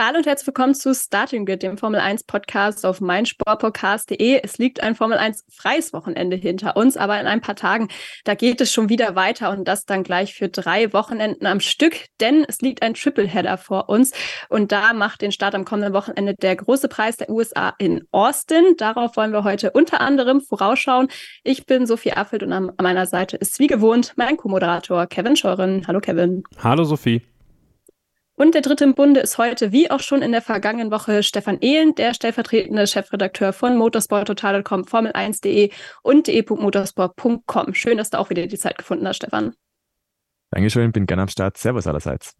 Hallo und herzlich willkommen zu Starting Grid, dem Formel 1 Podcast auf meinsportpodcast.de. Es liegt ein Formel 1 freies Wochenende hinter uns, aber in ein paar Tagen, da geht es schon wieder weiter und das dann gleich für drei Wochenenden am Stück, denn es liegt ein Tripleheader vor uns und da macht den Start am kommenden Wochenende der große Preis der USA in Austin. Darauf wollen wir heute unter anderem vorausschauen. Ich bin Sophie Affelt und an meiner Seite ist wie gewohnt mein Co-Moderator Kevin Scheuren. Hallo Kevin. Hallo Sophie. Und der dritte im Bunde ist heute, wie auch schon in der vergangenen Woche, Stefan Ehlen, der stellvertretende Chefredakteur von motorsporttotal.com, Formel1.de und de.motorsport.com. Schön, dass du auch wieder die Zeit gefunden hast, Stefan. Dankeschön, bin gerne am Start. Servus allerseits.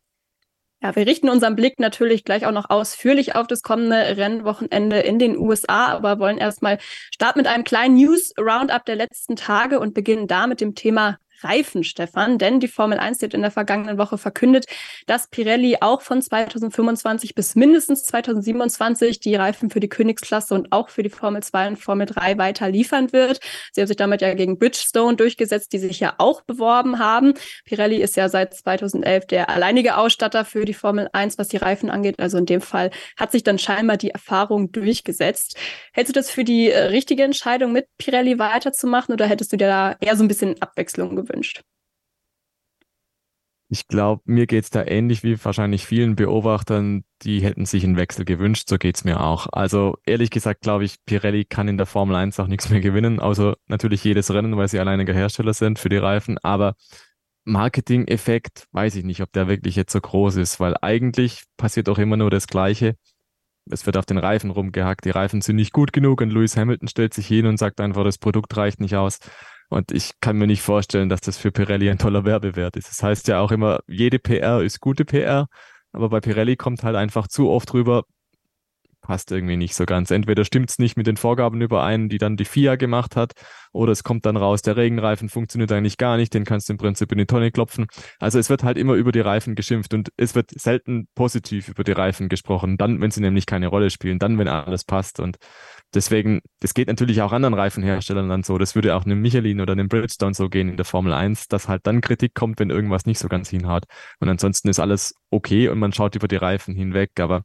Ja, wir richten unseren Blick natürlich gleich auch noch ausführlich auf das kommende Rennwochenende in den USA, aber wollen erstmal starten mit einem kleinen News-Roundup der letzten Tage und beginnen da mit dem Thema Reifen, Stefan, denn die Formel 1 hat in der vergangenen Woche verkündet, dass Pirelli auch von 2025 bis mindestens 2027 die Reifen für die Königsklasse und auch für die Formel 2 und Formel 3 weiter liefern wird. Sie haben sich damit ja gegen Bridgestone durchgesetzt, die sich ja auch beworben haben. Pirelli ist ja seit 2011 der alleinige Ausstatter für die Formel 1, was die Reifen angeht. Also in dem Fall hat sich dann scheinbar die Erfahrung durchgesetzt. Hältst du das für die äh, richtige Entscheidung, mit Pirelli weiterzumachen oder hättest du dir da eher so ein bisschen Abwechslung gewünscht? Gewünscht? Ich glaube, mir geht es da ähnlich wie wahrscheinlich vielen Beobachtern, die hätten sich einen Wechsel gewünscht. So geht es mir auch. Also ehrlich gesagt, glaube ich, Pirelli kann in der Formel 1 auch nichts mehr gewinnen, außer natürlich jedes Rennen, weil sie alleiniger Hersteller sind für die Reifen. Aber Marketing-Effekt, weiß ich nicht, ob der wirklich jetzt so groß ist, weil eigentlich passiert auch immer nur das Gleiche. Es wird auf den Reifen rumgehackt, die Reifen sind nicht gut genug und Lewis Hamilton stellt sich hin und sagt einfach, das Produkt reicht nicht aus. Und ich kann mir nicht vorstellen, dass das für Pirelli ein toller Werbewert ist. Das heißt ja auch immer, jede PR ist gute PR, aber bei Pirelli kommt halt einfach zu oft rüber, passt irgendwie nicht so ganz. Entweder stimmt es nicht mit den Vorgaben überein, die dann die FIA gemacht hat, oder es kommt dann raus, der Regenreifen funktioniert eigentlich gar nicht, den kannst du im Prinzip in die Tonne klopfen. Also es wird halt immer über die Reifen geschimpft und es wird selten positiv über die Reifen gesprochen, dann, wenn sie nämlich keine Rolle spielen, dann, wenn alles passt und Deswegen, das geht natürlich auch anderen Reifenherstellern dann so. Das würde auch einem Michelin oder einem Bridgestone so gehen in der Formel 1, dass halt dann Kritik kommt, wenn irgendwas nicht so ganz hinhaut. Und ansonsten ist alles okay und man schaut über die Reifen hinweg. Aber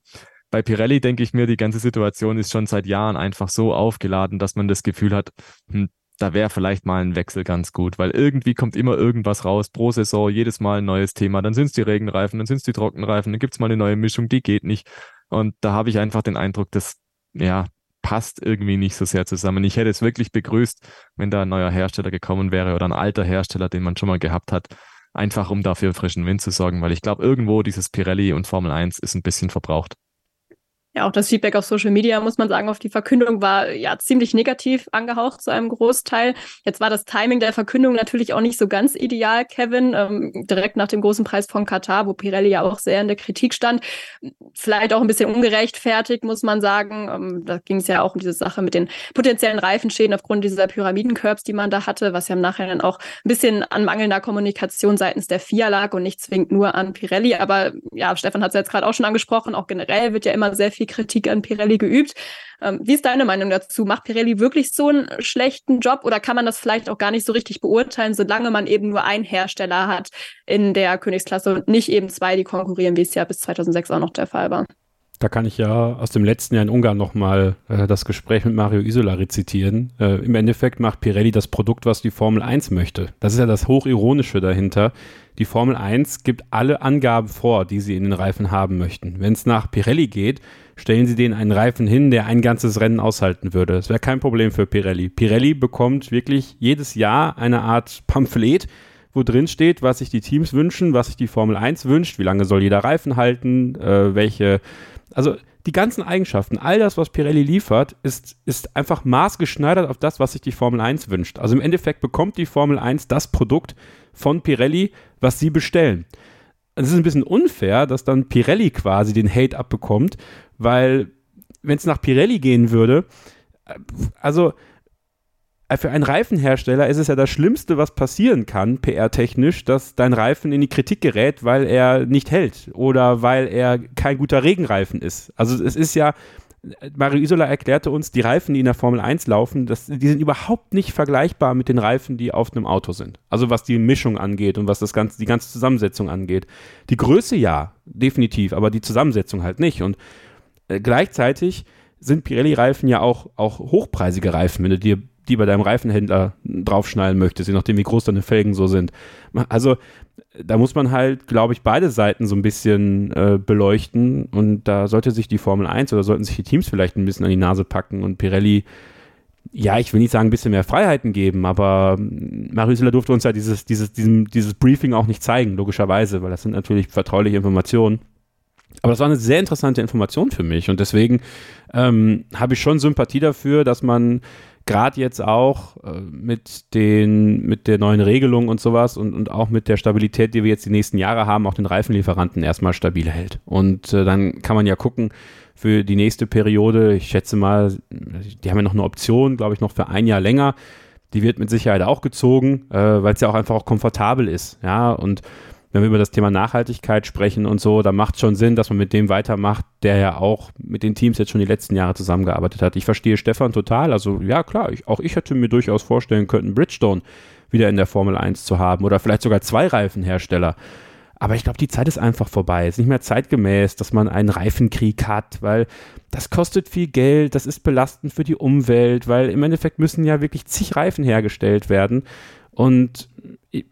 bei Pirelli denke ich mir, die ganze Situation ist schon seit Jahren einfach so aufgeladen, dass man das Gefühl hat, hm, da wäre vielleicht mal ein Wechsel ganz gut, weil irgendwie kommt immer irgendwas raus pro Saison, jedes Mal ein neues Thema. Dann sind es die Regenreifen, dann sind es die Trockenreifen, dann gibt es mal eine neue Mischung, die geht nicht. Und da habe ich einfach den Eindruck, dass ja, passt irgendwie nicht so sehr zusammen. Ich hätte es wirklich begrüßt, wenn da ein neuer Hersteller gekommen wäre oder ein alter Hersteller, den man schon mal gehabt hat, einfach um dafür frischen Wind zu sorgen, weil ich glaube, irgendwo dieses Pirelli und Formel 1 ist ein bisschen verbraucht. Ja, auch das Feedback auf Social Media, muss man sagen, auf die Verkündung war ja ziemlich negativ angehaucht zu einem Großteil. Jetzt war das Timing der Verkündung natürlich auch nicht so ganz ideal, Kevin. Ähm, direkt nach dem großen Preis von Katar, wo Pirelli ja auch sehr in der Kritik stand. Vielleicht auch ein bisschen ungerechtfertigt, muss man sagen. Ähm, da ging es ja auch um diese Sache mit den potenziellen Reifenschäden aufgrund dieser Pyramidencurbs, die man da hatte, was ja im Nachhinein auch ein bisschen an mangelnder Kommunikation seitens der FIA lag und nicht zwingend nur an Pirelli. Aber ja, Stefan hat es jetzt gerade auch schon angesprochen. Auch generell wird ja immer sehr viel viel Kritik an Pirelli geübt. Ähm, wie ist deine Meinung dazu? Macht Pirelli wirklich so einen schlechten Job oder kann man das vielleicht auch gar nicht so richtig beurteilen, solange man eben nur einen Hersteller hat in der Königsklasse und nicht eben zwei, die konkurrieren, wie es ja bis 2006 auch noch der Fall war? Da kann ich ja aus dem letzten Jahr in Ungarn nochmal äh, das Gespräch mit Mario Isola rezitieren. Äh, Im Endeffekt macht Pirelli das Produkt, was die Formel 1 möchte. Das ist ja das Hochironische dahinter. Die Formel 1 gibt alle Angaben vor, die sie in den Reifen haben möchten. Wenn es nach Pirelli geht, stellen sie denen einen Reifen hin, der ein ganzes Rennen aushalten würde. Das wäre kein Problem für Pirelli. Pirelli bekommt wirklich jedes Jahr eine Art Pamphlet, wo drin steht, was sich die Teams wünschen, was sich die Formel 1 wünscht, wie lange soll jeder Reifen halten, äh, welche also die ganzen Eigenschaften, all das, was Pirelli liefert, ist, ist einfach maßgeschneidert auf das, was sich die Formel 1 wünscht. Also im Endeffekt bekommt die Formel 1 das Produkt von Pirelli, was sie bestellen. Es ist ein bisschen unfair, dass dann Pirelli quasi den Hate abbekommt, weil wenn es nach Pirelli gehen würde, also für einen Reifenhersteller ist es ja das Schlimmste, was passieren kann, PR-technisch, dass dein Reifen in die Kritik gerät, weil er nicht hält oder weil er kein guter Regenreifen ist. Also es ist ja, Mario Isola erklärte uns, die Reifen, die in der Formel 1 laufen, das, die sind überhaupt nicht vergleichbar mit den Reifen, die auf einem Auto sind. Also was die Mischung angeht und was das ganze, die ganze Zusammensetzung angeht. Die Größe ja, definitiv, aber die Zusammensetzung halt nicht. Und äh, gleichzeitig sind Pirelli-Reifen ja auch, auch hochpreisige Reifen. Wenn du dir die bei deinem Reifenhändler draufschnallen möchtest, je nachdem, wie groß deine Felgen so sind. Also da muss man halt, glaube ich, beide Seiten so ein bisschen äh, beleuchten und da sollte sich die Formel 1 oder sollten sich die Teams vielleicht ein bisschen an die Nase packen und Pirelli, ja, ich will nicht sagen, ein bisschen mehr Freiheiten geben, aber Mario Silla durfte uns ja dieses, dieses, diesem, dieses Briefing auch nicht zeigen, logischerweise, weil das sind natürlich vertrauliche Informationen. Aber das war eine sehr interessante Information für mich und deswegen ähm, habe ich schon Sympathie dafür, dass man gerade jetzt auch äh, mit den, mit der neuen Regelung und sowas und, und auch mit der Stabilität, die wir jetzt die nächsten Jahre haben, auch den Reifenlieferanten erstmal stabil hält. Und äh, dann kann man ja gucken für die nächste Periode. Ich schätze mal, die haben ja noch eine Option, glaube ich, noch für ein Jahr länger. Die wird mit Sicherheit auch gezogen, äh, weil es ja auch einfach auch komfortabel ist. Ja, und wenn wir über das Thema Nachhaltigkeit sprechen und so, da macht es schon Sinn, dass man mit dem weitermacht, der ja auch mit den Teams jetzt schon die letzten Jahre zusammengearbeitet hat. Ich verstehe Stefan total. Also ja, klar, ich, auch ich hätte mir durchaus vorstellen können, Bridgestone wieder in der Formel 1 zu haben oder vielleicht sogar zwei Reifenhersteller. Aber ich glaube, die Zeit ist einfach vorbei. Es ist nicht mehr zeitgemäß, dass man einen Reifenkrieg hat, weil das kostet viel Geld, das ist belastend für die Umwelt, weil im Endeffekt müssen ja wirklich zig Reifen hergestellt werden. Und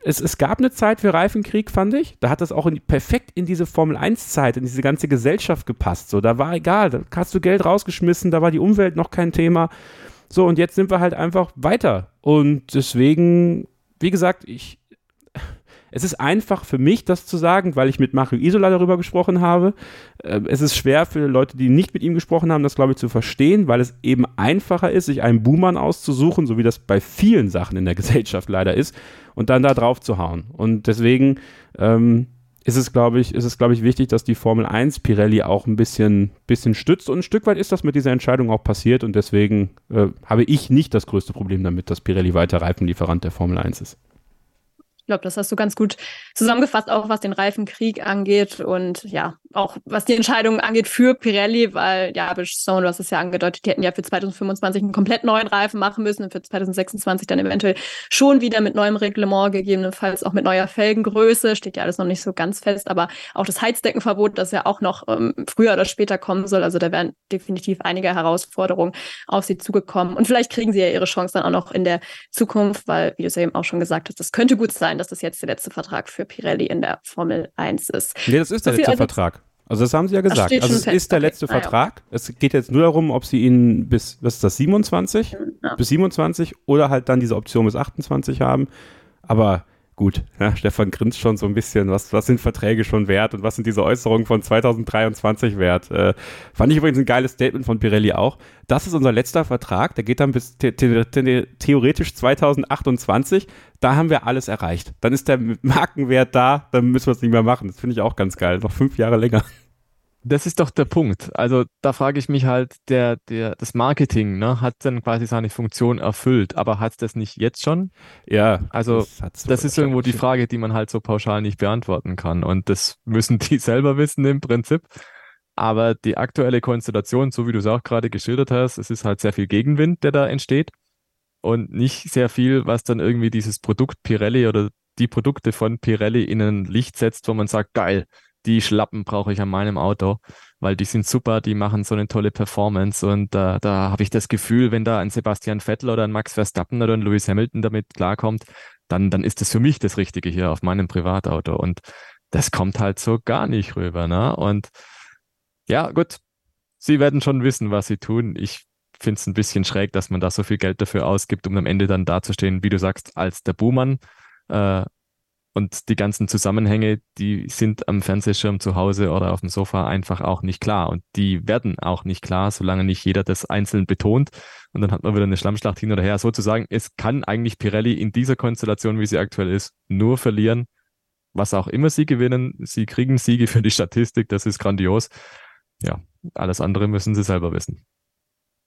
es, es gab eine Zeit für Reifenkrieg, fand ich. Da hat das auch in, perfekt in diese Formel 1-Zeit, in diese ganze Gesellschaft gepasst. So, da war egal, da hast du Geld rausgeschmissen, da war die Umwelt noch kein Thema. So, und jetzt sind wir halt einfach weiter. Und deswegen, wie gesagt, ich, es ist einfach für mich, das zu sagen, weil ich mit Mario Isola darüber gesprochen habe. Äh, es ist schwer für Leute, die nicht mit ihm gesprochen haben, das, glaube ich, zu verstehen, weil es eben einfacher ist, sich einen Buhmann auszusuchen, so wie das bei vielen Sachen in der Gesellschaft leider ist, und dann da drauf zu hauen. Und deswegen ähm, ist es, glaube ich, ist es, glaube ich, wichtig, dass die Formel 1 Pirelli auch ein bisschen, bisschen stützt. Und ein Stück weit ist das mit dieser Entscheidung auch passiert. Und deswegen äh, habe ich nicht das größte Problem damit, dass Pirelli weiter Reifenlieferant der Formel 1 ist. Ich glaube, das hast du ganz gut zusammengefasst, auch was den Reifenkrieg angeht. Und ja, auch was die Entscheidungen angeht für Pirelli, weil ja, Bridgestone, du hast es ja angedeutet, die hätten ja für 2025 einen komplett neuen Reifen machen müssen und für 2026 dann eventuell schon wieder mit neuem Reglement, gegebenenfalls auch mit neuer Felgengröße, steht ja alles noch nicht so ganz fest, aber auch das Heizdeckenverbot, das ja auch noch ähm, früher oder später kommen soll, also da werden definitiv einige Herausforderungen auf sie zugekommen und vielleicht kriegen sie ja ihre Chance dann auch noch in der Zukunft, weil, wie du es eben auch schon gesagt hast, das könnte gut sein, sein, dass das jetzt der letzte Vertrag für Pirelli in der Formel 1 ist. Nee, das ist der letzte Vertrag. Also das haben sie ja gesagt. Also es ist der okay. letzte ah, Vertrag. Ja. Es geht jetzt nur darum, ob sie ihn bis, was ist das, 27? Ja. Bis 27 oder halt dann diese Option bis 28 haben. Aber gut, ja, Stefan grinst schon so ein bisschen, was, was sind Verträge schon wert und was sind diese Äußerungen von 2023 wert. Äh, fand ich übrigens ein geiles Statement von Pirelli auch. Das ist unser letzter Vertrag, der geht dann bis the the theoretisch 2028. Da haben wir alles erreicht. Dann ist der Markenwert da, dann müssen wir es nicht mehr machen. Das finde ich auch ganz geil. Noch fünf Jahre länger. Das ist doch der Punkt. Also da frage ich mich halt, der, der, das Marketing, ne, hat dann quasi seine Funktion erfüllt, aber hat es das nicht jetzt schon? Ja. Also das, das ist irgendwo die Frage, die man halt so pauschal nicht beantworten kann. Und das müssen die selber wissen im Prinzip. Aber die aktuelle Konstellation, so wie du es auch gerade geschildert hast, es ist halt sehr viel Gegenwind, der da entsteht. Und nicht sehr viel, was dann irgendwie dieses Produkt Pirelli oder die Produkte von Pirelli in ein Licht setzt, wo man sagt, geil, die Schlappen brauche ich an meinem Auto, weil die sind super, die machen so eine tolle Performance und äh, da habe ich das Gefühl, wenn da ein Sebastian Vettel oder ein Max Verstappen oder ein Lewis Hamilton damit klarkommt, dann, dann ist das für mich das Richtige hier auf meinem Privatauto und das kommt halt so gar nicht rüber, ne? Und ja, gut, sie werden schon wissen, was sie tun. Ich finde es ein bisschen schräg, dass man da so viel Geld dafür ausgibt, um am Ende dann dazustehen, wie du sagst, als der Buhmann. Äh, und die ganzen Zusammenhänge, die sind am Fernsehschirm zu Hause oder auf dem Sofa einfach auch nicht klar. Und die werden auch nicht klar, solange nicht jeder das einzeln betont. Und dann hat man wieder eine Schlammschlacht hin oder her. Sozusagen, es kann eigentlich Pirelli in dieser Konstellation, wie sie aktuell ist, nur verlieren. Was auch immer sie gewinnen, sie kriegen Siege für die Statistik, das ist grandios. Ja, alles andere müssen sie selber wissen.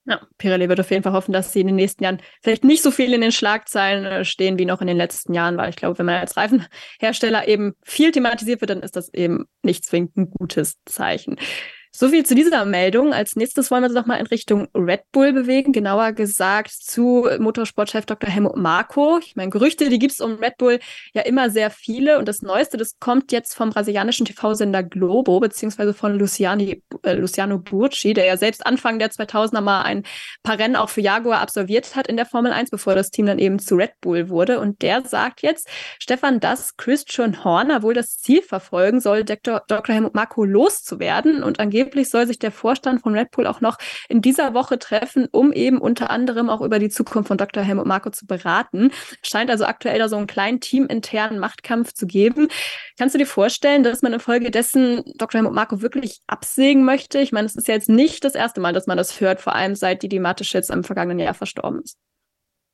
Ja, Pirelli wird auf jeden Fall hoffen, dass sie in den nächsten Jahren vielleicht nicht so viel in den Schlagzeilen äh, stehen wie noch in den letzten Jahren, weil ich glaube, wenn man als Reifenhersteller eben viel thematisiert wird, dann ist das eben nicht zwingend ein gutes Zeichen. So viel zu dieser Meldung. Als nächstes wollen wir uns nochmal in Richtung Red Bull bewegen, genauer gesagt zu Motorsportchef Dr. Helmut Marko. Ich meine, Gerüchte, die gibt es um Red Bull ja immer sehr viele. Und das Neueste, das kommt jetzt vom brasilianischen TV-Sender Globo, beziehungsweise von Luciani, äh, Luciano Burci, der ja selbst Anfang der 2000er mal ein paar Rennen auch für Jaguar absolviert hat in der Formel 1, bevor das Team dann eben zu Red Bull wurde. Und der sagt jetzt, Stefan, dass Christian Horner wohl das Ziel verfolgen soll, Dr. Helmut Marko loszuwerden und angeblich angeblich soll sich der Vorstand von Red Bull auch noch in dieser Woche treffen, um eben unter anderem auch über die Zukunft von Dr. Helmut Marko zu beraten. Scheint also aktuell da so einen kleinen teaminternen Machtkampf zu geben. Kannst du dir vorstellen, dass man infolgedessen Dr. Helmut Marko wirklich absägen möchte? Ich meine, es ist ja jetzt nicht das erste Mal, dass man das hört, vor allem seit Didi Mateschitz im vergangenen Jahr verstorben ist.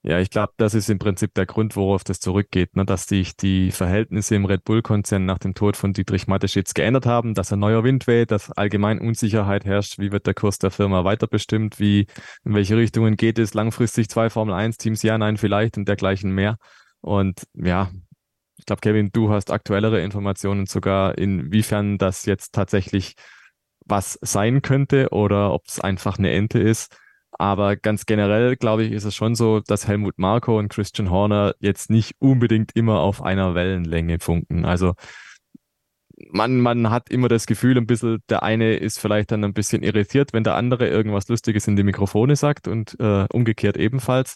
Ja, ich glaube, das ist im Prinzip der Grund, worauf das zurückgeht, ne? dass sich die Verhältnisse im Red Bull-Konzern nach dem Tod von Dietrich Mateschitz geändert haben, dass ein neuer Wind weht, dass allgemein Unsicherheit herrscht, wie wird der Kurs der Firma weiter bestimmt, wie, in welche Richtungen geht es, langfristig zwei Formel-1-Teams, ja, nein, vielleicht und dergleichen mehr. Und ja, ich glaube, Kevin, du hast aktuellere Informationen sogar, inwiefern das jetzt tatsächlich was sein könnte oder ob es einfach eine Ente ist. Aber ganz generell, glaube ich, ist es schon so, dass Helmut Marko und Christian Horner jetzt nicht unbedingt immer auf einer Wellenlänge funken. Also man, man hat immer das Gefühl, ein bisschen, der eine ist vielleicht dann ein bisschen irritiert, wenn der andere irgendwas Lustiges in die Mikrofone sagt und äh, umgekehrt ebenfalls.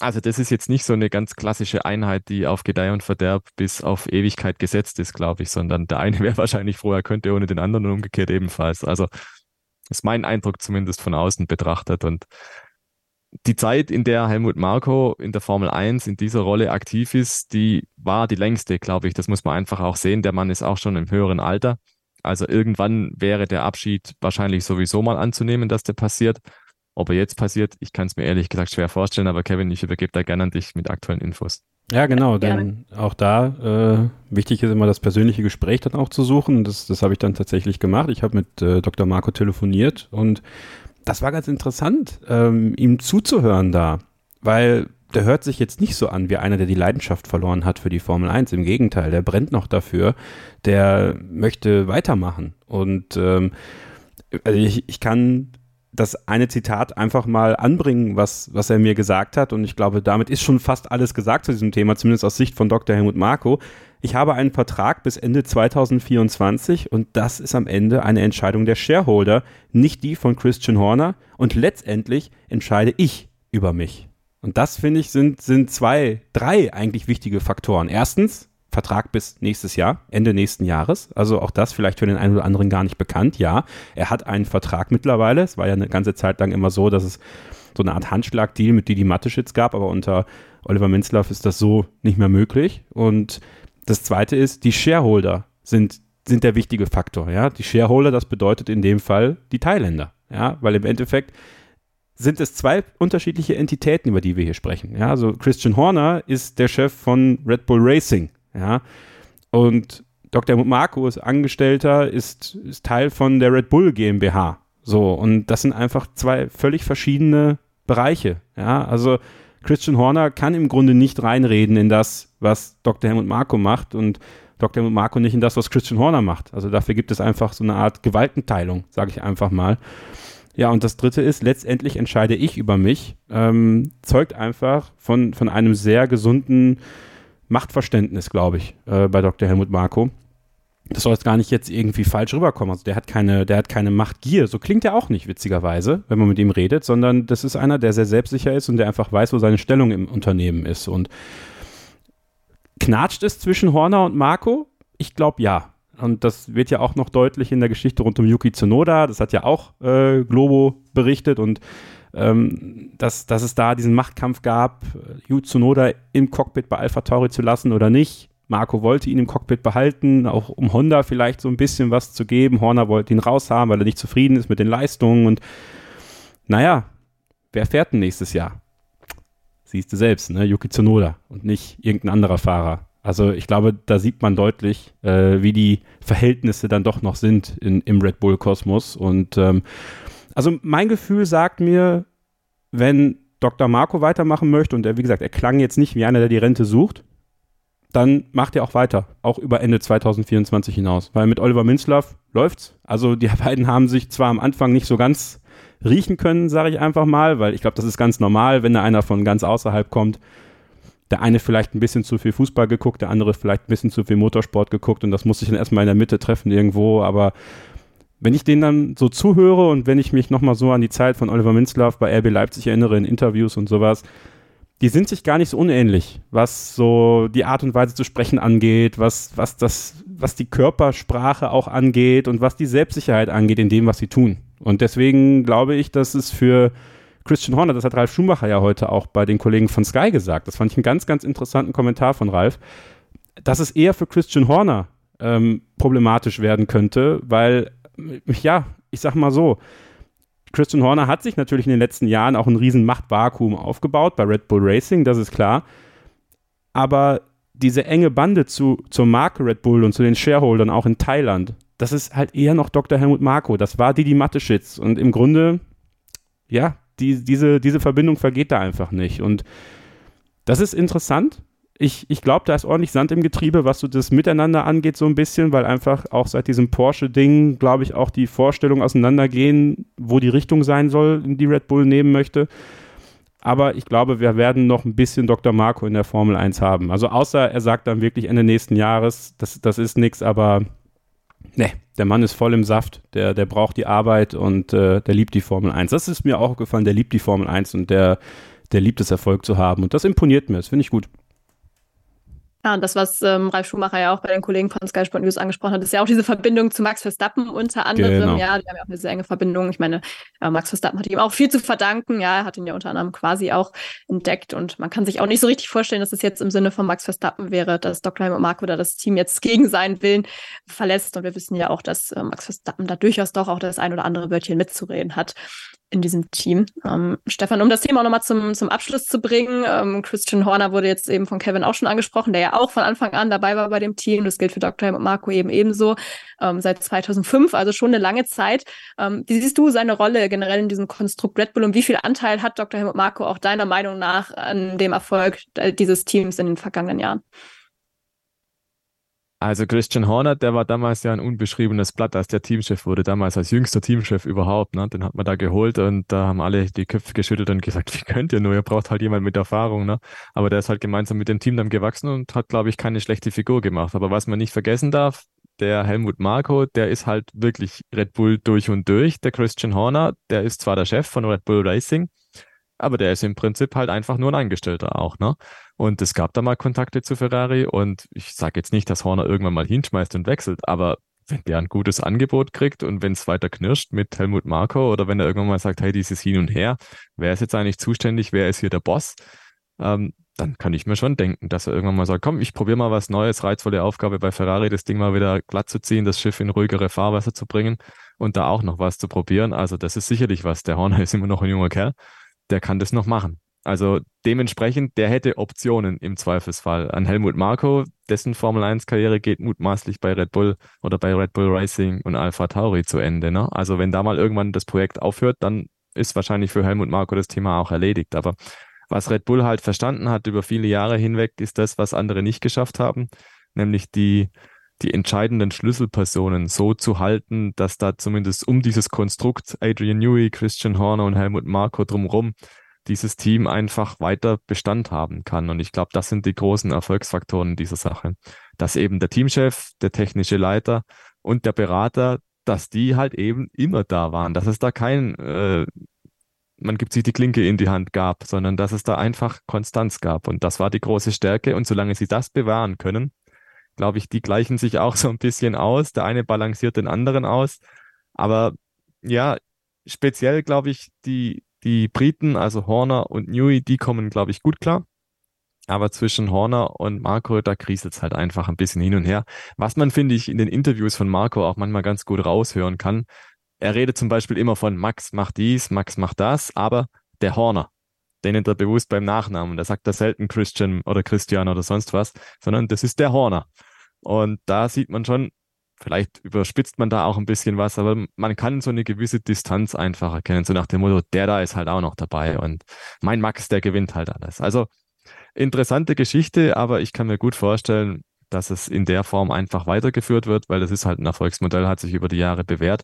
Also das ist jetzt nicht so eine ganz klassische Einheit, die auf Gedeih und Verderb bis auf Ewigkeit gesetzt ist, glaube ich, sondern der eine wäre wahrscheinlich froh, er könnte ohne den anderen und umgekehrt ebenfalls. Also ist mein Eindruck zumindest von außen betrachtet. Und die Zeit, in der Helmut Marko in der Formel 1 in dieser Rolle aktiv ist, die war die längste, glaube ich. Das muss man einfach auch sehen. Der Mann ist auch schon im höheren Alter. Also irgendwann wäre der Abschied wahrscheinlich sowieso mal anzunehmen, dass der passiert. Ob er jetzt passiert, ich kann es mir ehrlich gesagt schwer vorstellen, aber Kevin, ich übergebe da gerne an dich mit aktuellen Infos. Ja, genau, denn auch da äh, wichtig ist immer das persönliche Gespräch dann auch zu suchen. Das, das habe ich dann tatsächlich gemacht. Ich habe mit äh, Dr. Marco telefoniert und das war ganz interessant, ähm, ihm zuzuhören da, weil der hört sich jetzt nicht so an wie einer, der die Leidenschaft verloren hat für die Formel 1. Im Gegenteil, der brennt noch dafür, der möchte weitermachen. Und ähm, also ich, ich kann das eine Zitat einfach mal anbringen, was, was er mir gesagt hat. Und ich glaube, damit ist schon fast alles gesagt zu diesem Thema, zumindest aus Sicht von Dr. Helmut Marko. Ich habe einen Vertrag bis Ende 2024 und das ist am Ende eine Entscheidung der Shareholder, nicht die von Christian Horner. Und letztendlich entscheide ich über mich. Und das, finde ich, sind, sind zwei, drei eigentlich wichtige Faktoren. Erstens, Vertrag bis nächstes Jahr, Ende nächsten Jahres. Also auch das vielleicht für den einen oder anderen gar nicht bekannt. Ja, er hat einen Vertrag mittlerweile. Es war ja eine ganze Zeit lang immer so, dass es so eine Art Handschlag-Deal mit Didi Mateschitz gab, aber unter Oliver Minzlaff ist das so nicht mehr möglich. Und das zweite ist, die Shareholder sind, sind der wichtige Faktor. Ja, die Shareholder, das bedeutet in dem Fall die Thailänder. Ja, weil im Endeffekt sind es zwei unterschiedliche Entitäten, über die wir hier sprechen. Ja, also Christian Horner ist der Chef von Red Bull Racing. Ja. Und Dr. Marco ist Angestellter, ist, ist Teil von der Red Bull GmbH. So, und das sind einfach zwei völlig verschiedene Bereiche. Ja, also Christian Horner kann im Grunde nicht reinreden in das, was Dr. Helmut Marco macht und Dr. Helmut Marco nicht in das, was Christian Horner macht. Also dafür gibt es einfach so eine Art Gewaltenteilung, sage ich einfach mal. Ja, und das dritte ist, letztendlich entscheide ich über mich, ähm, zeugt einfach von, von einem sehr gesunden Machtverständnis, glaube ich, äh, bei Dr. Helmut Marko. Das soll jetzt gar nicht jetzt irgendwie falsch rüberkommen. Also der hat keine, der hat keine Machtgier. So klingt er auch nicht, witzigerweise, wenn man mit ihm redet, sondern das ist einer, der sehr selbstsicher ist und der einfach weiß, wo seine Stellung im Unternehmen ist. Und knatscht es zwischen Horner und Marco? Ich glaube ja. Und das wird ja auch noch deutlich in der Geschichte rund um Yuki Tsunoda. Das hat ja auch äh, Globo berichtet und ähm, dass, dass es da diesen Machtkampf gab, Yu Tsunoda im Cockpit bei Alpha Tauri zu lassen oder nicht. Marco wollte ihn im Cockpit behalten, auch um Honda vielleicht so ein bisschen was zu geben. Horner wollte ihn raushaben, weil er nicht zufrieden ist mit den Leistungen. Und naja, wer fährt denn nächstes Jahr? Siehst du selbst, ne? Yuki Tsunoda und nicht irgendein anderer Fahrer. Also ich glaube, da sieht man deutlich, äh, wie die Verhältnisse dann doch noch sind in, im Red Bull-Kosmos. Und ähm, also mein Gefühl sagt mir, wenn Dr. Marco weitermachen möchte und er, wie gesagt, er klang jetzt nicht wie einer, der die Rente sucht, dann macht er auch weiter, auch über Ende 2024 hinaus. Weil mit Oliver Minzlaff läuft's. Also die beiden haben sich zwar am Anfang nicht so ganz riechen können, sage ich einfach mal, weil ich glaube, das ist ganz normal, wenn da einer von ganz außerhalb kommt. Der eine vielleicht ein bisschen zu viel Fußball geguckt, der andere vielleicht ein bisschen zu viel Motorsport geguckt und das muss sich dann erstmal in der Mitte treffen irgendwo, aber wenn ich denen dann so zuhöre und wenn ich mich nochmal so an die Zeit von Oliver Minzlaff bei RB Leipzig erinnere in Interviews und sowas, die sind sich gar nicht so unähnlich, was so die Art und Weise zu sprechen angeht, was, was das, was die Körpersprache auch angeht und was die Selbstsicherheit angeht in dem, was sie tun. Und deswegen glaube ich, dass es für Christian Horner, das hat Ralf Schumacher ja heute auch bei den Kollegen von Sky gesagt, das fand ich einen ganz, ganz interessanten Kommentar von Ralf, dass es eher für Christian Horner ähm, problematisch werden könnte, weil, ja, ich sag mal so, Christian Horner hat sich natürlich in den letzten Jahren auch ein riesen Machtvakuum aufgebaut bei Red Bull Racing, das ist klar. Aber diese enge Bande zu, zur Marke Red Bull und zu den Shareholdern auch in Thailand, das ist halt eher noch Dr. Helmut Marko. Das war Didi Mateschitz. Und im Grunde, ja, die, diese, diese Verbindung vergeht da einfach nicht. Und das ist interessant. Ich, ich glaube, da ist ordentlich Sand im Getriebe, was so das Miteinander angeht, so ein bisschen, weil einfach auch seit diesem Porsche-Ding, glaube ich, auch die Vorstellungen auseinandergehen, wo die Richtung sein soll, die Red Bull nehmen möchte. Aber ich glaube, wir werden noch ein bisschen Dr. Marco in der Formel 1 haben. Also außer er sagt dann wirklich Ende nächsten Jahres, das, das ist nichts, aber ne, der Mann ist voll im Saft, der, der braucht die Arbeit und äh, der liebt die Formel 1. Das ist mir auch gefallen, der liebt die Formel 1 und der, der liebt es, Erfolg zu haben. Und das imponiert mir, das finde ich gut. Ja, und das, was ähm, Ralf Schumacher ja auch bei den Kollegen von Sky Sport News angesprochen hat, ist ja auch diese Verbindung zu Max Verstappen unter anderem. Genau. Ja, die haben ja auch eine sehr enge Verbindung. Ich meine, äh, Max Verstappen hat ihm auch viel zu verdanken. Ja, er hat ihn ja unter anderem quasi auch entdeckt. Und man kann sich auch nicht so richtig vorstellen, dass es jetzt im Sinne von Max Verstappen wäre, dass Dr. Helmut Marko oder das Team jetzt gegen seinen Willen verlässt. Und wir wissen ja auch, dass äh, Max Verstappen da durchaus doch auch das ein oder andere Wörtchen mitzureden hat in diesem Team. Ähm, Stefan, um das Thema auch nochmal zum, zum Abschluss zu bringen, ähm, Christian Horner wurde jetzt eben von Kevin auch schon angesprochen, der ja auch von Anfang an dabei war bei dem Team. Das gilt für Dr. Helmut Marco eben ebenso ähm, seit 2005, also schon eine lange Zeit. Ähm, wie siehst du seine Rolle generell in diesem Konstrukt Red Bull und wie viel Anteil hat Dr. Helmut Marco auch deiner Meinung nach an dem Erfolg äh, dieses Teams in den vergangenen Jahren? Also Christian Horner, der war damals ja ein unbeschriebenes Blatt, als der Teamchef wurde, damals als jüngster Teamchef überhaupt. Ne? Den hat man da geholt und da haben alle die Köpfe geschüttelt und gesagt, wie könnt ihr nur, ihr braucht halt jemand mit Erfahrung. Ne? Aber der ist halt gemeinsam mit dem Team dann gewachsen und hat, glaube ich, keine schlechte Figur gemacht. Aber was man nicht vergessen darf, der Helmut Marko, der ist halt wirklich Red Bull durch und durch. Der Christian Horner, der ist zwar der Chef von Red Bull Racing, aber der ist im Prinzip halt einfach nur ein Angestellter auch, ne? Und es gab da mal Kontakte zu Ferrari und ich sage jetzt nicht, dass Horner irgendwann mal hinschmeißt und wechselt, aber wenn der ein gutes Angebot kriegt und wenn es weiter knirscht mit Helmut Marko oder wenn er irgendwann mal sagt, hey, dieses Hin und Her, wer ist jetzt eigentlich zuständig, wer ist hier der Boss, ähm, dann kann ich mir schon denken, dass er irgendwann mal sagt, komm, ich probiere mal was Neues, reizvolle Aufgabe bei Ferrari, das Ding mal wieder glatt zu ziehen, das Schiff in ruhigere Fahrwasser zu bringen und da auch noch was zu probieren. Also das ist sicherlich was. Der Horner ist immer noch ein junger Kerl der kann das noch machen. Also dementsprechend, der hätte Optionen im Zweifelsfall. An Helmut Marko, dessen Formel 1-Karriere geht mutmaßlich bei Red Bull oder bei Red Bull Racing und Alpha Tauri zu Ende. Ne? Also wenn da mal irgendwann das Projekt aufhört, dann ist wahrscheinlich für Helmut Marko das Thema auch erledigt. Aber was Red Bull halt verstanden hat über viele Jahre hinweg, ist das, was andere nicht geschafft haben, nämlich die die entscheidenden Schlüsselpersonen so zu halten, dass da zumindest um dieses Konstrukt Adrian Newey, Christian Horner und Helmut Marko drumherum dieses Team einfach weiter Bestand haben kann. Und ich glaube, das sind die großen Erfolgsfaktoren dieser Sache. Dass eben der Teamchef, der technische Leiter und der Berater, dass die halt eben immer da waren, dass es da kein, äh, man gibt sich die Klinke in die Hand gab, sondern dass es da einfach Konstanz gab. Und das war die große Stärke. Und solange sie das bewahren können, glaube ich, die gleichen sich auch so ein bisschen aus. Der eine balanciert den anderen aus. Aber ja, speziell glaube ich, die, die Briten, also Horner und Newey, die kommen, glaube ich, gut klar. Aber zwischen Horner und Marco, da kriselt es halt einfach ein bisschen hin und her. Was man, finde ich, in den Interviews von Marco auch manchmal ganz gut raushören kann. Er redet zum Beispiel immer von Max macht dies, Max macht das, aber der Horner, den nennt er bewusst beim Nachnamen. Da sagt er selten Christian oder Christian oder sonst was, sondern das ist der Horner. Und da sieht man schon, vielleicht überspitzt man da auch ein bisschen was, aber man kann so eine gewisse Distanz einfach erkennen, so nach dem Motto, der da ist halt auch noch dabei und mein Max, der gewinnt halt alles. Also interessante Geschichte, aber ich kann mir gut vorstellen, dass es in der Form einfach weitergeführt wird, weil das ist halt ein Erfolgsmodell, hat sich über die Jahre bewährt.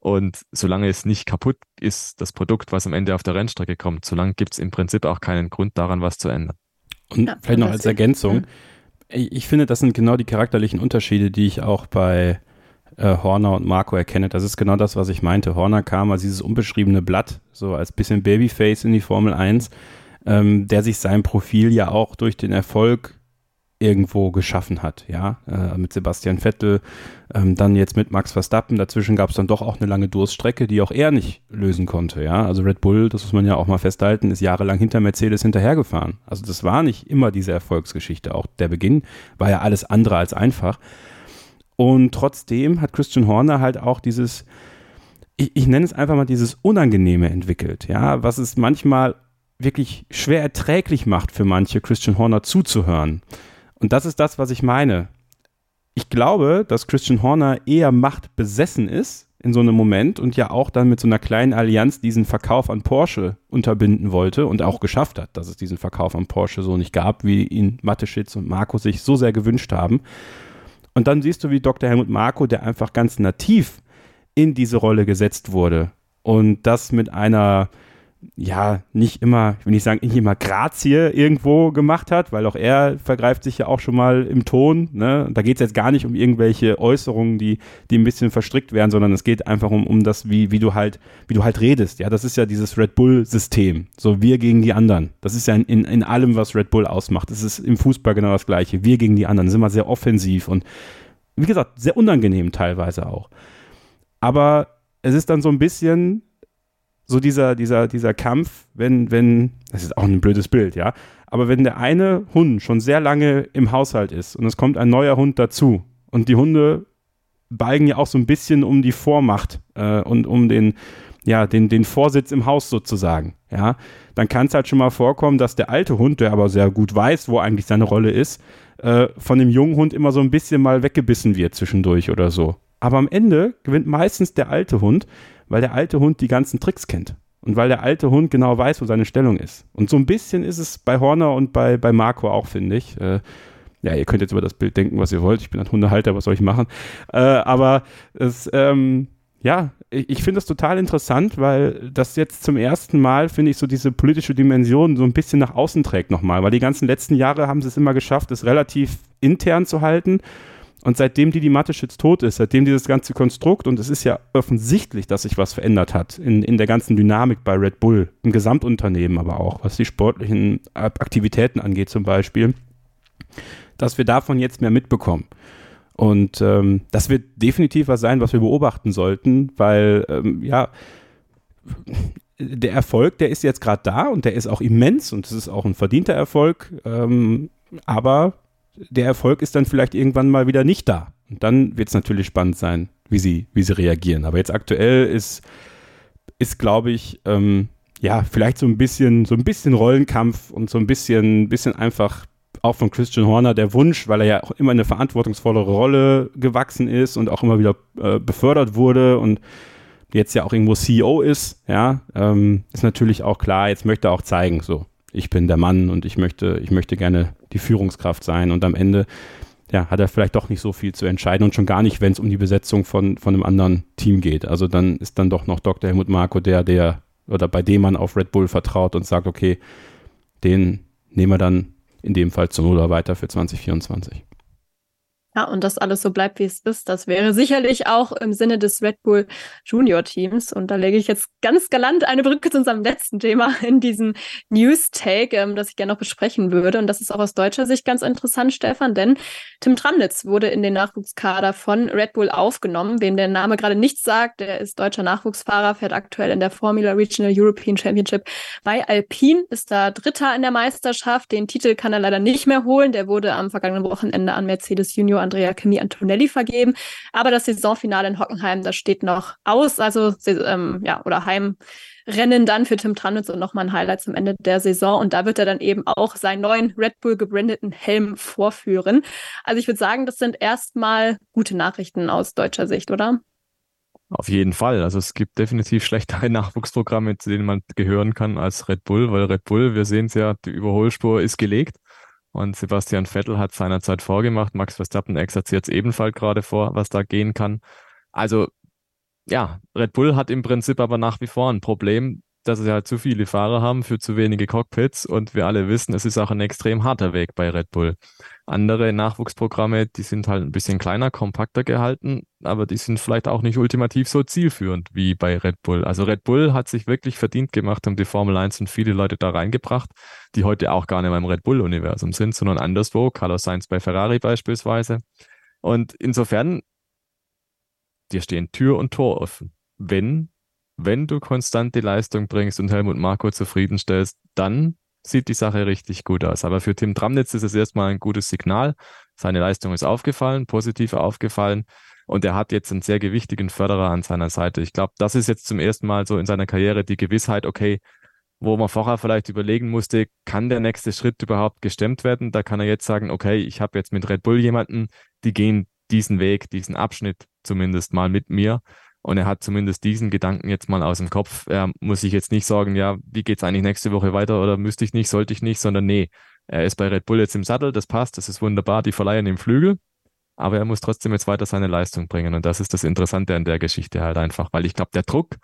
Und solange es nicht kaputt ist, das Produkt, was am Ende auf der Rennstrecke kommt, solange gibt es im Prinzip auch keinen Grund daran, was zu ändern. Und ja, vielleicht noch als Ergänzung, ich finde, das sind genau die charakterlichen Unterschiede, die ich auch bei äh, Horner und Marco erkenne. Das ist genau das, was ich meinte. Horner kam als dieses unbeschriebene Blatt, so als bisschen Babyface in die Formel 1, ähm, der sich sein Profil ja auch durch den Erfolg irgendwo geschaffen hat, ja, äh, mit Sebastian Vettel, ähm, dann jetzt mit Max Verstappen, dazwischen gab es dann doch auch eine lange Durststrecke, die auch er nicht lösen konnte, ja, also Red Bull, das muss man ja auch mal festhalten, ist jahrelang hinter Mercedes hinterhergefahren, also das war nicht immer diese Erfolgsgeschichte, auch der Beginn war ja alles andere als einfach. Und trotzdem hat Christian Horner halt auch dieses, ich, ich nenne es einfach mal dieses Unangenehme entwickelt, ja, was es manchmal wirklich schwer erträglich macht für manche Christian Horner zuzuhören. Und das ist das, was ich meine. Ich glaube, dass Christian Horner eher machtbesessen ist in so einem Moment und ja auch dann mit so einer kleinen Allianz diesen Verkauf an Porsche unterbinden wollte und auch geschafft hat, dass es diesen Verkauf an Porsche so nicht gab, wie ihn Mateschitz und Marco sich so sehr gewünscht haben. Und dann siehst du, wie Dr. Helmut Marco, der einfach ganz nativ in diese Rolle gesetzt wurde und das mit einer ja, nicht immer, ich will nicht sagen, nicht immer Grazie irgendwo gemacht hat, weil auch er vergreift sich ja auch schon mal im Ton. Ne? Da geht es jetzt gar nicht um irgendwelche Äußerungen, die, die ein bisschen verstrickt werden, sondern es geht einfach um, um das, wie, wie du halt, wie du halt redest. Ja, das ist ja dieses Red Bull-System. So wir gegen die anderen. Das ist ja in, in, allem, was Red Bull ausmacht. Das ist im Fußball genau das Gleiche. Wir gegen die anderen. Das ist immer sehr offensiv und wie gesagt, sehr unangenehm teilweise auch. Aber es ist dann so ein bisschen so dieser, dieser, dieser Kampf, wenn, wenn, das ist auch ein blödes Bild, ja, aber wenn der eine Hund schon sehr lange im Haushalt ist und es kommt ein neuer Hund dazu und die Hunde balgen ja auch so ein bisschen um die Vormacht äh, und um den, ja, den, den Vorsitz im Haus sozusagen, ja, dann kann es halt schon mal vorkommen, dass der alte Hund, der aber sehr gut weiß, wo eigentlich seine Rolle ist, äh, von dem jungen Hund immer so ein bisschen mal weggebissen wird zwischendurch oder so. Aber am Ende gewinnt meistens der alte Hund, weil der alte Hund die ganzen Tricks kennt. Und weil der alte Hund genau weiß, wo seine Stellung ist. Und so ein bisschen ist es bei Horner und bei, bei Marco auch, finde ich. Äh, ja, ihr könnt jetzt über das Bild denken, was ihr wollt. Ich bin ein Hundehalter, was soll ich machen? Äh, aber es, ähm, ja, ich, ich finde das total interessant, weil das jetzt zum ersten Mal, finde ich, so diese politische Dimension so ein bisschen nach außen trägt nochmal. Weil die ganzen letzten Jahre haben sie es immer geschafft, es relativ intern zu halten. Und seitdem die die Mateschitz tot ist, seitdem dieses ganze Konstrukt, und es ist ja offensichtlich, dass sich was verändert hat in, in der ganzen Dynamik bei Red Bull, im Gesamtunternehmen aber auch, was die sportlichen Aktivitäten angeht zum Beispiel, dass wir davon jetzt mehr mitbekommen. Und ähm, das wird definitiv was sein, was wir beobachten sollten, weil, ähm, ja, der Erfolg, der ist jetzt gerade da und der ist auch immens und es ist auch ein verdienter Erfolg, ähm, aber der Erfolg ist dann vielleicht irgendwann mal wieder nicht da. Und dann wird es natürlich spannend sein, wie sie, wie sie reagieren. Aber jetzt aktuell ist, ist glaube ich, ähm, ja, vielleicht so ein bisschen, so ein bisschen Rollenkampf und so ein bisschen, bisschen einfach auch von Christian Horner der Wunsch, weil er ja auch immer eine verantwortungsvollere Rolle gewachsen ist und auch immer wieder äh, befördert wurde und jetzt ja auch irgendwo CEO ist, ja, ähm, ist natürlich auch klar, jetzt möchte er auch zeigen, so, ich bin der Mann und ich möchte, ich möchte gerne die Führungskraft sein. Und am Ende ja, hat er vielleicht doch nicht so viel zu entscheiden und schon gar nicht, wenn es um die Besetzung von, von einem anderen Team geht. Also dann ist dann doch noch Dr. Helmut Marko der, der oder bei dem man auf Red Bull vertraut und sagt, okay, den nehmen wir dann in dem Fall zu Null weiter für 2024. Ja, und das alles so bleibt, wie es ist. Das wäre sicherlich auch im Sinne des Red Bull Junior Teams. Und da lege ich jetzt ganz galant eine Brücke zu unserem letzten Thema in diesem News-Take, ähm, das ich gerne noch besprechen würde. Und das ist auch aus deutscher Sicht ganz interessant, Stefan, denn Tim Tramnitz wurde in den Nachwuchskader von Red Bull aufgenommen. Wem der Name gerade nichts sagt, der ist deutscher Nachwuchsfahrer, fährt aktuell in der Formula Regional European Championship bei Alpine, ist da Dritter in der Meisterschaft. Den Titel kann er leider nicht mehr holen. Der wurde am vergangenen Wochenende an Mercedes Junior Andrea Chemie Antonelli vergeben. Aber das Saisonfinale in Hockenheim, das steht noch aus. Also, ähm, ja, oder Heimrennen dann für Tim Tranitz und nochmal ein Highlight zum Ende der Saison. Und da wird er dann eben auch seinen neuen Red Bull gebrandeten Helm vorführen. Also, ich würde sagen, das sind erstmal gute Nachrichten aus deutscher Sicht, oder? Auf jeden Fall. Also es gibt definitiv schlechtere Nachwuchsprogramme, zu denen man gehören kann als Red Bull, weil Red Bull, wir sehen es ja, die Überholspur ist gelegt. Und Sebastian Vettel hat seinerzeit vorgemacht. Max Verstappen exerziert es ebenfalls gerade vor, was da gehen kann. Also ja, Red Bull hat im Prinzip aber nach wie vor ein Problem, dass sie halt zu viele Fahrer haben für zu wenige Cockpits. Und wir alle wissen, es ist auch ein extrem harter Weg bei Red Bull. Andere Nachwuchsprogramme, die sind halt ein bisschen kleiner, kompakter gehalten, aber die sind vielleicht auch nicht ultimativ so zielführend wie bei Red Bull. Also Red Bull hat sich wirklich verdient gemacht, um die Formel 1 und viele Leute da reingebracht, die heute auch gar nicht mehr im Red Bull-Universum sind, sondern anderswo. Carlos Sainz bei Ferrari beispielsweise. Und insofern, dir stehen Tür und Tor offen. Wenn, wenn du konstant die Leistung bringst und Helmut Marko zufriedenstellst, dann sieht die Sache richtig gut aus. Aber für Tim Tramnitz ist es erstmal ein gutes Signal. Seine Leistung ist aufgefallen, positiv aufgefallen. Und er hat jetzt einen sehr gewichtigen Förderer an seiner Seite. Ich glaube, das ist jetzt zum ersten Mal so in seiner Karriere die Gewissheit, okay, wo man vorher vielleicht überlegen musste, kann der nächste Schritt überhaupt gestemmt werden? Da kann er jetzt sagen, okay, ich habe jetzt mit Red Bull jemanden, die gehen diesen Weg, diesen Abschnitt zumindest mal mit mir. Und er hat zumindest diesen Gedanken jetzt mal aus dem Kopf. Er muss sich jetzt nicht sagen, ja, wie geht's eigentlich nächste Woche weiter oder müsste ich nicht, sollte ich nicht, sondern nee, er ist bei Red Bull jetzt im Sattel, das passt, das ist wunderbar, die verleihen ihm Flügel, aber er muss trotzdem jetzt weiter seine Leistung bringen. Und das ist das Interessante an der Geschichte halt einfach, weil ich glaube, der Druck,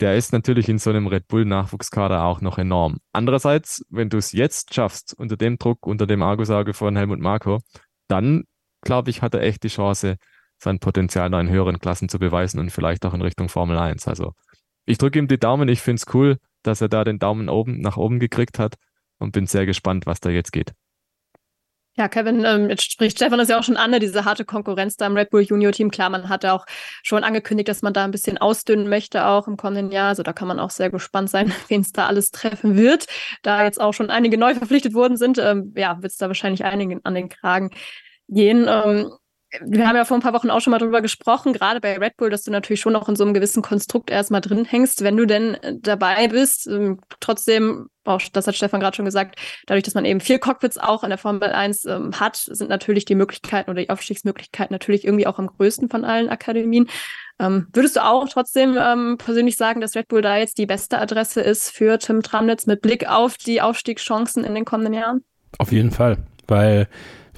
der ist natürlich in so einem Red Bull Nachwuchskader auch noch enorm. Andererseits, wenn du es jetzt schaffst, unter dem Druck, unter dem Argusauge von Helmut Marko, dann glaube ich, hat er echt die Chance, sein Potenzial da in höheren Klassen zu beweisen und vielleicht auch in Richtung Formel 1. Also ich drücke ihm die Daumen. Ich finde es cool, dass er da den Daumen oben nach oben gekriegt hat und bin sehr gespannt, was da jetzt geht. Ja, Kevin, ähm, jetzt spricht Stefan das ja auch schon an, ne, diese harte Konkurrenz da im Red Bull Junior Team. Klar, man hat auch schon angekündigt, dass man da ein bisschen ausdünnen möchte, auch im kommenden Jahr. Also da kann man auch sehr gespannt sein, wen es da alles treffen wird. Da jetzt auch schon einige neu verpflichtet worden sind, ähm, ja, wird es da wahrscheinlich einigen an den Kragen gehen. Ähm, wir haben ja vor ein paar Wochen auch schon mal drüber gesprochen, gerade bei Red Bull, dass du natürlich schon noch in so einem gewissen Konstrukt erstmal drin hängst, wenn du denn äh, dabei bist. Ähm, trotzdem, auch das hat Stefan gerade schon gesagt, dadurch, dass man eben vier Cockpits auch in der Formel 1 ähm, hat, sind natürlich die Möglichkeiten oder die Aufstiegsmöglichkeiten natürlich irgendwie auch am größten von allen Akademien. Ähm, würdest du auch trotzdem ähm, persönlich sagen, dass Red Bull da jetzt die beste Adresse ist für Tim Tramnitz mit Blick auf die Aufstiegschancen in den kommenden Jahren? Auf jeden Fall, weil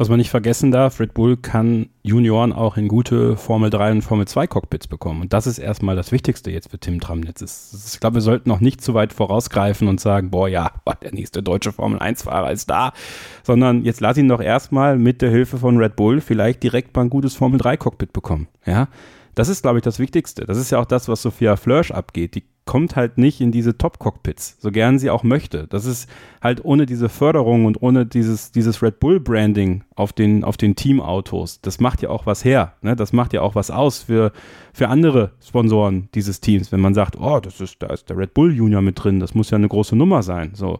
was man nicht vergessen darf, Red Bull kann Junioren auch in gute Formel 3 und Formel 2 Cockpits bekommen. Und das ist erstmal das Wichtigste jetzt für Tim Tramnitz. Ich glaube, wir sollten noch nicht zu weit vorausgreifen und sagen, boah, ja, der nächste deutsche Formel 1-Fahrer ist da. Sondern jetzt lass ihn doch erstmal mit der Hilfe von Red Bull vielleicht direkt mal ein gutes Formel 3 Cockpit bekommen. Ja. Das ist, glaube ich, das Wichtigste. Das ist ja auch das, was Sophia Flörsch abgeht. Die kommt halt nicht in diese Top-Cockpits, so gern sie auch möchte. Das ist halt ohne diese Förderung und ohne dieses, dieses Red Bull-Branding auf den, auf den Teamautos. Das macht ja auch was her. Ne? Das macht ja auch was aus für, für andere Sponsoren dieses Teams. Wenn man sagt, oh, das ist, da ist der Red Bull Junior mit drin, das muss ja eine große Nummer sein. So.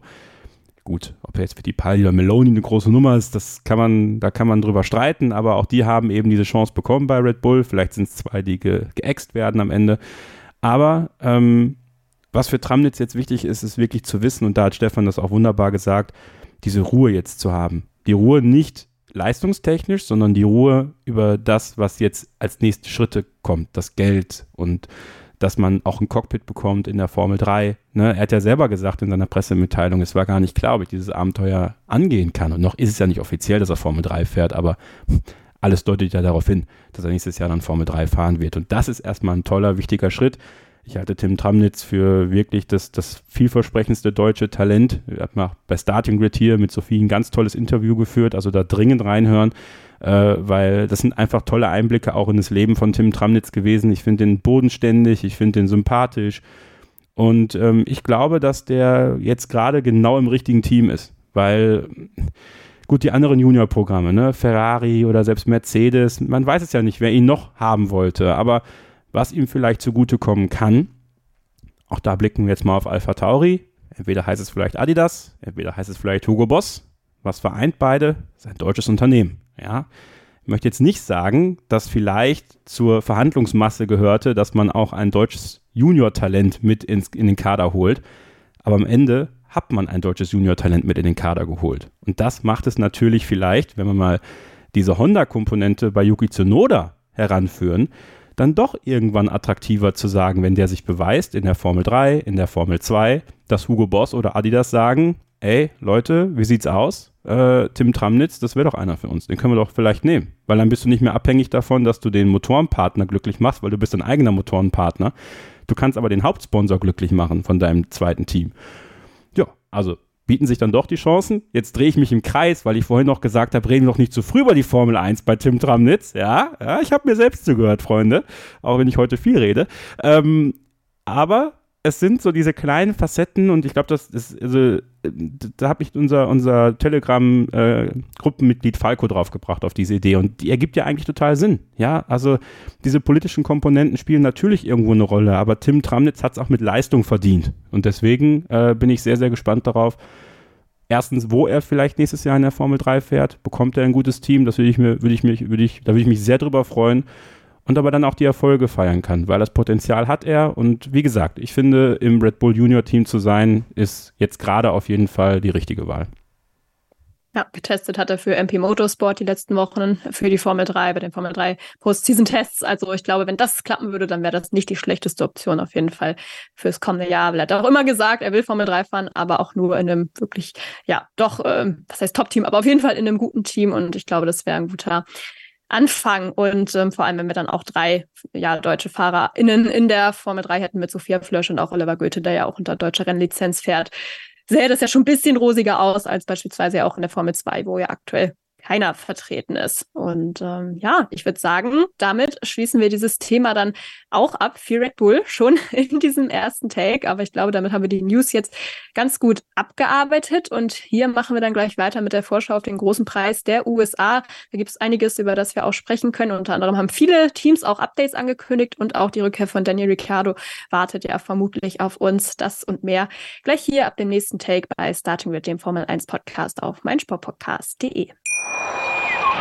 Gut, ob jetzt für die Pali oder Meloni eine große Nummer ist, das kann man, da kann man drüber streiten, aber auch die haben eben diese Chance bekommen bei Red Bull. Vielleicht sind es zwei, die ge geäxt werden am Ende. Aber ähm, was für Tramnitz jetzt wichtig ist, ist wirklich zu wissen, und da hat Stefan das auch wunderbar gesagt, diese Ruhe jetzt zu haben. Die Ruhe nicht leistungstechnisch, sondern die Ruhe über das, was jetzt als nächste Schritte kommt, das Geld und dass man auch ein Cockpit bekommt in der Formel 3. Ne? Er hat ja selber gesagt in seiner Pressemitteilung, es war gar nicht klar, ob ich dieses Abenteuer angehen kann. Und noch ist es ja nicht offiziell, dass er Formel 3 fährt, aber alles deutet ja darauf hin, dass er nächstes Jahr dann Formel 3 fahren wird. Und das ist erstmal ein toller, wichtiger Schritt. Ich halte Tim Tramnitz für wirklich das, das vielversprechendste deutsche Talent. Er hat mal bei Starting Grid hier mit Sophie ein ganz tolles Interview geführt, also da dringend reinhören, äh, weil das sind einfach tolle Einblicke auch in das Leben von Tim Tramnitz gewesen. Ich finde den bodenständig, ich finde den sympathisch und ähm, ich glaube, dass der jetzt gerade genau im richtigen Team ist, weil Gut, die anderen Junior-Programme, ne? Ferrari oder selbst Mercedes, man weiß es ja nicht, wer ihn noch haben wollte, aber was ihm vielleicht zugutekommen kann, auch da blicken wir jetzt mal auf Alpha Tauri. Entweder heißt es vielleicht Adidas, entweder heißt es vielleicht Hugo Boss. Was vereint beide? Sein deutsches Unternehmen, ja. Ich möchte jetzt nicht sagen, dass vielleicht zur Verhandlungsmasse gehörte, dass man auch ein deutsches Junior-Talent mit ins, in den Kader holt. Aber am Ende hat man ein deutsches Junior-Talent mit in den Kader geholt. Und das macht es natürlich vielleicht, wenn wir mal diese Honda-Komponente bei Yuki Tsunoda heranführen, dann doch irgendwann attraktiver zu sagen, wenn der sich beweist in der Formel 3, in der Formel 2, dass Hugo Boss oder Adidas sagen, ey Leute, wie sieht's aus? Äh, Tim Tramnitz, das wäre doch einer für uns. Den können wir doch vielleicht nehmen. Weil dann bist du nicht mehr abhängig davon, dass du den Motorenpartner glücklich machst, weil du bist dein eigener Motorenpartner. Du kannst aber den Hauptsponsor glücklich machen von deinem zweiten Team. Also bieten sich dann doch die Chancen. Jetzt drehe ich mich im Kreis, weil ich vorhin noch gesagt habe, reden wir doch nicht zu früh über die Formel 1 bei Tim Tramnitz. Ja, ja ich habe mir selbst zugehört, Freunde, auch wenn ich heute viel rede. Ähm, aber es sind so diese kleinen Facetten und ich glaube, das ist, also, da habe ich unser, unser Telegram-Gruppenmitglied äh, Falco draufgebracht auf diese Idee und die ergibt ja eigentlich total Sinn. Ja, also diese politischen Komponenten spielen natürlich irgendwo eine Rolle, aber Tim Tramnitz hat es auch mit Leistung verdient und deswegen äh, bin ich sehr, sehr gespannt darauf. Erstens, wo er vielleicht nächstes Jahr in der Formel 3 fährt, bekommt er ein gutes Team, das würde ich mir, würde ich mich, würde ich, da würde ich mich sehr drüber freuen und aber dann auch die Erfolge feiern kann, weil das Potenzial hat er. Und wie gesagt, ich finde, im Red Bull Junior Team zu sein, ist jetzt gerade auf jeden Fall die richtige Wahl. Ja, getestet hat er für MP Motorsport die letzten Wochen für die Formel 3, bei den Formel 3 Post-Season-Tests. Also ich glaube, wenn das klappen würde, dann wäre das nicht die schlechteste Option auf jeden Fall fürs kommende Jahr. Er hat auch immer gesagt, er will Formel 3 fahren, aber auch nur in einem wirklich, ja, doch, ähm, was heißt Top-Team, aber auf jeden Fall in einem guten Team. Und ich glaube, das wäre ein guter Anfang. Und ähm, vor allem, wenn wir dann auch drei ja, deutsche FahrerInnen in der Formel 3 hätten mit Sophia Flörsch und auch Oliver Goethe, der ja auch unter deutscher Rennlizenz fährt, sähe das ja schon ein bisschen rosiger aus als beispielsweise auch in der Formel 2, wo ja aktuell keiner vertreten ist. Und ähm, ja, ich würde sagen, damit schließen wir dieses Thema dann auch ab für Red Bull schon in diesem ersten Take. Aber ich glaube, damit haben wir die News jetzt ganz gut abgearbeitet. Und hier machen wir dann gleich weiter mit der Vorschau auf den großen Preis der USA. Da gibt es einiges, über das wir auch sprechen können. Unter anderem haben viele Teams auch Updates angekündigt und auch die Rückkehr von Daniel Ricciardo wartet ja vermutlich auf uns. Das und mehr gleich hier ab dem nächsten Take bei Starting with dem Formel 1 Podcast auf meinsportpodcast.de.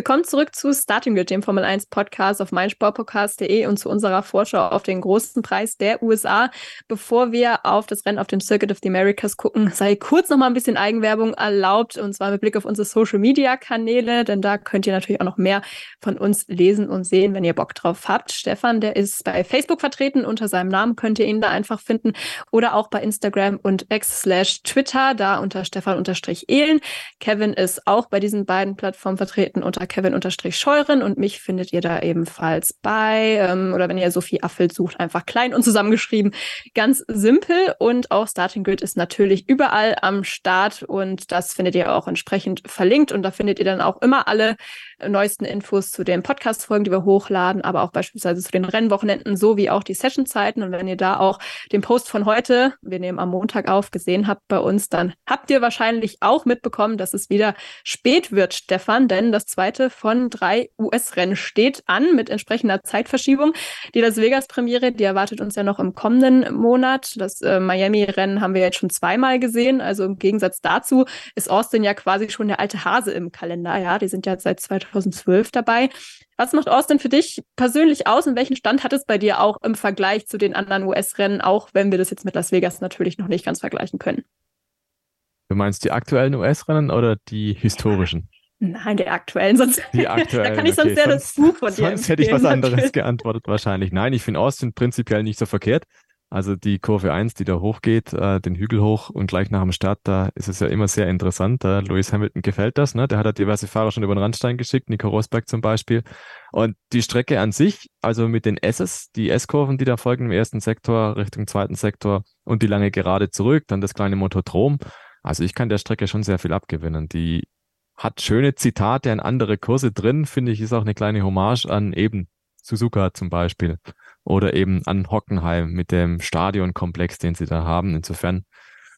Willkommen zurück zu Starting Grid, dem Formel 1 Podcast auf meinsportpodcast.de und zu unserer Vorschau auf den großen Preis der USA. Bevor wir auf das Rennen auf dem Circuit of the Americas gucken, sei kurz noch mal ein bisschen Eigenwerbung erlaubt und zwar mit Blick auf unsere Social Media Kanäle, denn da könnt ihr natürlich auch noch mehr von uns lesen und sehen, wenn ihr Bock drauf habt. Stefan, der ist bei Facebook vertreten, unter seinem Namen könnt ihr ihn da einfach finden oder auch bei Instagram und X slash Twitter, da unter Stefan unterstrich Ehlen. Kevin ist auch bei diesen beiden Plattformen vertreten unter Kevin-Scheuren und mich findet ihr da ebenfalls bei. Ähm, oder wenn ihr Sophie Affelt sucht, einfach klein und zusammengeschrieben. Ganz simpel und auch Starting Grid ist natürlich überall am Start und das findet ihr auch entsprechend verlinkt und da findet ihr dann auch immer alle neuesten Infos zu den Podcast-Folgen, die wir hochladen, aber auch beispielsweise zu den Rennwochenenden sowie auch die Sessionzeiten. Und wenn ihr da auch den Post von heute, wir nehmen am Montag auf, gesehen habt bei uns, dann habt ihr wahrscheinlich auch mitbekommen, dass es wieder spät wird, Stefan, denn das zweite von drei US-Rennen steht an mit entsprechender Zeitverschiebung. Die Las Vegas-Premiere, die erwartet uns ja noch im kommenden Monat. Das äh, Miami-Rennen haben wir jetzt schon zweimal gesehen. Also im Gegensatz dazu ist Austin ja quasi schon der alte Hase im Kalender. Ja, die sind ja seit 2000 2012 dabei. Was macht Austin für dich persönlich aus und welchen Stand hat es bei dir auch im Vergleich zu den anderen US-Rennen, auch wenn wir das jetzt mit Las Vegas natürlich noch nicht ganz vergleichen können? Du meinst die aktuellen US-Rennen oder die historischen? Nein, die aktuellen, sonst die aktuellen, da kann ich sonst okay. ja das Buch von dir Sonst hätte ich was anderes geantwortet wahrscheinlich. Nein, ich finde Austin prinzipiell nicht so verkehrt. Also die Kurve 1, die da hochgeht, äh, den Hügel hoch und gleich nach dem Start, da ist es ja immer sehr interessant. Äh, Lewis Hamilton gefällt das, ne? Der hat ja diverse Fahrer schon über den Randstein geschickt, Nico Rosberg zum Beispiel. Und die Strecke an sich, also mit den S's, die S-Kurven, die da folgen im ersten Sektor Richtung zweiten Sektor und die lange Gerade zurück, dann das kleine Motodrom. Also ich kann der Strecke schon sehr viel abgewinnen. Die hat schöne Zitate an andere Kurse drin, finde ich, ist auch eine kleine Hommage an eben Suzuka zum Beispiel oder eben an Hockenheim mit dem Stadionkomplex, den sie da haben. Insofern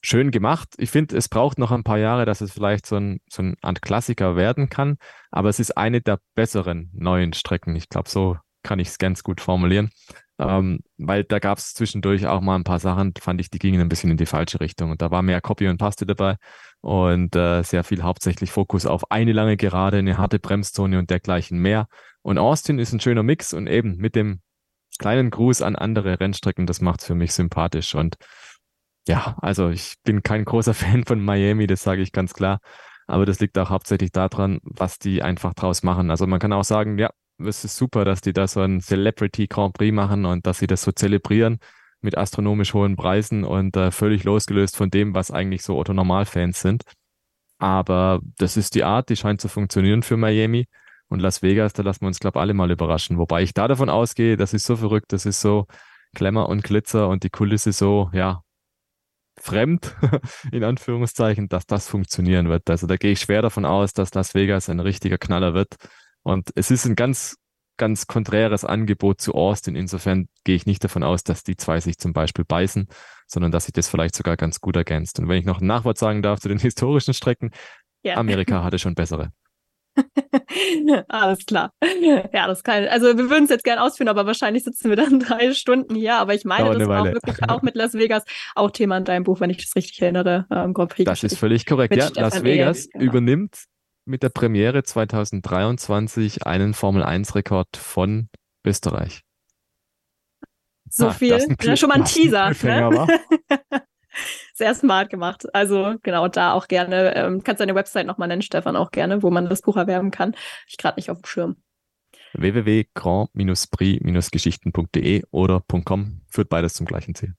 schön gemacht. Ich finde, es braucht noch ein paar Jahre, dass es vielleicht so ein, so ein Art Klassiker werden kann, aber es ist eine der besseren neuen Strecken. Ich glaube, so kann ich es ganz gut formulieren. Ähm, weil da gab es zwischendurch auch mal ein paar Sachen, fand ich, die gingen ein bisschen in die falsche Richtung. Und da war mehr Copy und Paste dabei und äh, sehr viel hauptsächlich Fokus auf eine lange Gerade, eine harte Bremszone und dergleichen mehr. Und Austin ist ein schöner Mix und eben mit dem kleinen Gruß an andere Rennstrecken, das macht es für mich sympathisch. Und ja, also ich bin kein großer Fan von Miami, das sage ich ganz klar. Aber das liegt auch hauptsächlich daran, was die einfach draus machen. Also man kann auch sagen, ja, es ist super, dass die da so ein Celebrity Grand Prix machen und dass sie das so zelebrieren mit astronomisch hohen Preisen und äh, völlig losgelöst von dem, was eigentlich so Otto-Normal-Fans sind. Aber das ist die Art, die scheint zu funktionieren für Miami. Und Las Vegas, da lassen wir uns, glaube ich, alle mal überraschen. Wobei ich da davon ausgehe, das ist so verrückt, das ist so Klemmer und Glitzer und die Kulisse so, ja, fremd, in Anführungszeichen, dass das funktionieren wird. Also da gehe ich schwer davon aus, dass Las Vegas ein richtiger Knaller wird. Und es ist ein ganz, ganz konträres Angebot zu Austin. Insofern gehe ich nicht davon aus, dass die zwei sich zum Beispiel beißen, sondern dass sich das vielleicht sogar ganz gut ergänzt. Und wenn ich noch ein Nachwort sagen darf zu den historischen Strecken, ja. Amerika hatte schon bessere. Alles klar. Ja, das kann. Also wir würden es jetzt gerne ausführen, aber wahrscheinlich sitzen wir dann drei Stunden hier. Aber ich meine, das war auch wirklich auch mit Las Vegas auch Thema in deinem Buch, wenn ich das richtig erinnere, ähm, Grand Prix. Das ist völlig korrekt. Ja, Las Vegas genau. übernimmt mit der Premiere 2023 einen Formel 1 Rekord von Österreich. So ah, viel, ja, schon mal ein Teaser. Ne? sehr smart gemacht. Also genau, da auch gerne. Ähm, kannst deine Website nochmal nennen, Stefan, auch gerne, wo man das Buch erwerben kann. Ich gerade nicht auf dem Schirm www.grand-prix-geschichten.de oder .com führt beides zum gleichen Ziel.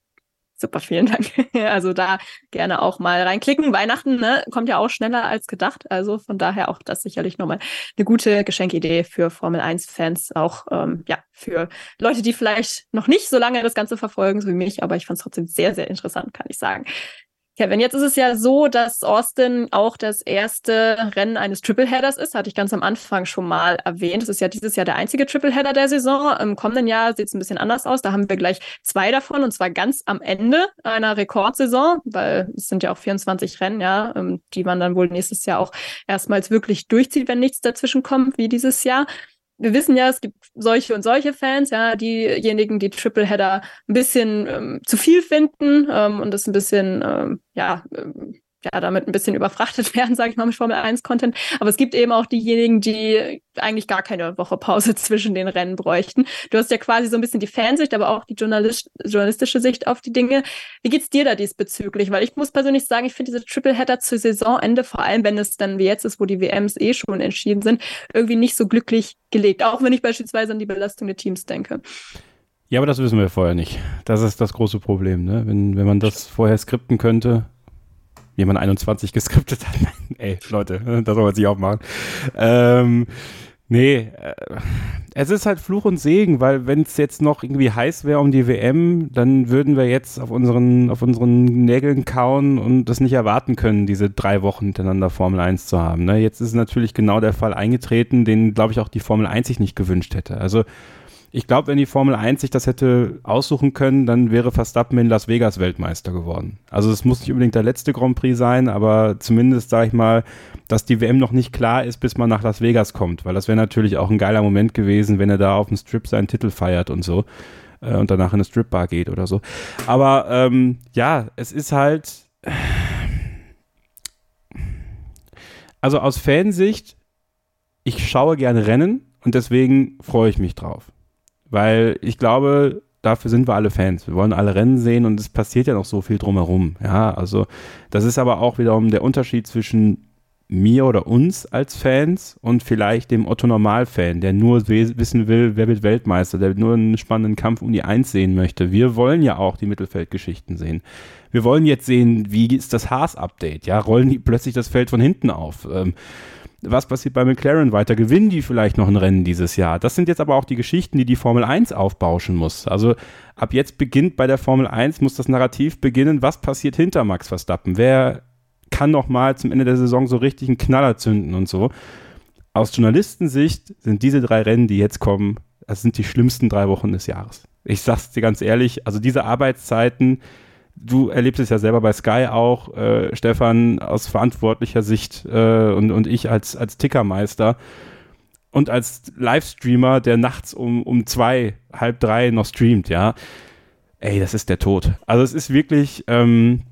Super, vielen Dank. Also da gerne auch mal reinklicken. Weihnachten ne, kommt ja auch schneller als gedacht. Also von daher auch das sicherlich nochmal eine gute Geschenkidee für Formel 1-Fans. Auch ähm, ja, für Leute, die vielleicht noch nicht so lange das Ganze verfolgen, so wie mich, aber ich fand es trotzdem sehr, sehr interessant, kann ich sagen. Kevin, jetzt ist es ja so, dass Austin auch das erste Rennen eines Tripleheaders ist. Hatte ich ganz am Anfang schon mal erwähnt. Es ist ja dieses Jahr der einzige Tripleheader der Saison. Im kommenden Jahr sieht es ein bisschen anders aus. Da haben wir gleich zwei davon und zwar ganz am Ende einer Rekordsaison, weil es sind ja auch 24 Rennen, ja, ähm, die man dann wohl nächstes Jahr auch erstmals wirklich durchzieht, wenn nichts dazwischen kommt, wie dieses Jahr wir wissen ja, es gibt solche und solche Fans, ja, diejenigen, die Tripleheader ein bisschen ähm, zu viel finden ähm, und das ein bisschen, ähm, ja, ähm, ja, damit ein bisschen überfrachtet werden, sage ich mal, mit Formel 1-Content. Aber es gibt eben auch diejenigen, die eigentlich gar keine Woche Pause zwischen den Rennen bräuchten. Du hast ja quasi so ein bisschen die Fansicht, aber auch die Journalist journalistische Sicht auf die Dinge. Wie geht's dir da diesbezüglich? Weil ich muss persönlich sagen, ich finde diese Tripleheader zu Saisonende, vor allem wenn es dann wie jetzt ist, wo die WMs eh schon entschieden sind, irgendwie nicht so glücklich gelegt. Auch wenn ich beispielsweise an die Belastung der Teams denke. Ja, aber das wissen wir vorher nicht. Das ist das große Problem. Ne? Wenn, wenn man das vorher skripten könnte, wie man 21 geskriptet hat. Ey, Leute, das soll man sich auch machen. Ähm, nee, äh, es ist halt Fluch und Segen, weil wenn es jetzt noch irgendwie heiß wäre um die WM, dann würden wir jetzt auf unseren, auf unseren Nägeln kauen und das nicht erwarten können, diese drei Wochen hintereinander Formel 1 zu haben. Ne? Jetzt ist natürlich genau der Fall eingetreten, den, glaube ich, auch die Formel 1 sich nicht gewünscht hätte. Also ich glaube, wenn die Formel 1 sich das hätte aussuchen können, dann wäre Verstappen in Las Vegas Weltmeister geworden. Also es muss nicht unbedingt der letzte Grand Prix sein, aber zumindest sage ich mal, dass die WM noch nicht klar ist, bis man nach Las Vegas kommt, weil das wäre natürlich auch ein geiler Moment gewesen, wenn er da auf dem Strip seinen Titel feiert und so äh, und danach in eine Stripbar geht oder so. Aber ähm, ja, es ist halt also aus Fansicht, ich schaue gerne Rennen und deswegen freue ich mich drauf. Weil ich glaube, dafür sind wir alle Fans. Wir wollen alle Rennen sehen und es passiert ja noch so viel drumherum. Ja, also das ist aber auch wiederum der Unterschied zwischen mir oder uns als Fans und vielleicht dem Otto-Normal-Fan, der nur wissen will, wer wird Weltmeister, der nur einen spannenden Kampf um die Eins sehen möchte. Wir wollen ja auch die Mittelfeldgeschichten sehen. Wir wollen jetzt sehen, wie ist das Haas-Update? Ja, rollen die plötzlich das Feld von hinten auf? Ähm, was passiert bei McLaren weiter? Gewinnen die vielleicht noch ein Rennen dieses Jahr? Das sind jetzt aber auch die Geschichten, die die Formel 1 aufbauschen muss. Also ab jetzt beginnt bei der Formel 1, muss das Narrativ beginnen, was passiert hinter Max Verstappen? Wer kann noch mal zum Ende der Saison so richtig einen Knaller zünden und so? Aus Journalistensicht sind diese drei Rennen, die jetzt kommen, das sind die schlimmsten drei Wochen des Jahres. Ich sag's dir ganz ehrlich, also diese Arbeitszeiten, du erlebst es ja selber bei Sky auch, äh, Stefan, aus verantwortlicher Sicht äh, und, und ich als, als Tickermeister und als Livestreamer, der nachts um, um zwei, halb drei noch streamt, ja. Ey, das ist der Tod. Also es ist wirklich, ähm,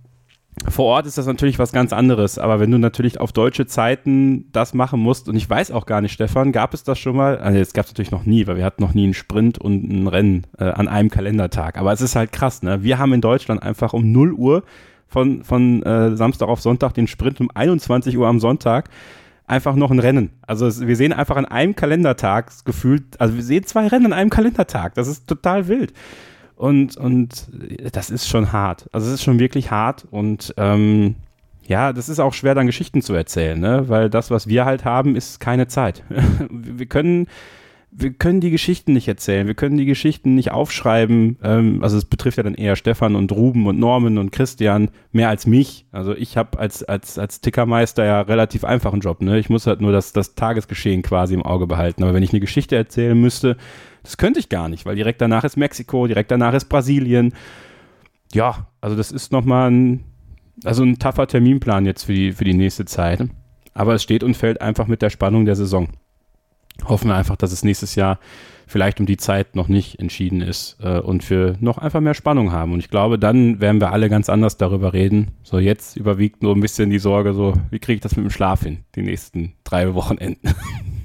vor Ort ist das natürlich was ganz anderes, aber wenn du natürlich auf deutsche Zeiten das machen musst, und ich weiß auch gar nicht, Stefan, gab es das schon mal? Also jetzt gab es natürlich noch nie, weil wir hatten noch nie einen Sprint und ein Rennen äh, an einem Kalendertag. Aber es ist halt krass, ne? Wir haben in Deutschland einfach um 0 Uhr von, von äh, Samstag auf Sonntag den Sprint um 21 Uhr am Sonntag einfach noch ein Rennen. Also es, wir sehen einfach an einem Kalendertag gefühlt, also wir sehen zwei Rennen an einem Kalendertag. Das ist total wild. Und, und das ist schon hart. Also es ist schon wirklich hart und ähm, ja, das ist auch schwer, dann Geschichten zu erzählen, ne? weil das, was wir halt haben, ist keine Zeit. wir können wir können die Geschichten nicht erzählen, wir können die Geschichten nicht aufschreiben. Ähm, also es betrifft ja dann eher Stefan und Ruben und Norman und Christian mehr als mich. Also ich habe als, als, als Tickermeister ja relativ einfachen Job. Ne? Ich muss halt nur das, das Tagesgeschehen quasi im Auge behalten. Aber wenn ich eine Geschichte erzählen müsste, das könnte ich gar nicht, weil direkt danach ist Mexiko, direkt danach ist Brasilien. Ja, also das ist nochmal ein, also ein tougher Terminplan jetzt für die, für die nächste Zeit. Aber es steht und fällt einfach mit der Spannung der Saison hoffen wir einfach, dass es nächstes Jahr vielleicht um die Zeit noch nicht entschieden ist äh, und wir noch einfach mehr Spannung haben. Und ich glaube, dann werden wir alle ganz anders darüber reden. So, jetzt überwiegt nur ein bisschen die Sorge, so, wie kriege ich das mit dem Schlaf hin, die nächsten drei Wochenenden.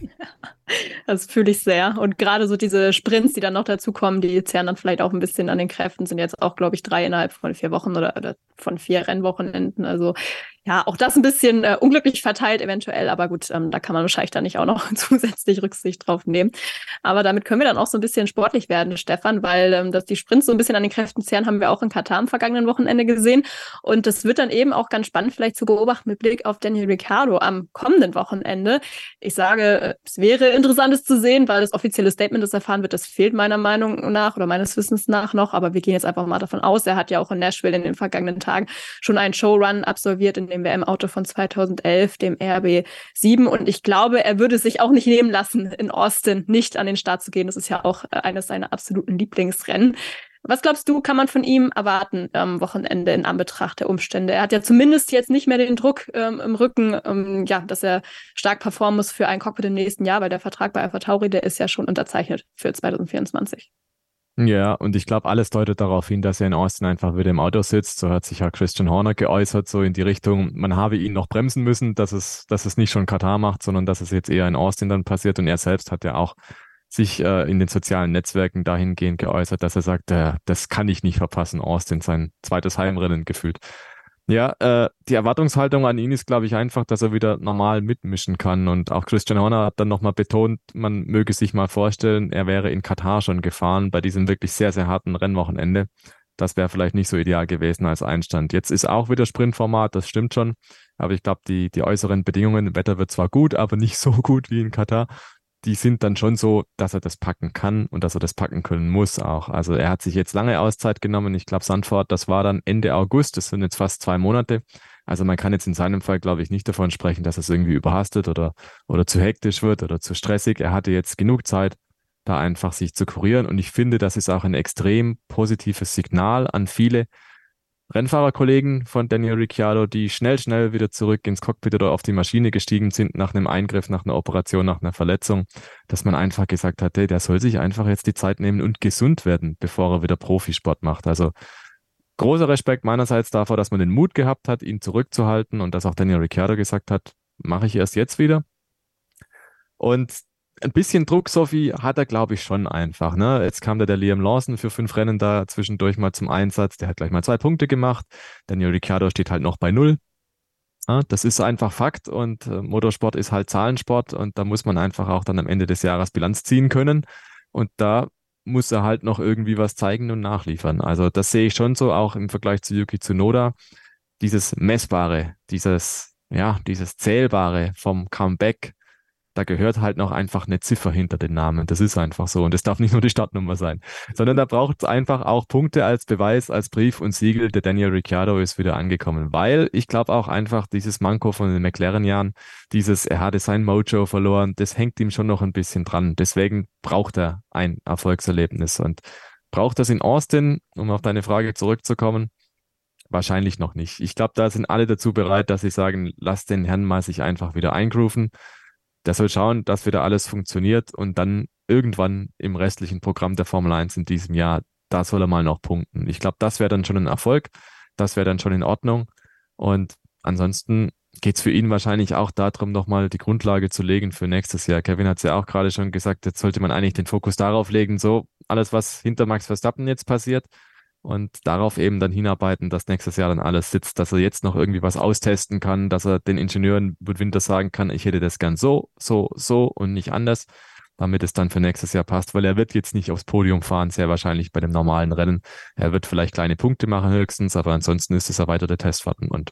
Das fühle ich sehr. Und gerade so diese Sprints, die dann noch dazukommen, die zehren dann vielleicht auch ein bisschen an den Kräften, sind jetzt auch, glaube ich, drei innerhalb von vier Wochen oder, oder von vier Rennwochenenden. Also ja, auch das ein bisschen äh, unglücklich verteilt eventuell, aber gut, ähm, da kann man wahrscheinlich dann nicht auch noch zusätzlich Rücksicht drauf nehmen. Aber damit können wir dann auch so ein bisschen sportlich werden, Stefan, weil ähm, dass die Sprints so ein bisschen an den Kräften zehren, haben wir auch in Katar am vergangenen Wochenende gesehen. Und das wird dann eben auch ganz spannend vielleicht zu beobachten mit Blick auf Daniel Ricciardo am kommenden Wochenende. Ich sage, es wäre interessant, es zu sehen, weil das offizielle Statement, das erfahren wird, das fehlt meiner Meinung nach oder meines Wissens nach noch. Aber wir gehen jetzt einfach mal davon aus, er hat ja auch in Nashville in den vergangenen Tagen schon einen Showrun absolviert, in dem WM-Auto von 2011, dem RB7. Und ich glaube, er würde sich auch nicht nehmen lassen, in Austin nicht an den Start zu gehen. Das ist ja auch äh, eines seiner absoluten Lieblingsrennen. Was glaubst du, kann man von ihm erwarten am Wochenende in Anbetracht der Umstände? Er hat ja zumindest jetzt nicht mehr den Druck ähm, im Rücken, ähm, ja, dass er stark performen muss für ein Cockpit im nächsten Jahr, weil der Vertrag bei Alpha Tauri, der ist ja schon unterzeichnet für 2024. Ja, und ich glaube, alles deutet darauf hin, dass er in Austin einfach wieder im Auto sitzt. So hat sich ja Christian Horner geäußert, so in die Richtung, man habe ihn noch bremsen müssen, dass es, dass es nicht schon Katar macht, sondern dass es jetzt eher in Austin dann passiert. Und er selbst hat ja auch sich äh, in den sozialen Netzwerken dahingehend geäußert, dass er sagt, äh, das kann ich nicht verpassen, Austin, sein zweites Heimrennen gefühlt. Ja, äh, die Erwartungshaltung an ihn ist, glaube ich, einfach, dass er wieder normal mitmischen kann. Und auch Christian Horner hat dann nochmal betont, man möge sich mal vorstellen, er wäre in Katar schon gefahren bei diesem wirklich sehr, sehr harten Rennwochenende. Das wäre vielleicht nicht so ideal gewesen als Einstand. Jetzt ist auch wieder Sprintformat, das stimmt schon. Aber ich glaube, die, die äußeren Bedingungen, Wetter wird zwar gut, aber nicht so gut wie in Katar die sind dann schon so, dass er das packen kann und dass er das packen können muss auch. Also er hat sich jetzt lange Auszeit genommen. Ich glaube, Sandford, das war dann Ende August, das sind jetzt fast zwei Monate. Also man kann jetzt in seinem Fall, glaube ich, nicht davon sprechen, dass es irgendwie überhastet oder, oder zu hektisch wird oder zu stressig. Er hatte jetzt genug Zeit, da einfach sich zu kurieren. Und ich finde, das ist auch ein extrem positives Signal an viele, Rennfahrerkollegen von Daniel Ricciardo, die schnell, schnell wieder zurück ins Cockpit oder auf die Maschine gestiegen sind nach einem Eingriff, nach einer Operation, nach einer Verletzung, dass man einfach gesagt hat, hey, der soll sich einfach jetzt die Zeit nehmen und gesund werden, bevor er wieder Profisport macht. Also großer Respekt meinerseits davor, dass man den Mut gehabt hat, ihn zurückzuhalten und dass auch Daniel Ricciardo gesagt hat, mache ich erst jetzt wieder. Und ein bisschen Druck, Sophie, hat er, glaube ich, schon einfach. Ne? Jetzt kam da der Liam Lawson für fünf Rennen da zwischendurch mal zum Einsatz. Der hat gleich mal zwei Punkte gemacht. Daniel Ricciardo steht halt noch bei null. Ja, das ist einfach Fakt und äh, Motorsport ist halt Zahlensport und da muss man einfach auch dann am Ende des Jahres Bilanz ziehen können. Und da muss er halt noch irgendwie was zeigen und nachliefern. Also das sehe ich schon so, auch im Vergleich zu Yuki Tsunoda. Dieses Messbare, dieses, ja, dieses Zählbare vom Comeback, da gehört halt noch einfach eine Ziffer hinter den Namen. Das ist einfach so. Und das darf nicht nur die Startnummer sein, sondern da braucht es einfach auch Punkte als Beweis, als Brief und Siegel. Der Daniel Ricciardo ist wieder angekommen, weil ich glaube auch einfach dieses Manko von den McLaren-Jahren, dieses, er hatte sein Mojo verloren, das hängt ihm schon noch ein bisschen dran. Deswegen braucht er ein Erfolgserlebnis und braucht das in Austin, um auf deine Frage zurückzukommen. Wahrscheinlich noch nicht. Ich glaube, da sind alle dazu bereit, dass sie sagen, lass den Herrn mal sich einfach wieder eingrooven der soll schauen, dass wieder alles funktioniert und dann irgendwann im restlichen Programm der Formel 1 in diesem Jahr, da soll er mal noch punkten. Ich glaube, das wäre dann schon ein Erfolg, das wäre dann schon in Ordnung. Und ansonsten geht es für ihn wahrscheinlich auch darum, nochmal die Grundlage zu legen für nächstes Jahr. Kevin hat es ja auch gerade schon gesagt, jetzt sollte man eigentlich den Fokus darauf legen, so alles, was hinter Max Verstappen jetzt passiert, und darauf eben dann hinarbeiten, dass nächstes Jahr dann alles sitzt, dass er jetzt noch irgendwie was austesten kann, dass er den Ingenieuren mit Winter sagen kann, ich hätte das gern so, so, so und nicht anders, damit es dann für nächstes Jahr passt, weil er wird jetzt nicht aufs Podium fahren, sehr wahrscheinlich bei dem normalen Rennen. Er wird vielleicht kleine Punkte machen höchstens, aber ansonsten ist es erweiterte Testfahrten und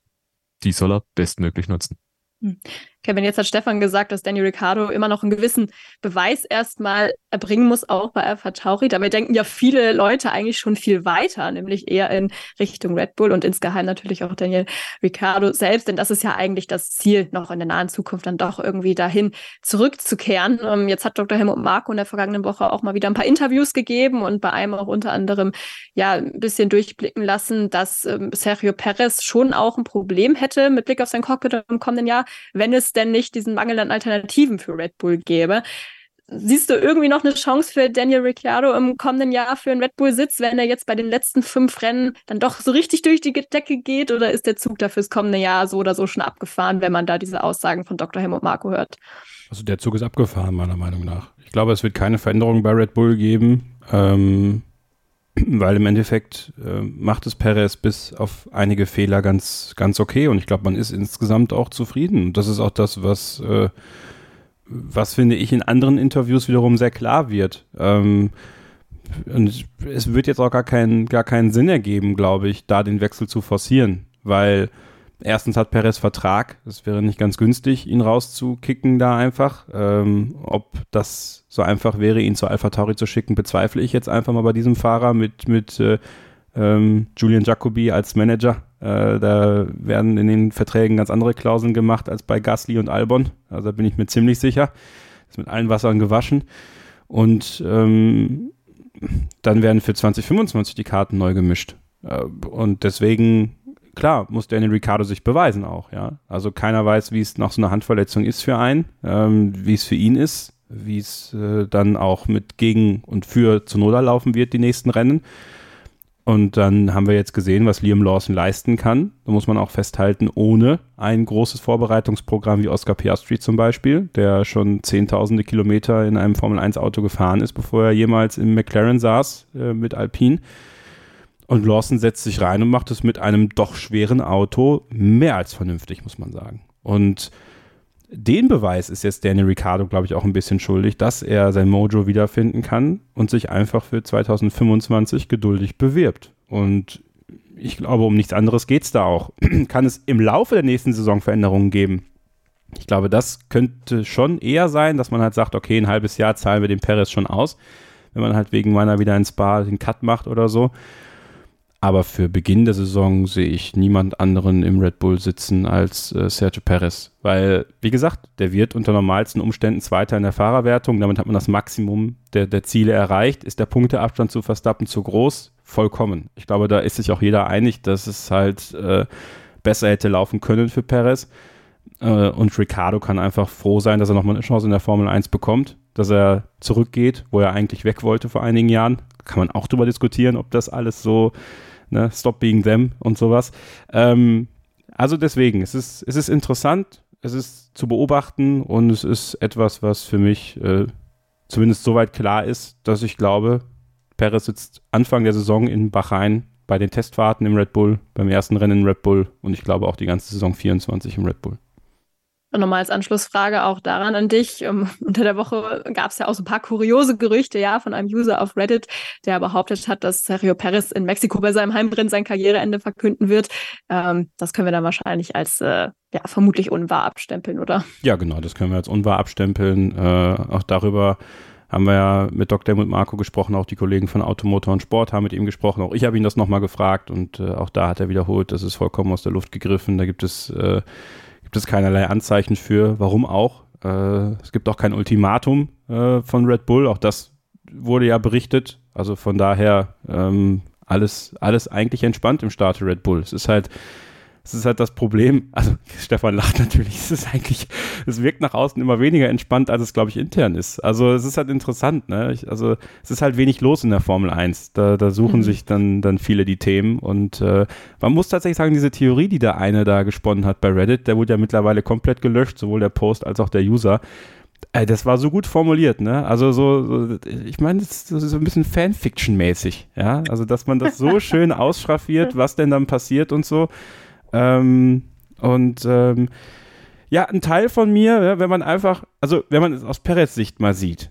die soll er bestmöglich nutzen. Kevin, jetzt hat Stefan gesagt, dass Danny Ricciardo immer noch einen gewissen Beweis erstmal erbringen muss, auch bei Alpha Tauri. Dabei denken ja viele Leute eigentlich schon viel weiter, nämlich eher in Richtung Red Bull und insgeheim natürlich auch Daniel Ricciardo selbst, denn das ist ja eigentlich das Ziel, noch in der nahen Zukunft dann doch irgendwie dahin zurückzukehren. Ähm, jetzt hat Dr. Helmut Marko in der vergangenen Woche auch mal wieder ein paar Interviews gegeben und bei einem auch unter anderem ja ein bisschen durchblicken lassen, dass ähm, Sergio Perez schon auch ein Problem hätte mit Blick auf sein Cockpit im kommenden Jahr, wenn es denn nicht diesen Mangel an Alternativen für Red Bull gäbe. Siehst du irgendwie noch eine Chance für Daniel Ricciardo im kommenden Jahr für einen Red Bull-Sitz, wenn er jetzt bei den letzten fünf Rennen dann doch so richtig durch die Decke geht? Oder ist der Zug dafür das kommende Jahr so oder so schon abgefahren, wenn man da diese Aussagen von Dr. Helmut Marko hört? Also der Zug ist abgefahren, meiner Meinung nach. Ich glaube, es wird keine Veränderung bei Red Bull geben, ähm, weil im Endeffekt äh, macht es Perez bis auf einige Fehler ganz, ganz okay und ich glaube, man ist insgesamt auch zufrieden. Und das ist auch das, was äh, was finde ich in anderen Interviews wiederum sehr klar wird. Ähm, und es wird jetzt auch gar, kein, gar keinen Sinn ergeben, glaube ich, da den Wechsel zu forcieren, weil erstens hat Perez Vertrag, es wäre nicht ganz günstig, ihn rauszukicken da einfach. Ähm, ob das so einfach wäre, ihn zu Alpha Tauri zu schicken, bezweifle ich jetzt einfach mal bei diesem Fahrer mit, mit äh, ähm, Julian Jacobi als Manager. Äh, da werden in den Verträgen ganz andere Klauseln gemacht als bei Gasly und Albon. Also da bin ich mir ziemlich sicher. Ist mit allen Wassern gewaschen. Und ähm, dann werden für 2025 die Karten neu gemischt. Äh, und deswegen, klar, muss Daniel Ricciardo sich beweisen auch, ja. Also keiner weiß, wie es nach so einer Handverletzung ist für einen, ähm, wie es für ihn ist, wie es äh, dann auch mit gegen und für Zunoda laufen wird, die nächsten Rennen. Und dann haben wir jetzt gesehen, was Liam Lawson leisten kann. Da muss man auch festhalten, ohne ein großes Vorbereitungsprogramm wie Oscar Piastri zum Beispiel, der schon zehntausende Kilometer in einem Formel-1-Auto gefahren ist, bevor er jemals im McLaren saß äh, mit Alpine. Und Lawson setzt sich rein und macht es mit einem doch schweren Auto mehr als vernünftig, muss man sagen. Und den Beweis ist jetzt Daniel Ricciardo, glaube ich, auch ein bisschen schuldig, dass er sein Mojo wiederfinden kann und sich einfach für 2025 geduldig bewirbt. Und ich glaube, um nichts anderes geht es da auch. kann es im Laufe der nächsten Saison Veränderungen geben? Ich glaube, das könnte schon eher sein, dass man halt sagt, okay, ein halbes Jahr zahlen wir den Perez schon aus, wenn man halt wegen meiner wieder ein Spa den Cut macht oder so. Aber für Beginn der Saison sehe ich niemand anderen im Red Bull sitzen als äh, Sergio Perez. Weil, wie gesagt, der wird unter normalsten Umständen Zweiter in der Fahrerwertung. Damit hat man das Maximum der, der Ziele erreicht. Ist der Punkteabstand zu Verstappen zu groß? Vollkommen. Ich glaube, da ist sich auch jeder einig, dass es halt äh, besser hätte laufen können für Perez. Äh, und Ricardo kann einfach froh sein, dass er nochmal eine Chance in der Formel 1 bekommt. Dass er zurückgeht, wo er eigentlich weg wollte vor einigen Jahren. Kann man auch drüber diskutieren, ob das alles so ne? Stop being them und sowas. Ähm, also deswegen, es ist, es ist interessant, es ist zu beobachten und es ist etwas, was für mich äh, zumindest soweit klar ist, dass ich glaube, Perez sitzt Anfang der Saison in Bahrain bei den Testfahrten im Red Bull, beim ersten Rennen im Red Bull und ich glaube auch die ganze Saison 24 im Red Bull. Und nochmal als Anschlussfrage auch daran an dich. Um, unter der Woche gab es ja auch so ein paar kuriose Gerüchte, ja, von einem User auf Reddit, der behauptet hat, dass Sergio Perez in Mexiko bei seinem Heimrennen sein Karriereende verkünden wird. Ähm, das können wir dann wahrscheinlich als äh, ja, vermutlich unwahr abstempeln, oder? Ja, genau, das können wir als unwahr abstempeln. Äh, auch darüber haben wir ja mit Dr. Helmut Marco gesprochen, auch die Kollegen von Automotor und Sport haben mit ihm gesprochen. Auch ich habe ihn das nochmal gefragt und äh, auch da hat er wiederholt, das ist vollkommen aus der Luft gegriffen. Da gibt es äh, gibt es keinerlei Anzeichen für. Warum auch? Äh, es gibt auch kein Ultimatum äh, von Red Bull. Auch das wurde ja berichtet. Also von daher ähm, alles, alles eigentlich entspannt im Start Red Bull. Es ist halt das ist halt das Problem. Also Stefan lacht natürlich. Es ist eigentlich, es wirkt nach außen immer weniger entspannt, als es, glaube ich, intern ist. Also es ist halt interessant. Ne? Ich, also es ist halt wenig los in der Formel 1. Da, da suchen mhm. sich dann, dann viele die Themen. Und äh, man muss tatsächlich sagen, diese Theorie, die der eine da gesponnen hat bei Reddit, der wurde ja mittlerweile komplett gelöscht, sowohl der Post als auch der User. Äh, das war so gut formuliert, ne? Also so, so ich meine, das, das, ist so ein bisschen Fanfiction-mäßig, ja? Also, dass man das so schön ausschraffiert, was denn dann passiert und so. Ähm, und ähm, ja, ein Teil von mir, wenn man einfach, also wenn man es aus Perez Sicht mal sieht,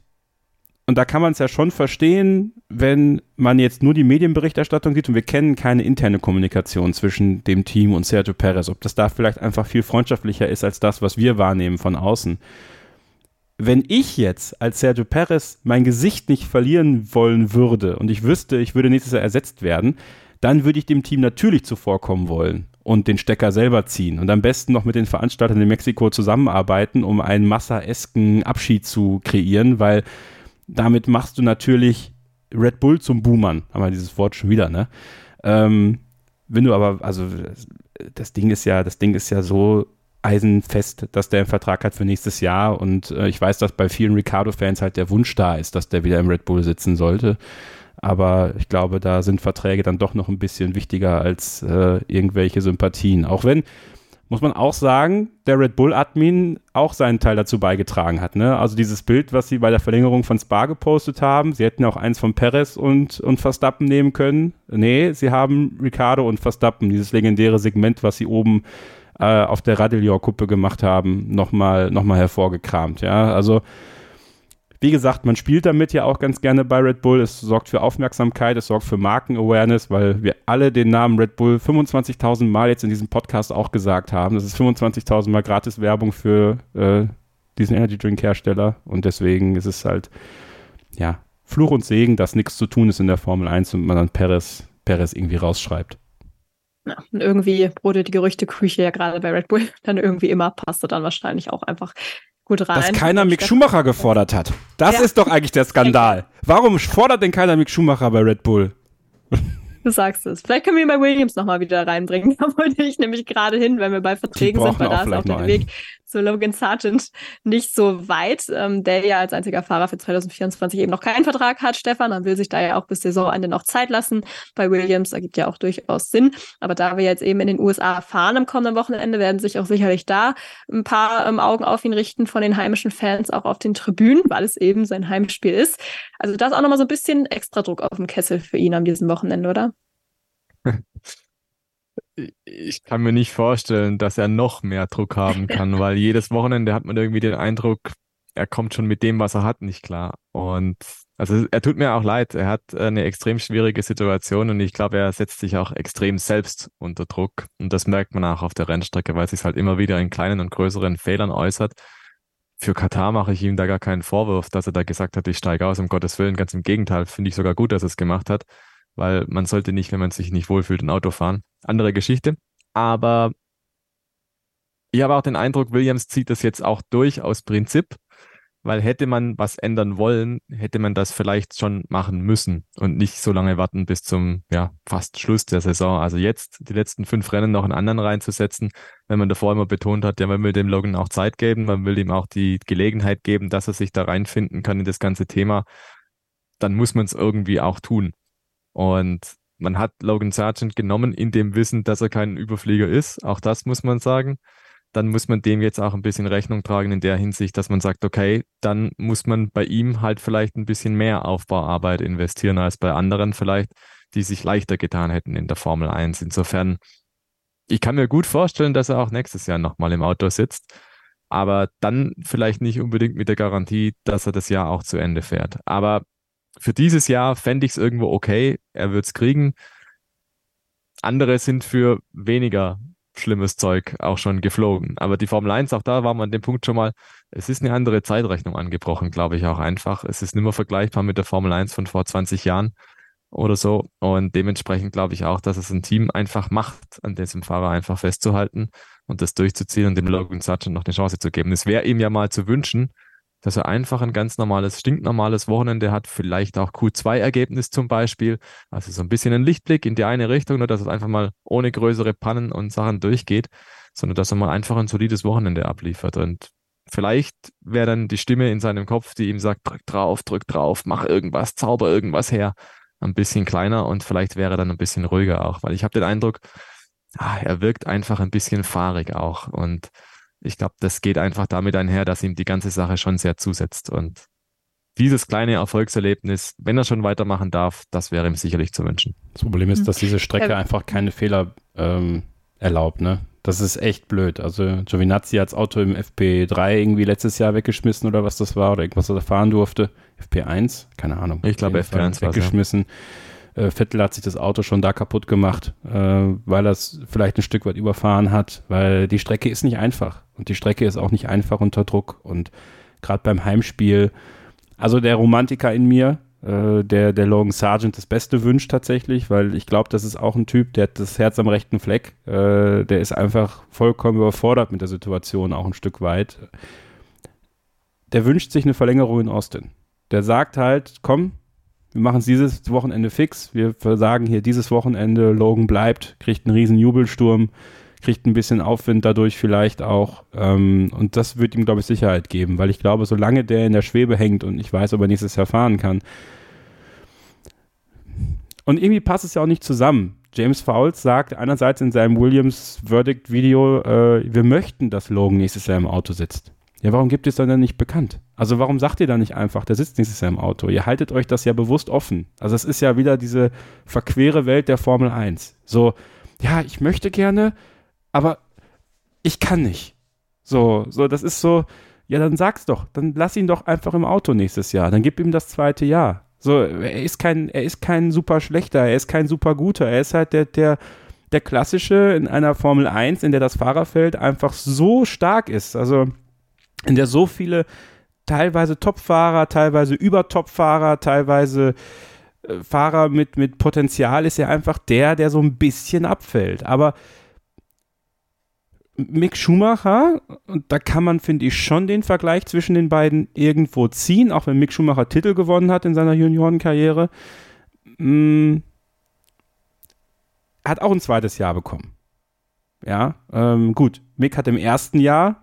und da kann man es ja schon verstehen, wenn man jetzt nur die Medienberichterstattung sieht und wir kennen keine interne Kommunikation zwischen dem Team und Sergio Perez, ob das da vielleicht einfach viel freundschaftlicher ist als das, was wir wahrnehmen von außen. Wenn ich jetzt als Sergio Perez mein Gesicht nicht verlieren wollen würde und ich wüsste, ich würde nächstes Jahr ersetzt werden, dann würde ich dem Team natürlich zuvorkommen wollen und den Stecker selber ziehen und am besten noch mit den Veranstaltern in Mexiko zusammenarbeiten, um einen massaesken Abschied zu kreieren, weil damit machst du natürlich Red Bull zum Boomern. Haben wir dieses Wort schon wieder, ne? Ähm, wenn du aber, also das Ding ist ja, das Ding ist ja so eisenfest, dass der einen Vertrag hat für nächstes Jahr und äh, ich weiß, dass bei vielen Ricardo-Fans halt der Wunsch da ist, dass der wieder im Red Bull sitzen sollte. Aber ich glaube, da sind Verträge dann doch noch ein bisschen wichtiger als äh, irgendwelche Sympathien. Auch wenn, muss man auch sagen, der Red Bull-Admin auch seinen Teil dazu beigetragen hat. Ne? Also dieses Bild, was sie bei der Verlängerung von Spa gepostet haben, sie hätten auch eins von Perez und, und Verstappen nehmen können. Nee, sie haben Ricardo und Verstappen, dieses legendäre Segment, was sie oben äh, auf der Radillon-Kuppe gemacht haben, nochmal noch mal hervorgekramt. Ja, also wie gesagt, man spielt damit ja auch ganz gerne bei Red Bull. Es sorgt für Aufmerksamkeit, es sorgt für Marken-Awareness, weil wir alle den Namen Red Bull 25.000 Mal jetzt in diesem Podcast auch gesagt haben. Das ist 25.000 Mal gratis Werbung für äh, diesen Energy Drink Hersteller und deswegen ist es halt, ja, Fluch und Segen, dass nichts zu tun ist in der Formel 1 und man dann Perez, Perez irgendwie rausschreibt. Ja, und irgendwie wurde die Gerüchteküche ja gerade bei Red Bull dann irgendwie immer, passte dann wahrscheinlich auch einfach gut rein. Dass keiner Mick Schumacher gefordert hat. Das ja. ist doch eigentlich der Skandal. Warum fordert denn keiner Mick Schumacher bei Red Bull? Du sagst es. Vielleicht können wir ihn bei Williams nochmal wieder reinbringen. Da wollte ich nämlich gerade hin, wenn wir bei Verträgen sind, weil da ist auch der Weg zu Logan Sargent nicht so weit, ähm, der ja als einziger Fahrer für 2024 eben noch keinen Vertrag hat, Stefan. Man will sich da ja auch bis Saisonende noch Zeit lassen. Bei Williams ergibt ja auch durchaus Sinn. Aber da wir jetzt eben in den USA fahren am kommenden Wochenende, werden sich auch sicherlich da ein paar ähm, Augen auf ihn richten von den heimischen Fans, auch auf den Tribünen, weil es eben sein Heimspiel ist. Also das auch nochmal so ein bisschen extra Druck auf dem Kessel für ihn an diesem Wochenende, oder? Ich kann mir nicht vorstellen, dass er noch mehr Druck haben kann, weil jedes Wochenende hat man irgendwie den Eindruck, er kommt schon mit dem, was er hat, nicht klar. Und also er tut mir auch leid. Er hat eine extrem schwierige Situation und ich glaube, er setzt sich auch extrem selbst unter Druck. Und das merkt man auch auf der Rennstrecke, weil es sich halt immer wieder in kleinen und größeren Fehlern äußert. Für Katar mache ich ihm da gar keinen Vorwurf, dass er da gesagt hat, ich steige aus, um Gottes Willen. Ganz im Gegenteil, finde ich sogar gut, dass er es gemacht hat weil man sollte nicht, wenn man sich nicht wohlfühlt, ein Auto fahren. Andere Geschichte. Aber ich habe auch den Eindruck, Williams zieht das jetzt auch durch aus Prinzip, weil hätte man was ändern wollen, hätte man das vielleicht schon machen müssen und nicht so lange warten bis zum ja fast Schluss der Saison. Also jetzt die letzten fünf Rennen noch einen anderen reinzusetzen, wenn man davor immer betont hat, ja, man will dem Logan auch Zeit geben, man will ihm auch die Gelegenheit geben, dass er sich da reinfinden kann in das ganze Thema, dann muss man es irgendwie auch tun. Und man hat Logan Sargent genommen in dem Wissen, dass er kein Überflieger ist. Auch das muss man sagen. Dann muss man dem jetzt auch ein bisschen Rechnung tragen in der Hinsicht, dass man sagt, okay, dann muss man bei ihm halt vielleicht ein bisschen mehr Aufbauarbeit investieren als bei anderen vielleicht, die sich leichter getan hätten in der Formel 1. Insofern, ich kann mir gut vorstellen, dass er auch nächstes Jahr nochmal im Auto sitzt, aber dann vielleicht nicht unbedingt mit der Garantie, dass er das Jahr auch zu Ende fährt. Aber für dieses Jahr fände ich es irgendwo okay, er wird es kriegen. Andere sind für weniger schlimmes Zeug auch schon geflogen. Aber die Formel 1, auch da war man an dem Punkt schon mal, es ist eine andere Zeitrechnung angebrochen, glaube ich auch einfach. Es ist nicht mehr vergleichbar mit der Formel 1 von vor 20 Jahren oder so. Und dementsprechend glaube ich auch, dass es ein Team einfach macht, an diesem Fahrer einfach festzuhalten und das durchzuziehen und dem Logan Sargent noch eine Chance zu geben. Es wäre ihm ja mal zu wünschen, dass er einfach ein ganz normales, stinknormales Wochenende hat, vielleicht auch Q2-Ergebnis zum Beispiel. Also so ein bisschen ein Lichtblick in die eine Richtung, nur dass es einfach mal ohne größere Pannen und Sachen durchgeht, sondern dass er mal einfach ein solides Wochenende abliefert. Und vielleicht wäre dann die Stimme in seinem Kopf, die ihm sagt, drück drauf, drück drauf, mach irgendwas, zauber irgendwas her, ein bisschen kleiner und vielleicht wäre er dann ein bisschen ruhiger auch, weil ich habe den Eindruck, ah, er wirkt einfach ein bisschen fahrig auch und ich glaube, das geht einfach damit einher, dass ihm die ganze Sache schon sehr zusetzt. Und dieses kleine Erfolgserlebnis, wenn er schon weitermachen darf, das wäre ihm sicherlich zu wünschen. Das Problem ist, dass diese Strecke ja. einfach keine Fehler ähm, erlaubt, ne? Das ist echt blöd. Also Giovinazzi hat das Auto im FP3 irgendwie letztes Jahr weggeschmissen oder was das war oder irgendwas, was er fahren durfte. FP1, keine Ahnung. Ich glaube FP1 war weggeschmissen. Ja. Äh, Vettel hat sich das Auto schon da kaputt gemacht, äh, weil er es vielleicht ein Stück weit überfahren hat, weil die Strecke ist nicht einfach. Und die Strecke ist auch nicht einfach unter Druck. Und gerade beim Heimspiel, also der Romantiker in mir, äh, der, der Logan Sargent das Beste wünscht tatsächlich, weil ich glaube, das ist auch ein Typ, der hat das Herz am rechten Fleck. Äh, der ist einfach vollkommen überfordert mit der Situation, auch ein Stück weit. Der wünscht sich eine Verlängerung in Austin. Der sagt halt, komm, wir machen es dieses Wochenende fix. Wir sagen hier dieses Wochenende, Logan bleibt, kriegt einen riesen Jubelsturm kriegt ein bisschen Aufwind dadurch vielleicht auch. Ähm, und das wird ihm, glaube ich, Sicherheit geben, weil ich glaube, solange der in der Schwebe hängt und ich weiß, ob er nächstes Jahr fahren kann. Und irgendwie passt es ja auch nicht zusammen. James Fowles sagt einerseits in seinem Williams Verdict Video, äh, wir möchten, dass Logan nächstes Jahr im Auto sitzt. Ja, warum gibt es dann nicht bekannt? Also warum sagt ihr dann nicht einfach, der sitzt nächstes Jahr im Auto? Ihr haltet euch das ja bewusst offen. Also es ist ja wieder diese verquere Welt der Formel 1. So, ja, ich möchte gerne, aber ich kann nicht. So, so, das ist so, ja, dann sag's doch, dann lass ihn doch einfach im Auto nächstes Jahr, dann gib ihm das zweite Jahr. So, er ist kein, er ist kein super schlechter, er ist kein super guter, er ist halt der, der, der klassische in einer Formel 1, in der das Fahrerfeld einfach so stark ist, also in der so viele teilweise Topfahrer, teilweise Übertopfahrer, teilweise äh, Fahrer mit, mit Potenzial ist er einfach der, der so ein bisschen abfällt. Aber Mick Schumacher, und da kann man, finde ich, schon den Vergleich zwischen den beiden irgendwo ziehen, auch wenn Mick Schumacher Titel gewonnen hat in seiner Juniorenkarriere. Mh, mm, hat auch ein zweites Jahr bekommen. Ja, ähm, gut. Mick hat im ersten Jahr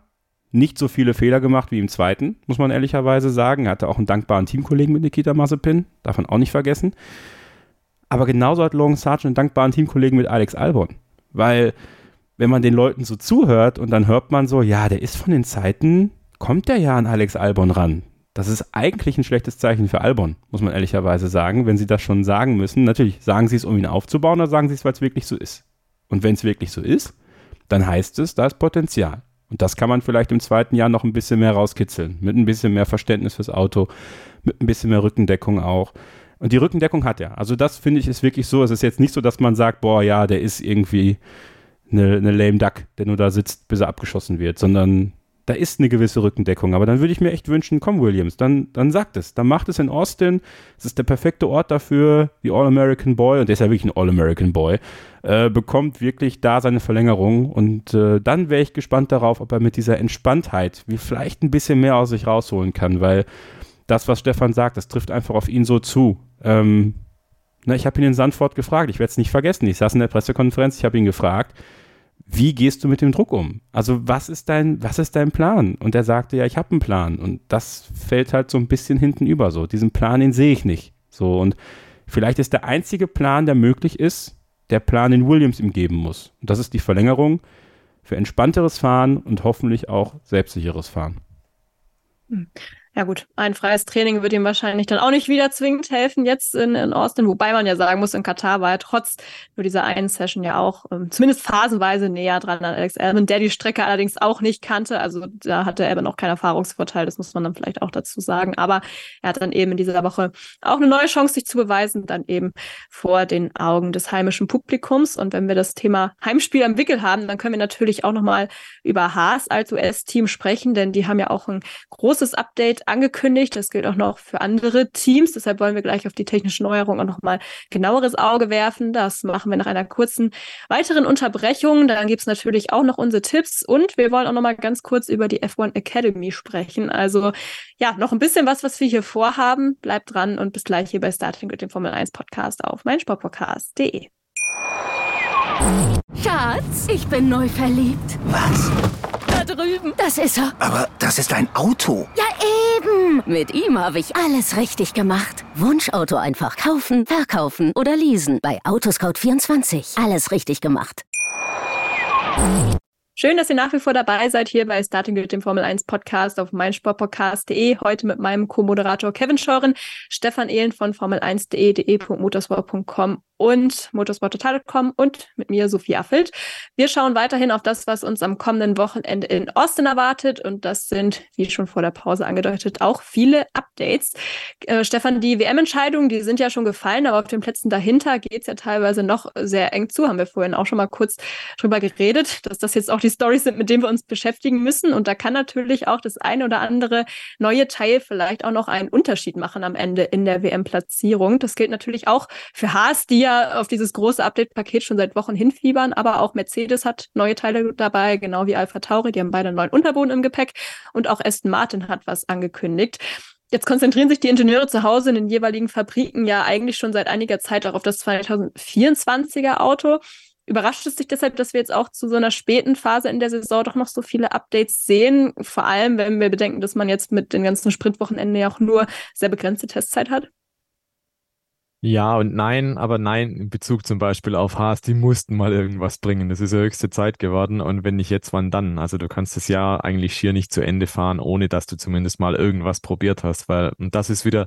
nicht so viele Fehler gemacht wie im zweiten, muss man ehrlicherweise sagen. Er hatte auch einen dankbaren Teamkollegen mit Nikita Mazepin, darf man auch nicht vergessen. Aber genauso hat Logan Sargent einen dankbaren Teamkollegen mit Alex Albon. Weil wenn man den Leuten so zuhört und dann hört man so, ja, der ist von den Zeiten, kommt der ja an Alex Albon ran. Das ist eigentlich ein schlechtes Zeichen für Albon, muss man ehrlicherweise sagen, wenn sie das schon sagen müssen. Natürlich sagen sie es, um ihn aufzubauen, oder sagen sie es, weil es wirklich so ist. Und wenn es wirklich so ist, dann heißt es, da ist Potenzial. Und das kann man vielleicht im zweiten Jahr noch ein bisschen mehr rauskitzeln. Mit ein bisschen mehr Verständnis fürs Auto, mit ein bisschen mehr Rückendeckung auch. Und die Rückendeckung hat er. Also das finde ich ist wirklich so. Es ist jetzt nicht so, dass man sagt, boah, ja, der ist irgendwie eine, eine lame Duck, der nur da sitzt, bis er abgeschossen wird, sondern da ist eine gewisse Rückendeckung. Aber dann würde ich mir echt wünschen, komm Williams, dann, dann sagt es. Dann macht es in Austin. Es ist der perfekte Ort dafür. Die All-American Boy, und der ist ja wirklich ein All-American Boy, äh, bekommt wirklich da seine Verlängerung. Und äh, dann wäre ich gespannt darauf, ob er mit dieser Entspanntheit wie vielleicht ein bisschen mehr aus sich rausholen kann, weil das, was Stefan sagt, das trifft einfach auf ihn so zu. Ähm, na, ich habe ihn in Sandford gefragt, ich werde es nicht vergessen. Ich saß in der Pressekonferenz, ich habe ihn gefragt, wie gehst du mit dem Druck um? Also was ist dein, was ist dein Plan? Und er sagte, ja, ich habe einen Plan. Und das fällt halt so ein bisschen hinten über. So, diesen Plan, den sehe ich nicht. So, und vielleicht ist der einzige Plan, der möglich ist, der Plan, den Williams ihm geben muss. Und das ist die Verlängerung für entspannteres Fahren und hoffentlich auch selbstsicheres Fahren. Ja gut, ein freies Training wird ihm wahrscheinlich dann auch nicht wieder zwingend helfen jetzt in, in Austin, wobei man ja sagen muss, in Katar war er trotz nur dieser einen Session ja auch ähm, zumindest phasenweise näher dran an Alex Albon, der die Strecke allerdings auch nicht kannte. Also da hatte er noch keinen Erfahrungsvorteil, das muss man dann vielleicht auch dazu sagen. Aber er hat dann eben in dieser Woche auch eine neue Chance, sich zu beweisen, dann eben vor den Augen des heimischen Publikums. Und wenn wir das Thema Heimspiel am Wickel haben, dann können wir natürlich auch nochmal über Haas als US-Team sprechen, denn die haben ja auch ein großes Update angekündigt. Das gilt auch noch für andere Teams. Deshalb wollen wir gleich auf die technischen Neuerungen auch nochmal genaueres Auge werfen. Das machen wir nach einer kurzen weiteren Unterbrechung. Dann gibt es natürlich auch noch unsere Tipps und wir wollen auch nochmal ganz kurz über die F1 Academy sprechen. Also ja, noch ein bisschen was, was wir hier vorhaben. Bleibt dran und bis gleich hier bei Starting Grid, dem Formel 1 Podcast auf meinsportpodcast.de. Schatz, ich bin neu verliebt. Was? Drüben. Das ist er. Aber das ist ein Auto. Ja, eben. Mit ihm habe ich alles richtig gemacht. Wunschauto einfach kaufen, verkaufen oder leasen. Bei Autoscout24. Alles richtig gemacht. Schön, dass ihr nach wie vor dabei seid hier bei Starting Grid, dem Formel 1 Podcast auf meinsportpodcast.de. Heute mit meinem Co-Moderator Kevin Scheuren, Stefan Ehlen von Formel1.de, de.motorsport.com und motorsporttotal.com und mit mir Sophie Affelt. Wir schauen weiterhin auf das, was uns am kommenden Wochenende in Austin erwartet und das sind, wie schon vor der Pause angedeutet, auch viele Updates. Äh, Stefan, die WM-Entscheidungen, die sind ja schon gefallen, aber auf den Plätzen dahinter geht es ja teilweise noch sehr eng zu. Haben wir vorhin auch schon mal kurz drüber geredet, dass das jetzt auch die Stories sind, mit denen wir uns beschäftigen müssen und da kann natürlich auch das eine oder andere neue Teil vielleicht auch noch einen Unterschied machen am Ende in der WM-Platzierung. Das gilt natürlich auch für Haas, die ja auf dieses große Update-Paket schon seit Wochen hinfiebern, aber auch Mercedes hat neue Teile dabei, genau wie Alpha Tauri, die haben beide einen neuen Unterboden im Gepäck und auch Aston Martin hat was angekündigt. Jetzt konzentrieren sich die Ingenieure zu Hause in den jeweiligen Fabriken ja eigentlich schon seit einiger Zeit auch auf das 2024er Auto. Überrascht es dich deshalb, dass wir jetzt auch zu so einer späten Phase in der Saison doch noch so viele Updates sehen? Vor allem, wenn wir bedenken, dass man jetzt mit den ganzen Sprintwochenenden ja auch nur sehr begrenzte Testzeit hat? Ja und nein, aber nein in Bezug zum Beispiel auf Haas, die mussten mal irgendwas bringen. Das ist ja höchste Zeit geworden und wenn nicht jetzt, wann dann? Also du kannst das Jahr eigentlich schier nicht zu Ende fahren, ohne dass du zumindest mal irgendwas probiert hast, weil und das ist wieder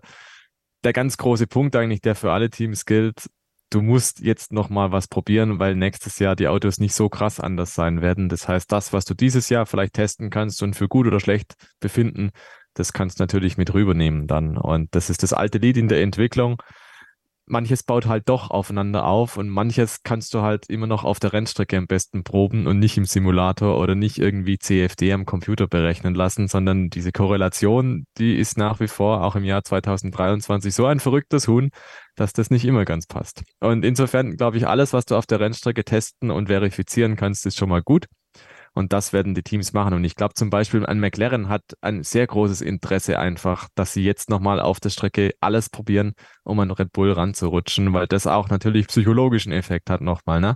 der ganz große Punkt eigentlich, der für alle Teams gilt. Du musst jetzt noch mal was probieren, weil nächstes Jahr die Autos nicht so krass anders sein werden. Das heißt, das, was du dieses Jahr vielleicht testen kannst und für gut oder schlecht befinden, das kannst du natürlich mit rübernehmen dann. Und das ist das alte Lied in der Entwicklung manches baut halt doch aufeinander auf und manches kannst du halt immer noch auf der Rennstrecke am besten proben und nicht im Simulator oder nicht irgendwie CFD am Computer berechnen lassen, sondern diese Korrelation, die ist nach wie vor auch im Jahr 2023 so ein verrücktes Huhn, dass das nicht immer ganz passt. Und insofern glaube ich, alles, was du auf der Rennstrecke testen und verifizieren kannst, ist schon mal gut. Und das werden die Teams machen. Und ich glaube zum Beispiel, ein McLaren hat ein sehr großes Interesse einfach, dass sie jetzt nochmal auf der Strecke alles probieren, um an Red Bull ranzurutschen, weil das auch natürlich psychologischen Effekt hat nochmal. Ne?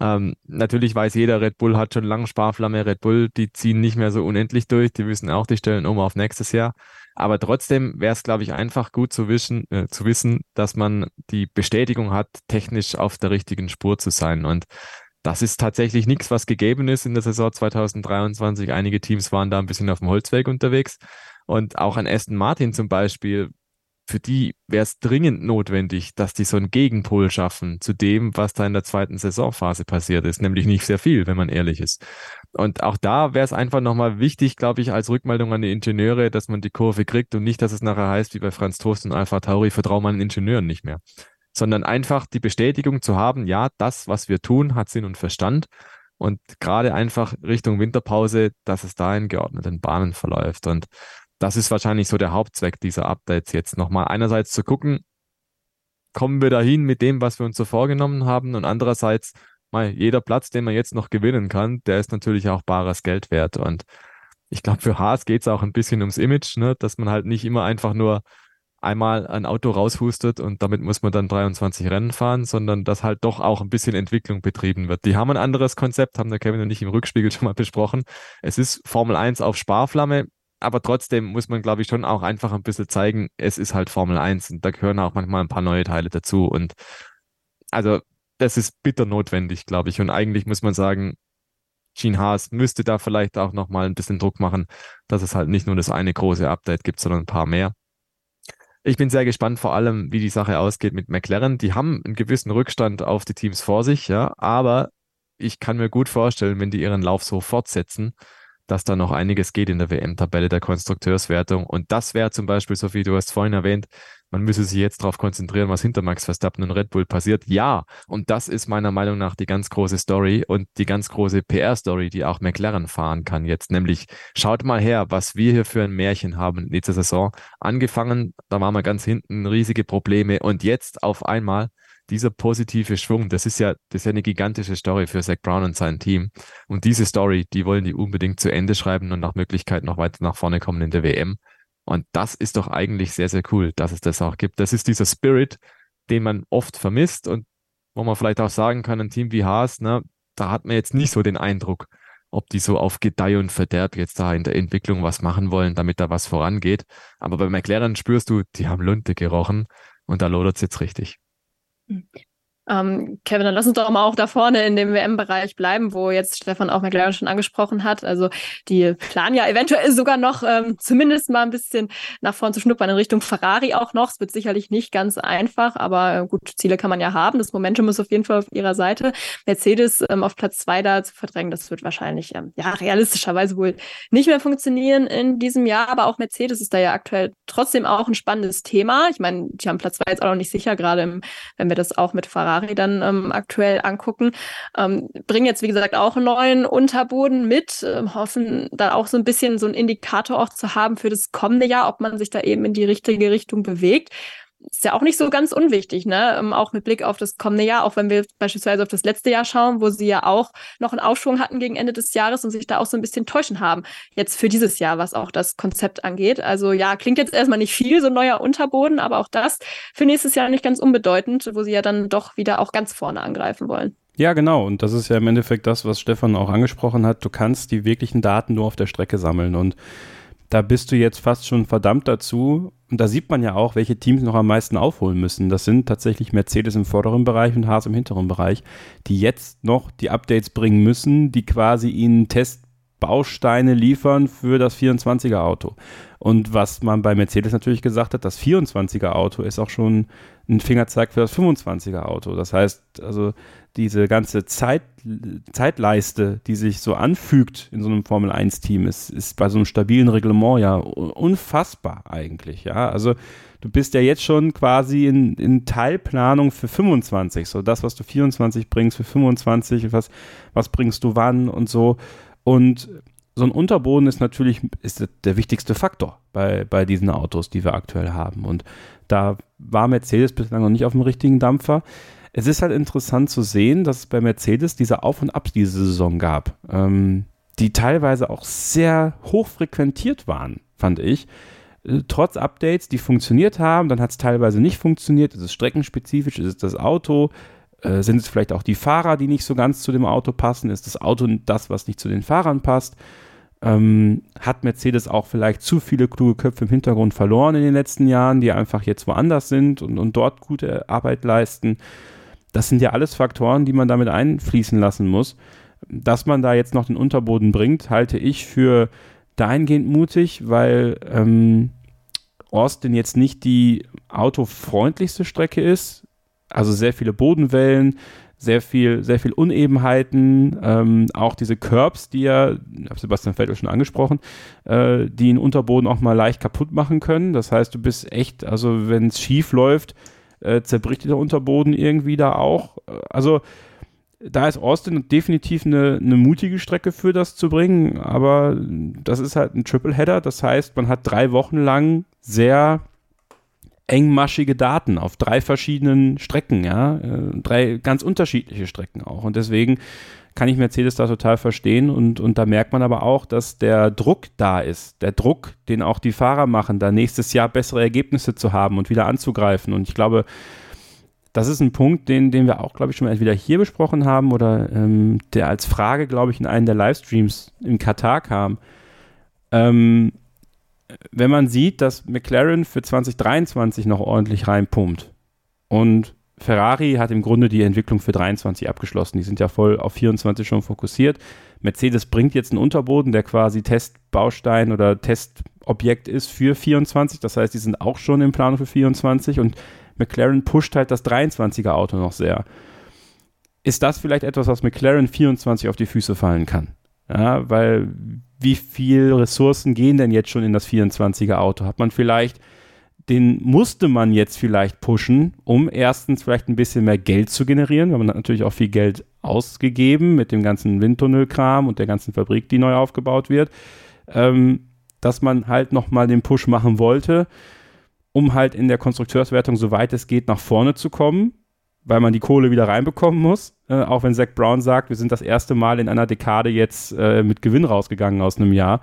Ähm, natürlich weiß jeder, Red Bull hat schon lange Sparflamme. Red Bull, die ziehen nicht mehr so unendlich durch. Die wissen auch, die stellen um auf nächstes Jahr. Aber trotzdem wäre es, glaube ich, einfach gut zu wissen, äh, zu wissen, dass man die Bestätigung hat, technisch auf der richtigen Spur zu sein. Und das ist tatsächlich nichts, was gegeben ist in der Saison 2023. Einige Teams waren da ein bisschen auf dem Holzweg unterwegs. Und auch an Aston Martin zum Beispiel, für die wäre es dringend notwendig, dass die so einen Gegenpol schaffen zu dem, was da in der zweiten Saisonphase passiert ist. Nämlich nicht sehr viel, wenn man ehrlich ist. Und auch da wäre es einfach nochmal wichtig, glaube ich, als Rückmeldung an die Ingenieure, dass man die Kurve kriegt und nicht, dass es nachher heißt, wie bei Franz Toast und Alpha Tauri, vertrauen man den Ingenieuren nicht mehr sondern einfach die Bestätigung zu haben, ja, das, was wir tun, hat Sinn und Verstand. Und gerade einfach Richtung Winterpause, dass es da in geordneten Bahnen verläuft. Und das ist wahrscheinlich so der Hauptzweck dieser Updates jetzt nochmal. Einerseits zu gucken, kommen wir dahin mit dem, was wir uns so vorgenommen haben und andererseits mal jeder Platz, den man jetzt noch gewinnen kann, der ist natürlich auch bares Geld wert. Und ich glaube, für Haas geht es auch ein bisschen ums Image, ne? dass man halt nicht immer einfach nur einmal ein Auto raushustet und damit muss man dann 23 Rennen fahren, sondern dass halt doch auch ein bisschen Entwicklung betrieben wird. Die haben ein anderes Konzept, haben der Kevin und ich im Rückspiegel schon mal besprochen. Es ist Formel 1 auf Sparflamme, aber trotzdem muss man, glaube ich, schon auch einfach ein bisschen zeigen, es ist halt Formel 1 und da gehören auch manchmal ein paar neue Teile dazu und also das ist bitter notwendig, glaube ich. Und eigentlich muss man sagen, Gene Haas müsste da vielleicht auch nochmal ein bisschen Druck machen, dass es halt nicht nur das eine große Update gibt, sondern ein paar mehr. Ich bin sehr gespannt, vor allem, wie die Sache ausgeht mit McLaren. Die haben einen gewissen Rückstand auf die Teams vor sich, ja, aber ich kann mir gut vorstellen, wenn die ihren Lauf so fortsetzen, dass da noch einiges geht in der WM-Tabelle der Konstrukteurswertung. Und das wäre zum Beispiel, so wie du hast vorhin erwähnt, man müsse sich jetzt darauf konzentrieren, was hinter Max Verstappen und Red Bull passiert. Ja, und das ist meiner Meinung nach die ganz große Story und die ganz große PR-Story, die auch McLaren fahren kann jetzt. Nämlich, schaut mal her, was wir hier für ein Märchen haben in dieser Saison. Angefangen, da waren wir ganz hinten, riesige Probleme und jetzt auf einmal dieser positive Schwung, das ist ja, das ist ja eine gigantische Story für Zach Brown und sein Team. Und diese Story, die wollen die unbedingt zu Ende schreiben und nach Möglichkeit noch weiter nach vorne kommen in der WM. Und das ist doch eigentlich sehr, sehr cool, dass es das auch gibt. Das ist dieser Spirit, den man oft vermisst und wo man vielleicht auch sagen kann, ein Team wie Haas, ne, da hat man jetzt nicht so den Eindruck, ob die so auf Gedeih und Verderb jetzt da in der Entwicklung was machen wollen, damit da was vorangeht. Aber bei McLaren spürst du, die haben Lunte gerochen und da lodert es jetzt richtig. 嗯，Ähm, Kevin, dann lass uns doch mal auch da vorne in dem WM-Bereich bleiben, wo jetzt Stefan auch McLaren schon angesprochen hat. Also die planen ja eventuell sogar noch ähm, zumindest mal ein bisschen nach vorn zu schnuppern in Richtung Ferrari auch noch. Es wird sicherlich nicht ganz einfach, aber äh, gut, Ziele kann man ja haben. Das Momentum ist auf jeden Fall auf ihrer Seite. Mercedes ähm, auf Platz zwei da zu verdrängen, das wird wahrscheinlich ähm, ja realistischerweise wohl nicht mehr funktionieren in diesem Jahr. Aber auch Mercedes ist da ja aktuell trotzdem auch ein spannendes Thema. Ich meine, die haben Platz zwei jetzt auch noch nicht sicher, gerade wenn wir das auch mit Ferrari Ferrari dann ähm, aktuell angucken. Ähm, bringen jetzt, wie gesagt, auch einen neuen Unterboden mit, äh, hoffen da auch so ein bisschen so einen Indikator auch zu haben für das kommende Jahr, ob man sich da eben in die richtige Richtung bewegt ist ja auch nicht so ganz unwichtig, ne? Ähm, auch mit Blick auf das kommende Jahr, auch wenn wir beispielsweise auf das letzte Jahr schauen, wo sie ja auch noch einen Aufschwung hatten gegen Ende des Jahres und sich da auch so ein bisschen täuschen haben. Jetzt für dieses Jahr, was auch das Konzept angeht. Also ja, klingt jetzt erstmal nicht viel, so neuer Unterboden, aber auch das für nächstes Jahr nicht ganz unbedeutend, wo sie ja dann doch wieder auch ganz vorne angreifen wollen. Ja, genau. Und das ist ja im Endeffekt das, was Stefan auch angesprochen hat. Du kannst die wirklichen Daten nur auf der Strecke sammeln und da bist du jetzt fast schon verdammt dazu. Und da sieht man ja auch, welche Teams noch am meisten aufholen müssen. Das sind tatsächlich Mercedes im vorderen Bereich und Haas im hinteren Bereich, die jetzt noch die Updates bringen müssen, die quasi ihnen Testbausteine liefern für das 24er Auto. Und was man bei Mercedes natürlich gesagt hat, das 24er Auto ist auch schon ein Fingerzeig für das 25er Auto. Das heißt, also diese ganze Zeit, Zeitleiste, die sich so anfügt in so einem Formel 1-Team, ist, ist bei so einem stabilen Reglement ja unfassbar eigentlich. Ja, also du bist ja jetzt schon quasi in, in Teilplanung für 25. So das, was du 24 bringst für 25, was, was bringst du wann und so. Und so ein Unterboden ist natürlich ist der wichtigste Faktor bei, bei diesen Autos, die wir aktuell haben. Und da war Mercedes bislang noch nicht auf dem richtigen Dampfer es ist halt interessant zu sehen, dass es bei Mercedes diese Auf- und Abs diese Saison gab, ähm, die teilweise auch sehr hoch frequentiert waren, fand ich. Äh, trotz Updates, die funktioniert haben, dann hat es teilweise nicht funktioniert. Ist es streckenspezifisch? Ist es das Auto? Äh, sind es vielleicht auch die Fahrer, die nicht so ganz zu dem Auto passen? Ist das Auto das, was nicht zu den Fahrern passt? Ähm, hat Mercedes auch vielleicht zu viele kluge Köpfe im Hintergrund verloren in den letzten Jahren, die einfach jetzt woanders sind und, und dort gute Arbeit leisten? Das sind ja alles Faktoren, die man damit einfließen lassen muss. Dass man da jetzt noch den Unterboden bringt, halte ich für dahingehend mutig, weil ähm, Austin jetzt nicht die autofreundlichste Strecke ist. Also sehr viele Bodenwellen, sehr viel, sehr viel Unebenheiten, ähm, auch diese Curbs, die ja, habe Sebastian Vettel schon angesprochen, äh, die einen Unterboden auch mal leicht kaputt machen können. Das heißt, du bist echt, also wenn es schief läuft, äh, zerbricht der Unterboden irgendwie da auch. Also da ist Austin definitiv eine, eine, mutige Strecke für das zu bringen, aber das ist halt ein Tripleheader. Das heißt, man hat drei Wochen lang sehr engmaschige Daten auf drei verschiedenen Strecken, ja, äh, drei ganz unterschiedliche Strecken auch. Und deswegen kann ich Mercedes da total verstehen und, und da merkt man aber auch, dass der Druck da ist. Der Druck, den auch die Fahrer machen, da nächstes Jahr bessere Ergebnisse zu haben und wieder anzugreifen. Und ich glaube, das ist ein Punkt, den, den wir auch, glaube ich, schon mal entweder hier besprochen haben oder ähm, der als Frage, glaube ich, in einem der Livestreams in Katar kam. Ähm, wenn man sieht, dass McLaren für 2023 noch ordentlich reinpumpt und Ferrari hat im Grunde die Entwicklung für 23 abgeschlossen. Die sind ja voll auf 24 schon fokussiert. Mercedes bringt jetzt einen Unterboden, der quasi Testbaustein oder Testobjekt ist für 24. Das heißt, die sind auch schon in Planung für 24 und McLaren pusht halt das 23er Auto noch sehr. Ist das vielleicht etwas, was McLaren 24 auf die Füße fallen kann? Ja, weil wie viel Ressourcen gehen denn jetzt schon in das 24er Auto? Hat man vielleicht den musste man jetzt vielleicht pushen, um erstens vielleicht ein bisschen mehr Geld zu generieren, weil man hat natürlich auch viel Geld ausgegeben mit dem ganzen Windtunnelkram und der ganzen Fabrik, die neu aufgebaut wird, ähm, dass man halt nochmal den Push machen wollte, um halt in der Konstrukteurswertung, soweit es geht, nach vorne zu kommen, weil man die Kohle wieder reinbekommen muss. Äh, auch wenn Zach Brown sagt, wir sind das erste Mal in einer Dekade jetzt äh, mit Gewinn rausgegangen aus einem Jahr.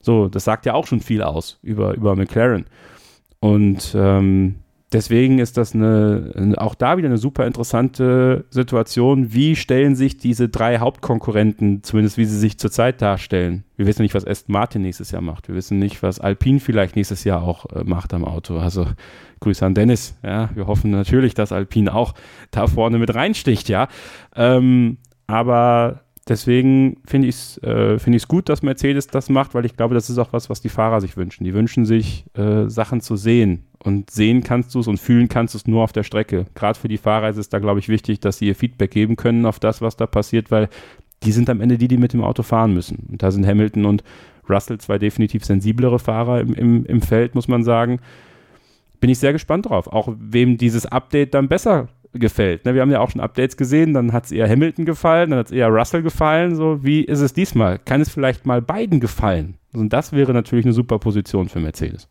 So, das sagt ja auch schon viel aus über, über McLaren. Und ähm, deswegen ist das eine, auch da wieder eine super interessante Situation. Wie stellen sich diese drei Hauptkonkurrenten, zumindest wie sie sich zurzeit darstellen? Wir wissen nicht, was Aston Martin nächstes Jahr macht. Wir wissen nicht, was Alpine vielleicht nächstes Jahr auch äh, macht am Auto. Also Grüße an Dennis. Ja, wir hoffen natürlich, dass Alpine auch da vorne mit reinsticht. Ja, ähm, aber deswegen finde ich es äh, find gut, dass Mercedes das macht, weil ich glaube, das ist auch was, was die Fahrer sich wünschen. Die wünschen sich, äh, Sachen zu sehen. Und sehen kannst du es und fühlen kannst du es nur auf der Strecke. Gerade für die Fahrer ist es da, glaube ich, wichtig, dass sie ihr Feedback geben können auf das, was da passiert, weil die sind am Ende die, die mit dem Auto fahren müssen. Und da sind Hamilton und Russell zwei definitiv sensiblere Fahrer im, im, im Feld, muss man sagen. Bin ich sehr gespannt drauf. Auch wem dieses Update dann besser gefällt. Ne, wir haben ja auch schon Updates gesehen, dann hat es eher Hamilton gefallen, dann hat es eher Russell gefallen. So, wie ist es diesmal? Kann es vielleicht mal beiden gefallen? Und das wäre natürlich eine super Position für Mercedes.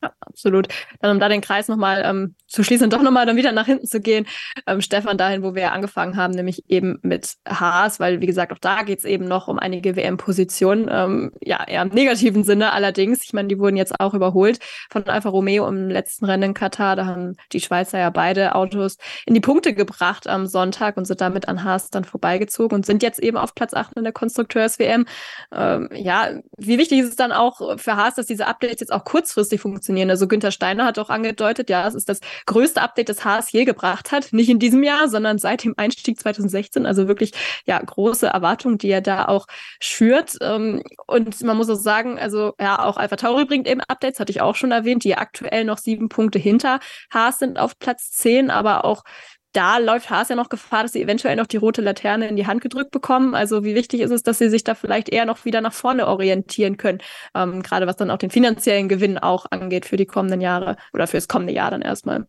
Ja, absolut. Dann um da den Kreis nochmal ähm, zu schließen und doch nochmal dann wieder nach hinten zu gehen, ähm, Stefan, dahin, wo wir angefangen haben, nämlich eben mit Haas, weil wie gesagt, auch da geht es eben noch um einige WM-Positionen, ähm, ja, eher im negativen Sinne allerdings. Ich meine, die wurden jetzt auch überholt von Alfa Romeo im letzten Rennen in Katar. Da haben die Schweizer ja beide Autos in die Punkte gebracht am Sonntag und sind damit an Haas dann vorbeigezogen und sind jetzt eben auf Platz 8 in der Konstrukteurs-WM. Ähm, ja, wie wichtig ist es dann auch für Haas, dass diese Updates jetzt auch kurzfristig funktionieren? Funktionieren. Also Günther Steiner hat auch angedeutet, ja, es ist das größte Update, das Haas je gebracht hat. Nicht in diesem Jahr, sondern seit dem Einstieg 2016. Also wirklich, ja, große Erwartungen, die er da auch schürt. Ähm, und man muss auch sagen, also ja, auch Alpha Tauri bringt eben Updates, hatte ich auch schon erwähnt, die aktuell noch sieben Punkte hinter Haas sind auf Platz zehn, aber auch da läuft Haas ja noch Gefahr, dass sie eventuell noch die rote Laterne in die Hand gedrückt bekommen. Also wie wichtig ist es, dass sie sich da vielleicht eher noch wieder nach vorne orientieren können, ähm, gerade was dann auch den finanziellen Gewinn auch angeht für die kommenden Jahre oder für das kommende Jahr dann erstmal.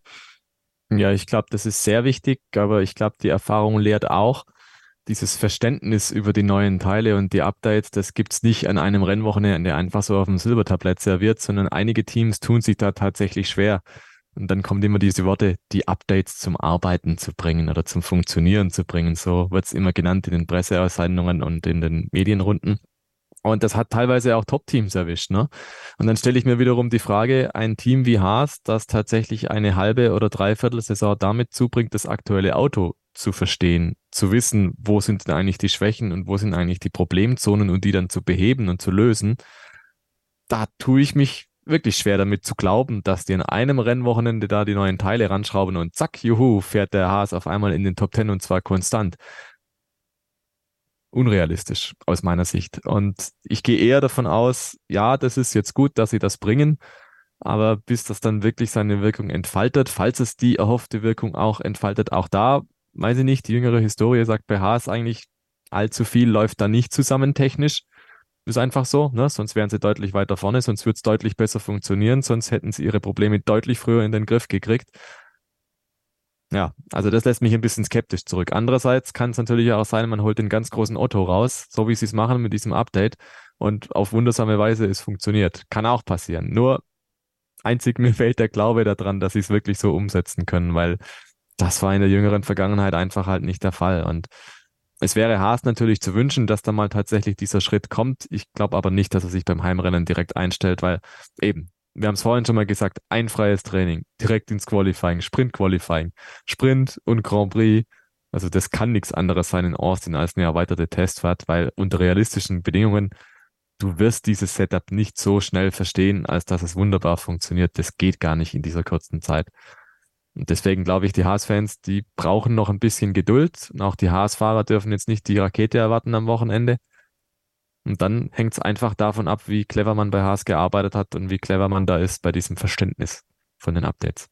Ja, ich glaube, das ist sehr wichtig, aber ich glaube, die Erfahrung lehrt auch, dieses Verständnis über die neuen Teile und die Updates, das gibt es nicht an einem Rennwochenende einfach so auf dem Silbertablett serviert, sondern einige Teams tun sich da tatsächlich schwer. Und dann kommen immer diese Worte, die Updates zum Arbeiten zu bringen oder zum Funktionieren zu bringen. So wird es immer genannt in den Presseaussendungen und in den Medienrunden. Und das hat teilweise auch Top-Teams erwischt. Ne? Und dann stelle ich mir wiederum die Frage, ein Team wie Haas, das tatsächlich eine halbe oder dreiviertel Saison damit zubringt, das aktuelle Auto zu verstehen, zu wissen, wo sind denn eigentlich die Schwächen und wo sind eigentlich die Problemzonen und die dann zu beheben und zu lösen, da tue ich mich wirklich schwer damit zu glauben, dass die in einem Rennwochenende da die neuen Teile ranschrauben und zack, juhu, fährt der Haas auf einmal in den Top Ten und zwar konstant. Unrealistisch aus meiner Sicht. Und ich gehe eher davon aus, ja, das ist jetzt gut, dass sie das bringen, aber bis das dann wirklich seine Wirkung entfaltet, falls es die erhoffte Wirkung auch entfaltet, auch da, weiß ich nicht, die jüngere Historie sagt bei Haas eigentlich, allzu viel läuft da nicht zusammen technisch. Ist einfach so, ne? sonst wären sie deutlich weiter vorne, sonst würde es deutlich besser funktionieren, sonst hätten sie ihre Probleme deutlich früher in den Griff gekriegt. Ja, also das lässt mich ein bisschen skeptisch zurück. Andererseits kann es natürlich auch sein, man holt den ganz großen Otto raus, so wie sie es machen mit diesem Update und auf wundersame Weise es funktioniert. Kann auch passieren. Nur einzig mir fehlt der Glaube daran, dass sie es wirklich so umsetzen können, weil das war in der jüngeren Vergangenheit einfach halt nicht der Fall. Und es wäre Haas natürlich zu wünschen, dass da mal tatsächlich dieser Schritt kommt. Ich glaube aber nicht, dass er sich beim Heimrennen direkt einstellt, weil eben, wir haben es vorhin schon mal gesagt, ein freies Training, direkt ins Qualifying, Sprint-Qualifying, Sprint und Grand Prix. Also das kann nichts anderes sein in Austin als eine erweiterte Testfahrt, weil unter realistischen Bedingungen, du wirst dieses Setup nicht so schnell verstehen, als dass es wunderbar funktioniert. Das geht gar nicht in dieser kurzen Zeit. Und deswegen glaube ich, die Haas-Fans, die brauchen noch ein bisschen Geduld. Und auch die Haas-Fahrer dürfen jetzt nicht die Rakete erwarten am Wochenende. Und dann hängt es einfach davon ab, wie clever man bei Haas gearbeitet hat und wie clever man da ist bei diesem Verständnis von den Updates.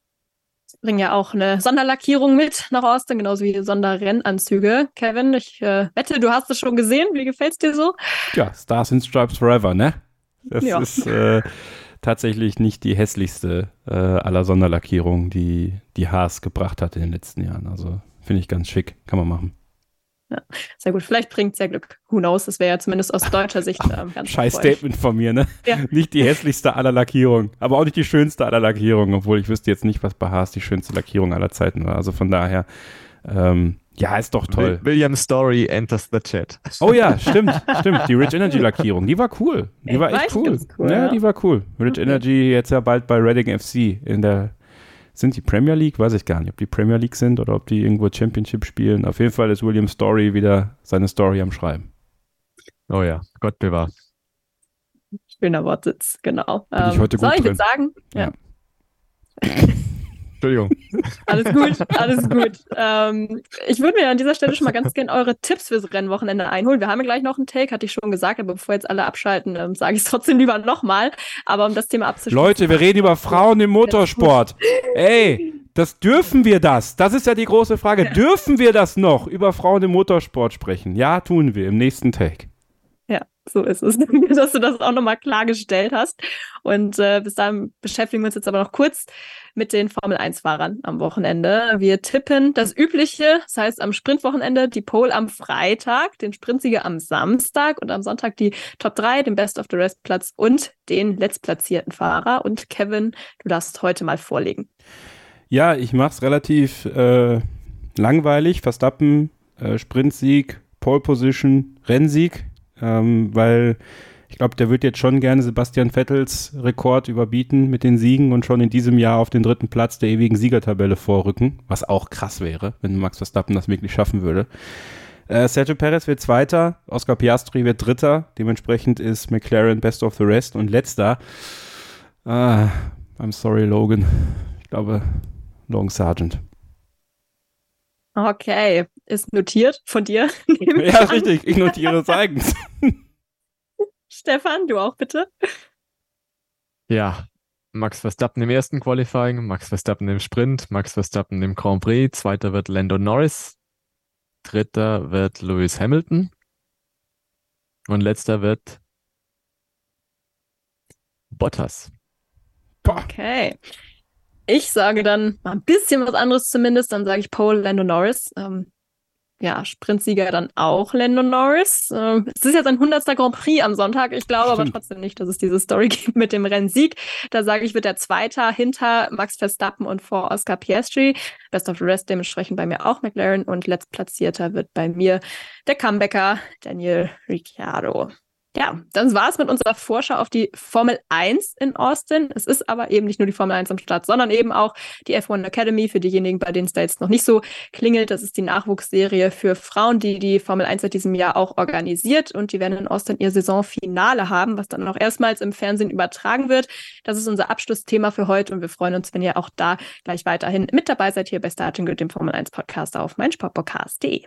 Sie bringen ja auch eine Sonderlackierung mit nach Austin, genauso wie Sonderrennanzüge. Kevin, ich äh, wette, du hast es schon gesehen. Wie gefällt es dir so? Ja, Stars in Stripes Forever, ne? Das ja. ist äh, tatsächlich nicht die hässlichste äh, aller Sonderlackierungen, die die Haas gebracht hat in den letzten Jahren. Also finde ich ganz schick, kann man machen. Ja, sehr gut. Vielleicht bringt es ja Glück. Who knows? Das wäre ja zumindest aus deutscher Sicht ähm, ganz Scheiß Statement von mir, ne? Ja. Nicht die hässlichste aller Lackierungen, aber auch nicht die schönste aller Lackierungen, obwohl ich wüsste jetzt nicht, was bei Haas die schönste Lackierung aller Zeiten war. Also von daher, ähm, ja, ist doch toll. William Story enters the chat. Oh ja, stimmt, stimmt. Die Rich Energy Lackierung, die war cool. Die ich war echt cool. cool. Ja, ja, die war cool. Rich okay. Energy jetzt ja bald bei Reading FC in der sind die Premier League? Weiß ich gar nicht, ob die Premier League sind oder ob die irgendwo Championship spielen. Auf jeden Fall ist William Story wieder seine Story am Schreiben. Oh ja, Gott bewahrt. Schöner Wortsitz, genau. Bin ähm, ich heute gut so, ich würde sagen, ja. ja. Entschuldigung. Alles gut, alles gut. Ähm, ich würde mir an dieser Stelle schon mal ganz gerne eure Tipps fürs Rennwochenende einholen. Wir haben ja gleich noch einen Take, hatte ich schon gesagt, aber bevor jetzt alle abschalten, ähm, sage ich es trotzdem lieber nochmal. Aber um das Thema abzuschließen. Leute, wir reden über Frauen im Motorsport. Ey, das dürfen wir das? Das ist ja die große Frage. Dürfen wir das noch über Frauen im Motorsport sprechen? Ja, tun wir im nächsten Take. So ist es, dass du das auch nochmal klargestellt hast. Und äh, bis dahin beschäftigen wir uns jetzt aber noch kurz mit den Formel-1-Fahrern am Wochenende. Wir tippen das Übliche, das heißt am Sprintwochenende die Pole am Freitag, den Sprintsieger am Samstag und am Sonntag die Top 3, den Best of the Rest Platz und den letztplatzierten Fahrer. Und Kevin, du darfst heute mal vorlegen. Ja, ich mache es relativ äh, langweilig. Verstappen, äh, Sprintsieg, Pole Position, Rennsieg ähm, weil ich glaube, der wird jetzt schon gerne Sebastian Vettels Rekord überbieten mit den Siegen und schon in diesem Jahr auf den dritten Platz der ewigen Siegertabelle vorrücken, was auch krass wäre, wenn Max Verstappen das wirklich schaffen würde. Äh, Sergio Perez wird Zweiter, Oscar Piastri wird Dritter, dementsprechend ist McLaren Best of the Rest und Letzter. Ah, I'm sorry, Logan. Ich glaube, Logan Sargent. Okay, ist notiert von dir. ja, richtig. Ich notiere es eigens. Stefan, du auch bitte. Ja, Max Verstappen im ersten Qualifying, Max Verstappen im Sprint, Max Verstappen im Grand Prix, zweiter wird Lando Norris, dritter wird Lewis Hamilton und letzter wird Bottas. Okay. Ich sage dann mal ein bisschen was anderes zumindest. Dann sage ich Paul Lando Norris. Ähm, ja, Sprintsieger dann auch Lando Norris. Ähm, es ist jetzt ein 100. Grand Prix am Sonntag. Ich glaube Stimmt. aber trotzdem nicht, dass es diese Story gibt mit dem Rennsieg. Da sage ich, wird der Zweiter hinter Max Verstappen und vor Oscar Piastri. Best of the Rest dementsprechend bei mir auch McLaren und letztplatzierter wird bei mir der Comebacker Daniel Ricciardo. Ja, das war's mit unserer Vorschau auf die Formel 1 in Austin. Es ist aber eben nicht nur die Formel 1 am Start, sondern eben auch die F1 Academy für diejenigen, bei denen es da jetzt noch nicht so klingelt. Das ist die Nachwuchsserie für Frauen, die die Formel 1 seit diesem Jahr auch organisiert und die werden in Austin ihr Saisonfinale haben, was dann auch erstmals im Fernsehen übertragen wird. Das ist unser Abschlussthema für heute und wir freuen uns, wenn ihr auch da gleich weiterhin mit dabei seid hier bei Starting Grid, dem Formel 1 Podcast auf meinsportpodcast.de.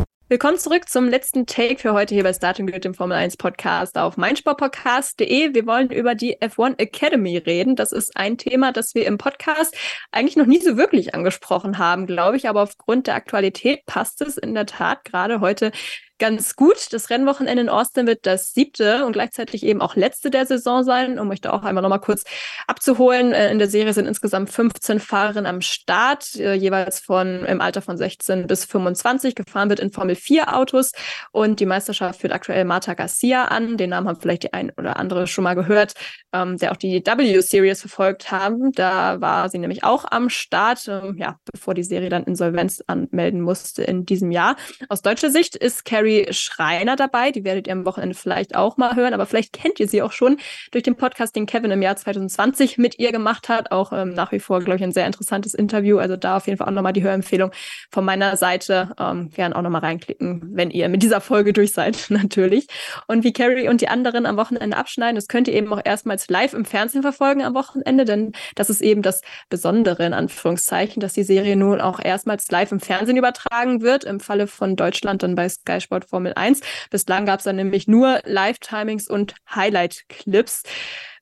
Willkommen zurück zum letzten Take für heute hier bei Starting Grid, dem Formel 1 Podcast auf meinsportpodcast.de. Wir wollen über die F1 Academy reden. Das ist ein Thema, das wir im Podcast eigentlich noch nie so wirklich angesprochen haben, glaube ich. Aber aufgrund der Aktualität passt es in der Tat gerade heute ganz gut. Das Rennwochenende in Austin wird das siebte und gleichzeitig eben auch letzte der Saison sein, um euch da auch einmal nochmal kurz abzuholen. Äh, in der Serie sind insgesamt 15 Fahrerinnen am Start, äh, jeweils von im Alter von 16 bis 25. Gefahren wird in Formel 4 Autos und die Meisterschaft führt aktuell Marta Garcia an. Den Namen haben vielleicht die ein oder andere schon mal gehört, ähm, der auch die W-Series verfolgt haben. Da war sie nämlich auch am Start, ähm, ja, bevor die Serie dann Insolvenz anmelden musste in diesem Jahr. Aus deutscher Sicht ist Carrie Schreiner dabei. Die werdet ihr am Wochenende vielleicht auch mal hören, aber vielleicht kennt ihr sie auch schon durch den Podcast, den Kevin im Jahr 2020 mit ihr gemacht hat. Auch ähm, nach wie vor, glaube ich, ein sehr interessantes Interview. Also da auf jeden Fall auch nochmal die Hörempfehlung von meiner Seite. Ähm, gern auch nochmal reinklicken, wenn ihr mit dieser Folge durch seid, natürlich. Und wie Carrie und die anderen am Wochenende abschneiden, das könnt ihr eben auch erstmals live im Fernsehen verfolgen am Wochenende, denn das ist eben das Besondere in Anführungszeichen, dass die Serie nun auch erstmals live im Fernsehen übertragen wird. Im Falle von Deutschland dann bei Sky Sport Formel 1. Bislang gab es dann nämlich nur Live-Timings und Highlight-Clips.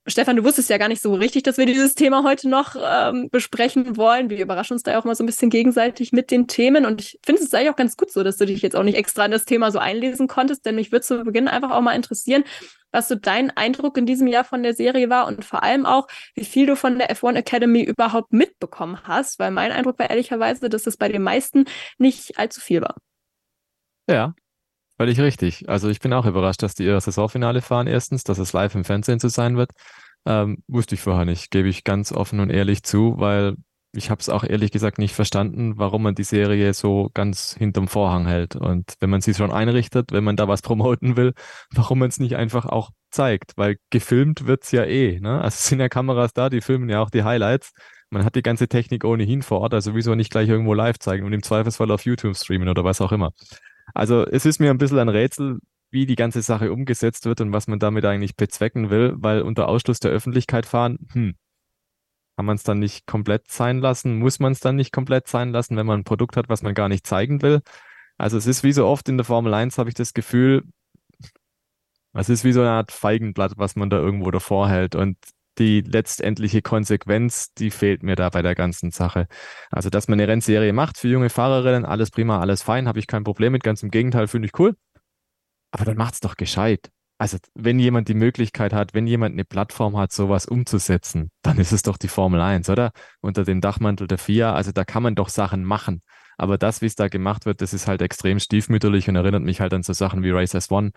Stefan, du wusstest ja gar nicht so richtig, dass wir dieses Thema heute noch ähm, besprechen wollen. Wir überraschen uns da ja auch mal so ein bisschen gegenseitig mit den Themen. Und ich finde es eigentlich auch ganz gut so, dass du dich jetzt auch nicht extra in das Thema so einlesen konntest, denn mich würde zu Beginn einfach auch mal interessieren, was so dein Eindruck in diesem Jahr von der Serie war und vor allem auch, wie viel du von der F1 Academy überhaupt mitbekommen hast, weil mein Eindruck war ehrlicherweise, dass es bei den meisten nicht allzu viel war. Ja, völlig richtig. Also ich bin auch überrascht, dass die ihr Saisonfinale fahren erstens, dass es live im Fernsehen zu sein wird. Ähm, wusste ich vorher nicht, gebe ich ganz offen und ehrlich zu, weil ich habe es auch ehrlich gesagt nicht verstanden, warum man die Serie so ganz hinterm Vorhang hält. Und wenn man sie schon einrichtet, wenn man da was promoten will, warum man es nicht einfach auch zeigt, weil gefilmt wird's ja eh. Ne? Also sind ja Kameras da, die filmen ja auch die Highlights. Man hat die ganze Technik ohnehin vor Ort, also wieso nicht gleich irgendwo live zeigen und im Zweifelsfall auf YouTube streamen oder was auch immer. Also es ist mir ein bisschen ein Rätsel, wie die ganze Sache umgesetzt wird und was man damit eigentlich bezwecken will, weil unter Ausschluss der Öffentlichkeit fahren, hm, kann man es dann nicht komplett sein lassen? Muss man es dann nicht komplett sein lassen, wenn man ein Produkt hat, was man gar nicht zeigen will? Also es ist wie so oft in der Formel 1, habe ich das Gefühl, es ist wie so eine Art Feigenblatt, was man da irgendwo davor hält. Und die letztendliche Konsequenz, die fehlt mir da bei der ganzen Sache. Also, dass man eine Rennserie macht für junge Fahrerinnen, alles prima, alles fein, habe ich kein Problem mit, ganz im Gegenteil, finde ich cool. Aber dann macht's doch gescheit. Also, wenn jemand die Möglichkeit hat, wenn jemand eine Plattform hat, sowas umzusetzen, dann ist es doch die Formel 1, oder? Unter dem Dachmantel der FIA, also da kann man doch Sachen machen. Aber das, wie es da gemacht wird, das ist halt extrem stiefmütterlich und erinnert mich halt an so Sachen wie Race S1,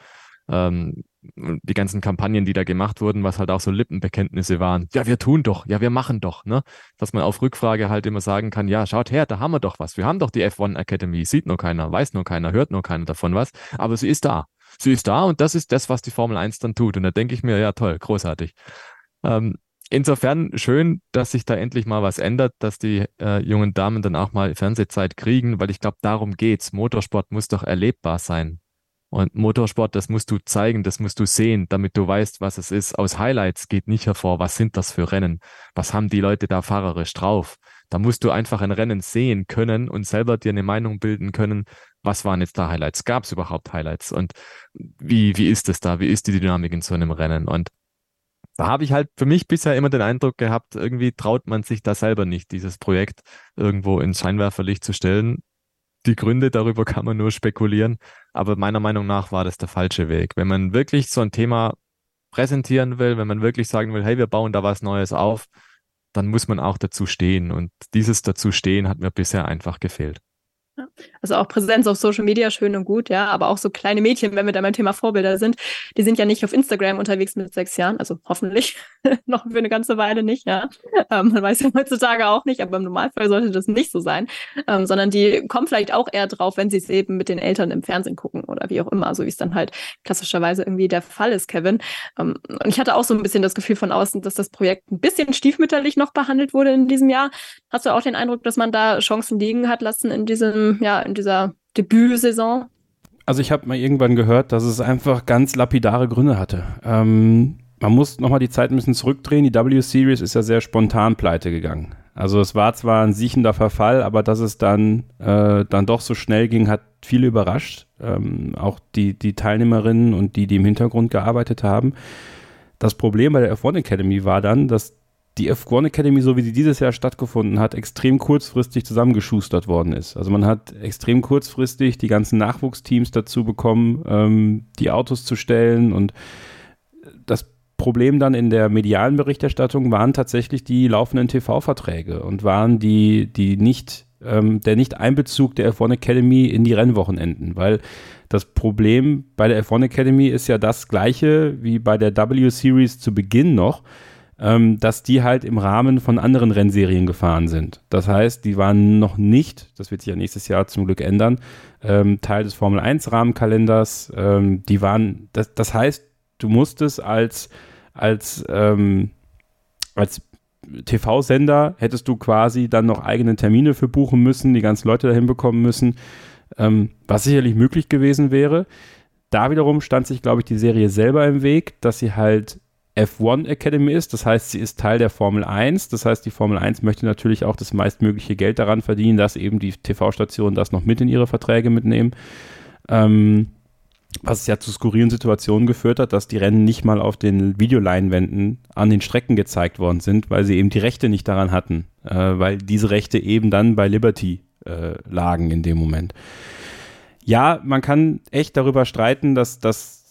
ähm, die ganzen Kampagnen, die da gemacht wurden, was halt auch so Lippenbekenntnisse waren. Ja, wir tun doch, ja, wir machen doch, ne? Dass man auf Rückfrage halt immer sagen kann, ja, schaut her, da haben wir doch was. Wir haben doch die F1 Academy, sieht nur keiner, weiß nur keiner, hört nur keiner davon was, aber sie ist da. Sie ist da und das ist das, was die Formel 1 dann tut. Und da denke ich mir, ja, toll, großartig. Ähm, insofern schön, dass sich da endlich mal was ändert, dass die äh, jungen Damen dann auch mal Fernsehzeit kriegen, weil ich glaube, darum geht's. Motorsport muss doch erlebbar sein. Und Motorsport, das musst du zeigen, das musst du sehen, damit du weißt, was es ist. Aus Highlights geht nicht hervor, was sind das für Rennen? Was haben die Leute da fahrerisch drauf? Da musst du einfach ein Rennen sehen können und selber dir eine Meinung bilden können, was waren jetzt da Highlights? Gab es überhaupt Highlights? Und wie, wie ist es da? Wie ist die Dynamik in so einem Rennen? Und da habe ich halt für mich bisher immer den Eindruck gehabt, irgendwie traut man sich da selber nicht, dieses Projekt irgendwo ins Scheinwerferlicht zu stellen. Die Gründe darüber kann man nur spekulieren, aber meiner Meinung nach war das der falsche Weg. Wenn man wirklich so ein Thema präsentieren will, wenn man wirklich sagen will, hey, wir bauen da was Neues auf, dann muss man auch dazu stehen. Und dieses dazu stehen hat mir bisher einfach gefehlt. Also auch Präsenz auf Social Media schön und gut, ja, aber auch so kleine Mädchen, wenn wir da beim Thema Vorbilder sind, die sind ja nicht auf Instagram unterwegs mit sechs Jahren, also hoffentlich noch für eine ganze Weile nicht, ja. Ähm, man weiß ja heutzutage auch nicht, aber im Normalfall sollte das nicht so sein, ähm, sondern die kommen vielleicht auch eher drauf, wenn sie es eben mit den Eltern im Fernsehen gucken oder wie auch immer, so wie es dann halt klassischerweise irgendwie der Fall ist, Kevin. Ähm, und ich hatte auch so ein bisschen das Gefühl von außen, dass das Projekt ein bisschen stiefmütterlich noch behandelt wurde in diesem Jahr. Hast du auch den Eindruck, dass man da Chancen liegen hat lassen in diesem ja, in dieser Debütsaison? Also ich habe mal irgendwann gehört, dass es einfach ganz lapidare Gründe hatte. Ähm, man muss nochmal die Zeit ein bisschen zurückdrehen. Die W-Series ist ja sehr spontan pleite gegangen. Also es war zwar ein siechender Verfall, aber dass es dann, äh, dann doch so schnell ging, hat viele überrascht. Ähm, auch die, die Teilnehmerinnen und die, die im Hintergrund gearbeitet haben. Das Problem bei der F1 Academy war dann, dass die F1 Academy, so wie sie dieses Jahr stattgefunden hat, extrem kurzfristig zusammengeschustert worden ist. Also man hat extrem kurzfristig die ganzen Nachwuchsteams dazu bekommen, ähm, die Autos zu stellen. Und das Problem dann in der medialen Berichterstattung waren tatsächlich die laufenden TV-Verträge und waren die, die nicht, ähm, der Nicht-Einbezug der F1 Academy in die Rennwochenenden, weil das Problem bei der F1 Academy ist ja das gleiche wie bei der W-Series zu Beginn noch, ähm, dass die halt im Rahmen von anderen Rennserien gefahren sind. Das heißt, die waren noch nicht, das wird sich ja nächstes Jahr zum Glück ändern, ähm, Teil des Formel 1 Rahmenkalenders. Ähm, die waren, das, das heißt, du musstest als als, ähm, als TV-Sender hättest du quasi dann noch eigene Termine für buchen müssen, die ganzen Leute dahin bekommen müssen, ähm, was sicherlich möglich gewesen wäre. Da wiederum stand sich, glaube ich, die Serie selber im Weg, dass sie halt F1 Academy ist. Das heißt, sie ist Teil der Formel 1. Das heißt, die Formel 1 möchte natürlich auch das meistmögliche Geld daran verdienen, dass eben die TV-Stationen das noch mit in ihre Verträge mitnehmen. Ähm, was ja zu skurrilen Situationen geführt hat, dass die Rennen nicht mal auf den Videoleinwänden an den Strecken gezeigt worden sind, weil sie eben die Rechte nicht daran hatten, äh, weil diese Rechte eben dann bei Liberty äh, lagen in dem Moment. Ja, man kann echt darüber streiten, dass, dass,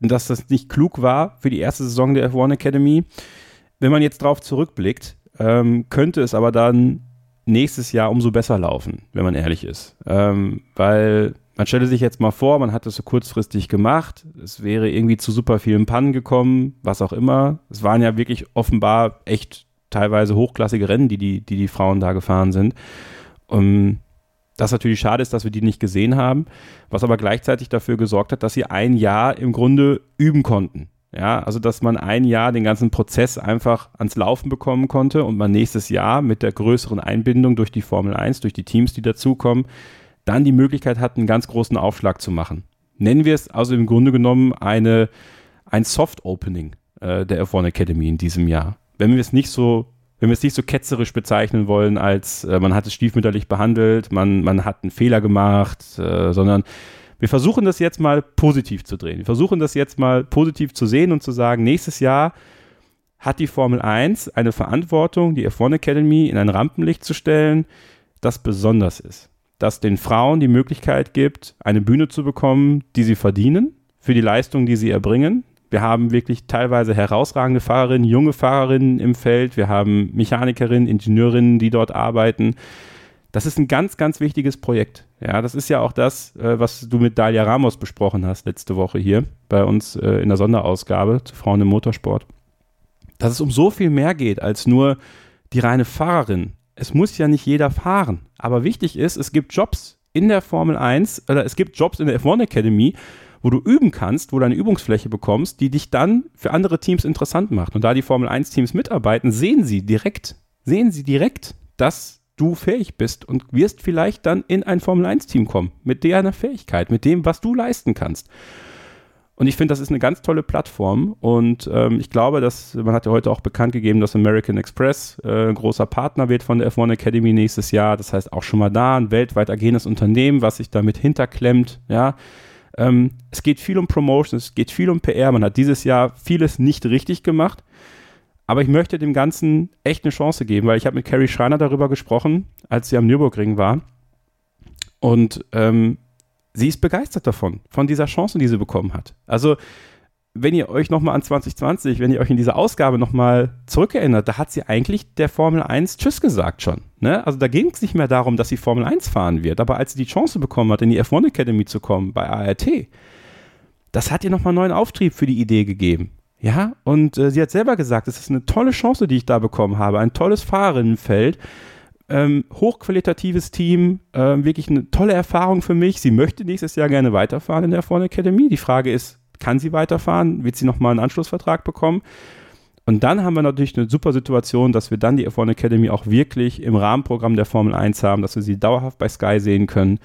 dass das nicht klug war für die erste Saison der F1 Academy. Wenn man jetzt drauf zurückblickt, ähm, könnte es aber dann nächstes Jahr umso besser laufen, wenn man ehrlich ist. Ähm, weil man stelle sich jetzt mal vor, man hat es so kurzfristig gemacht, es wäre irgendwie zu super vielen Pannen gekommen, was auch immer. Es waren ja wirklich offenbar echt teilweise hochklassige Rennen, die die, die, die Frauen da gefahren sind. Um, das natürlich schade ist, dass wir die nicht gesehen haben, was aber gleichzeitig dafür gesorgt hat, dass sie ein Jahr im Grunde üben konnten. Ja, also dass man ein Jahr den ganzen Prozess einfach ans Laufen bekommen konnte und man nächstes Jahr mit der größeren Einbindung durch die Formel 1, durch die Teams, die dazukommen, dann die Möglichkeit hat, einen ganz großen Aufschlag zu machen. Nennen wir es also im Grunde genommen eine, ein Soft Opening äh, der F1 Academy in diesem Jahr. Wenn wir es nicht so wenn wir es nicht so ketzerisch bezeichnen wollen, als äh, man hat es stiefmütterlich behandelt, man, man hat einen Fehler gemacht, äh, sondern wir versuchen das jetzt mal positiv zu drehen. Wir versuchen das jetzt mal positiv zu sehen und zu sagen, nächstes Jahr hat die Formel 1 eine Verantwortung, die F1 Academy in ein Rampenlicht zu stellen, das besonders ist das den Frauen die Möglichkeit gibt, eine Bühne zu bekommen, die sie verdienen, für die Leistung, die sie erbringen. Wir haben wirklich teilweise herausragende Fahrerinnen, junge Fahrerinnen im Feld. Wir haben Mechanikerinnen, Ingenieurinnen, die dort arbeiten. Das ist ein ganz, ganz wichtiges Projekt. Ja, das ist ja auch das, äh, was du mit Dalia Ramos besprochen hast letzte Woche hier bei uns äh, in der Sonderausgabe zu Frauen im Motorsport. Dass es um so viel mehr geht als nur die reine Fahrerin, es muss ja nicht jeder fahren. Aber wichtig ist, es gibt Jobs in der Formel 1 oder es gibt Jobs in der F1 Academy, wo du üben kannst, wo du eine Übungsfläche bekommst, die dich dann für andere Teams interessant macht. Und da die Formel 1 Teams mitarbeiten, sehen sie direkt, sehen sie direkt, dass du fähig bist und wirst vielleicht dann in ein Formel 1 Team kommen mit deiner Fähigkeit, mit dem, was du leisten kannst. Und ich finde, das ist eine ganz tolle Plattform. Und ähm, ich glaube, dass man hat ja heute auch bekannt gegeben, dass American Express äh, ein großer Partner wird von der F1 Academy nächstes Jahr. Das heißt auch schon mal da ein weltweit agierendes Unternehmen, was sich damit hinterklemmt. Ja, ähm, es geht viel um Promotion, es geht viel um PR. Man hat dieses Jahr vieles nicht richtig gemacht. Aber ich möchte dem Ganzen echt eine Chance geben, weil ich habe mit Carrie Schreiner darüber gesprochen, als sie am Nürburgring war. Und ähm, sie ist begeistert davon, von dieser Chance, die sie bekommen hat. Also, wenn ihr euch nochmal an 2020, wenn ihr euch in diese Ausgabe nochmal zurückerinnert, da hat sie eigentlich der Formel 1 Tschüss gesagt schon. Ne? Also da ging es nicht mehr darum, dass sie Formel 1 fahren wird, aber als sie die Chance bekommen hat, in die F1 Academy zu kommen bei ART, das hat ihr nochmal neuen Auftrieb für die Idee gegeben. Ja, und äh, sie hat selber gesagt, es ist eine tolle Chance, die ich da bekommen habe, ein tolles Fahrerinnenfeld ähm, hochqualitatives Team, ähm, wirklich eine tolle Erfahrung für mich. Sie möchte nächstes Jahr gerne weiterfahren in der F1 Academy. Die Frage ist, kann sie weiterfahren? Wird sie nochmal einen Anschlussvertrag bekommen? Und dann haben wir natürlich eine super Situation, dass wir dann die F1 Academy auch wirklich im Rahmenprogramm der Formel 1 haben, dass wir sie dauerhaft bei Sky sehen können,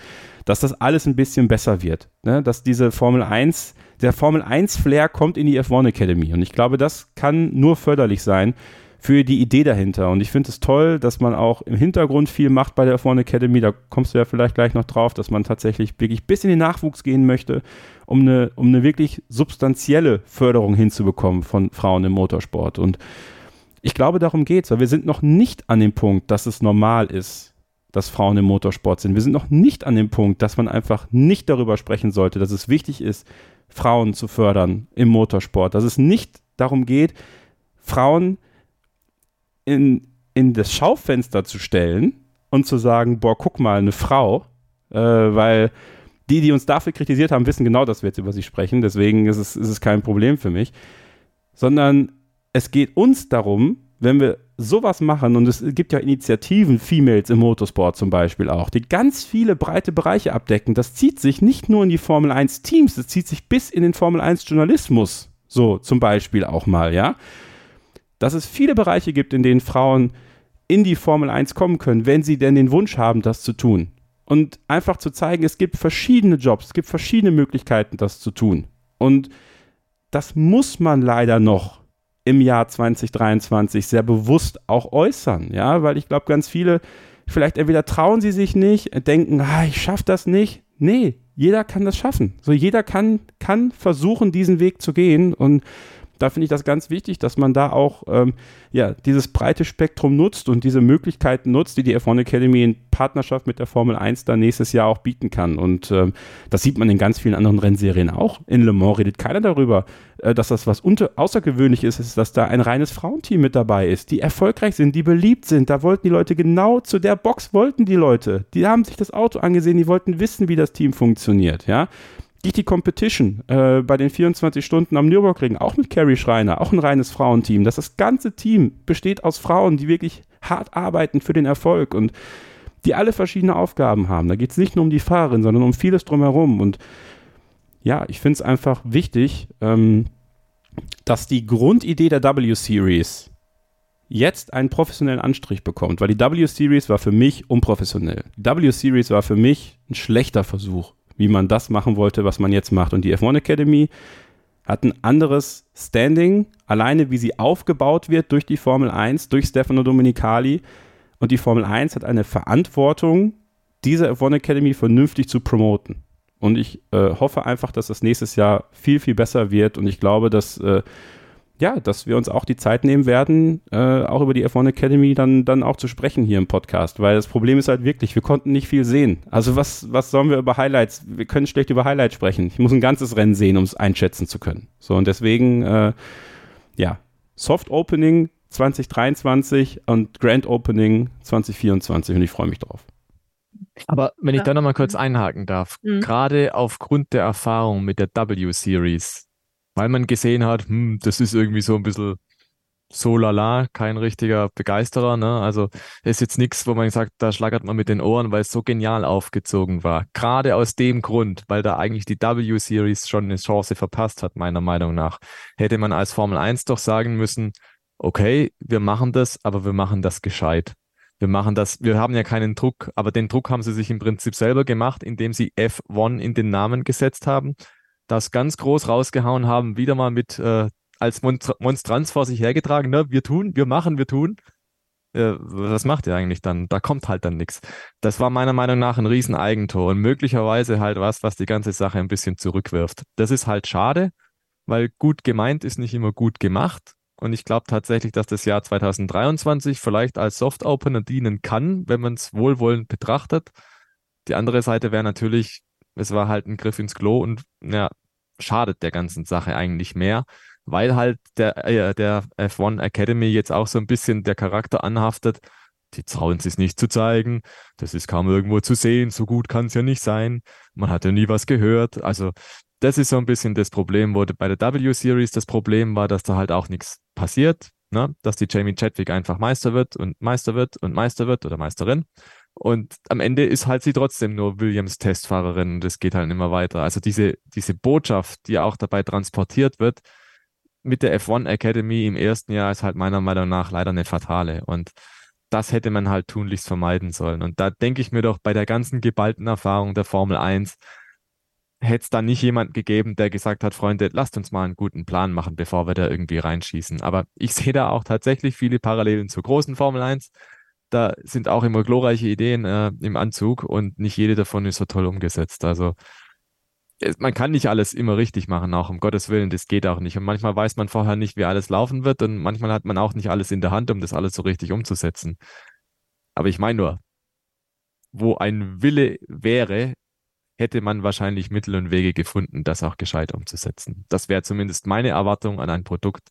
dass das alles ein bisschen besser wird. Ne? Dass diese Formel 1, der Formel 1 Flair kommt in die F1 Academy. Und ich glaube, das kann nur förderlich sein für die Idee dahinter. Und ich finde es toll, dass man auch im Hintergrund viel macht bei der F1 Academy. Da kommst du ja vielleicht gleich noch drauf, dass man tatsächlich wirklich bis in den Nachwuchs gehen möchte, um eine, um eine wirklich substanzielle Förderung hinzubekommen von Frauen im Motorsport. Und Ich glaube, darum geht es, weil wir sind noch nicht an dem Punkt, dass es normal ist, dass Frauen im Motorsport sind. Wir sind noch nicht an dem Punkt, dass man einfach nicht darüber sprechen sollte, dass es wichtig ist, Frauen zu fördern im Motorsport. Dass es nicht darum geht, Frauen in, in das Schaufenster zu stellen und zu sagen, boah, guck mal, eine Frau, äh, weil die, die uns dafür kritisiert haben, wissen genau, dass wir jetzt über sie sprechen. Deswegen ist es, ist es kein Problem für mich. Sondern es geht uns darum, wenn wir sowas machen, und es gibt ja Initiativen, Females im Motorsport zum Beispiel auch, die ganz viele breite Bereiche abdecken. Das zieht sich nicht nur in die Formel 1 Teams, das zieht sich bis in den Formel 1 Journalismus. So zum Beispiel auch mal, ja. Dass es viele Bereiche gibt, in denen Frauen in die Formel 1 kommen können, wenn sie denn den Wunsch haben, das zu tun. Und einfach zu zeigen, es gibt verschiedene Jobs, es gibt verschiedene Möglichkeiten, das zu tun. Und das muss man leider noch im Jahr 2023 sehr bewusst auch äußern, ja, weil ich glaube, ganz viele vielleicht entweder trauen sie sich nicht, denken, ah, ich schaffe das nicht. Nee, jeder kann das schaffen. So jeder kann kann versuchen, diesen Weg zu gehen und da finde ich das ganz wichtig, dass man da auch ähm, ja, dieses breite Spektrum nutzt und diese Möglichkeiten nutzt, die die F1 Academy in Partnerschaft mit der Formel 1 dann nächstes Jahr auch bieten kann. Und ähm, das sieht man in ganz vielen anderen Rennserien auch. In Le Mans redet keiner darüber, äh, dass das was unter außergewöhnlich ist, ist, dass da ein reines Frauenteam mit dabei ist, die erfolgreich sind, die beliebt sind. Da wollten die Leute genau zu der Box wollten die Leute. Die haben sich das Auto angesehen, die wollten wissen, wie das Team funktioniert. Ja, GT Competition äh, bei den 24 Stunden am Nürburgring, auch mit Carrie Schreiner, auch ein reines Frauenteam. Das, das ganze Team besteht aus Frauen, die wirklich hart arbeiten für den Erfolg und die alle verschiedene Aufgaben haben. Da geht es nicht nur um die Fahrerin, sondern um vieles drumherum. Und ja, ich finde es einfach wichtig, ähm, dass die Grundidee der W-Series jetzt einen professionellen Anstrich bekommt, weil die W-Series war für mich unprofessionell. Die W-Series war für mich ein schlechter Versuch wie man das machen wollte, was man jetzt macht. Und die F1 Academy hat ein anderes Standing, alleine wie sie aufgebaut wird durch die Formel 1, durch Stefano Domenicali. Und die Formel 1 hat eine Verantwortung, diese F1 Academy vernünftig zu promoten. Und ich äh, hoffe einfach, dass das nächstes Jahr viel, viel besser wird. Und ich glaube, dass äh, ja, dass wir uns auch die Zeit nehmen werden, äh, auch über die F1 Academy dann, dann auch zu sprechen hier im Podcast. Weil das Problem ist halt wirklich, wir konnten nicht viel sehen. Also was, was sollen wir über Highlights? Wir können schlecht über Highlights sprechen. Ich muss ein ganzes Rennen sehen, um es einschätzen zu können. So, und deswegen, äh, ja, Soft Opening 2023 und Grand Opening 2024 und ich freue mich drauf. Aber wenn ich da nochmal kurz einhaken darf, mhm. gerade aufgrund der Erfahrung mit der W-Series, weil man gesehen hat, hm, das ist irgendwie so ein bisschen so lala, kein richtiger Begeisterer. Ne? Also ist jetzt nichts, wo man sagt, da schlagert man mit den Ohren, weil es so genial aufgezogen war. Gerade aus dem Grund, weil da eigentlich die W-Series schon eine Chance verpasst hat, meiner Meinung nach, hätte man als Formel 1 doch sagen müssen, okay, wir machen das, aber wir machen das gescheit. Wir machen das, wir haben ja keinen Druck, aber den Druck haben sie sich im Prinzip selber gemacht, indem sie F1 in den Namen gesetzt haben das ganz groß rausgehauen haben, wieder mal mit äh, als Monstranz vor sich hergetragen, ne? wir tun, wir machen, wir tun. Äh, was macht ihr eigentlich dann? Da kommt halt dann nichts. Das war meiner Meinung nach ein Rieseneigentor und möglicherweise halt was, was die ganze Sache ein bisschen zurückwirft. Das ist halt schade, weil gut gemeint ist nicht immer gut gemacht. Und ich glaube tatsächlich, dass das Jahr 2023 vielleicht als Soft Opener dienen kann, wenn man es wohlwollend betrachtet. Die andere Seite wäre natürlich, es war halt ein Griff ins Klo und ja, schadet der ganzen Sache eigentlich mehr, weil halt der, äh, der F1 Academy jetzt auch so ein bisschen der Charakter anhaftet. Die trauen sich nicht zu zeigen, das ist kaum irgendwo zu sehen, so gut kann es ja nicht sein, man hat ja nie was gehört. Also das ist so ein bisschen das Problem, wo bei der W-Series das Problem war, dass da halt auch nichts passiert, ne? dass die Jamie Chadwick einfach Meister wird und Meister wird und Meister wird oder Meisterin. Und am Ende ist halt sie trotzdem nur Williams Testfahrerin und es geht halt immer weiter. Also diese, diese Botschaft, die auch dabei transportiert wird, mit der F1 Academy im ersten Jahr ist halt meiner Meinung nach leider eine fatale. Und das hätte man halt tunlichst vermeiden sollen. Und da denke ich mir doch bei der ganzen geballten Erfahrung der Formel 1, hätte es da nicht jemand gegeben, der gesagt hat, Freunde, lasst uns mal einen guten Plan machen, bevor wir da irgendwie reinschießen. Aber ich sehe da auch tatsächlich viele Parallelen zur großen Formel 1 da sind auch immer glorreiche Ideen äh, im Anzug und nicht jede davon ist so toll umgesetzt. Also man kann nicht alles immer richtig machen, auch um Gottes Willen, das geht auch nicht. Und manchmal weiß man vorher nicht, wie alles laufen wird und manchmal hat man auch nicht alles in der Hand, um das alles so richtig umzusetzen. Aber ich meine nur, wo ein Wille wäre, hätte man wahrscheinlich Mittel und Wege gefunden, das auch gescheit umzusetzen. Das wäre zumindest meine Erwartung an ein Produkt,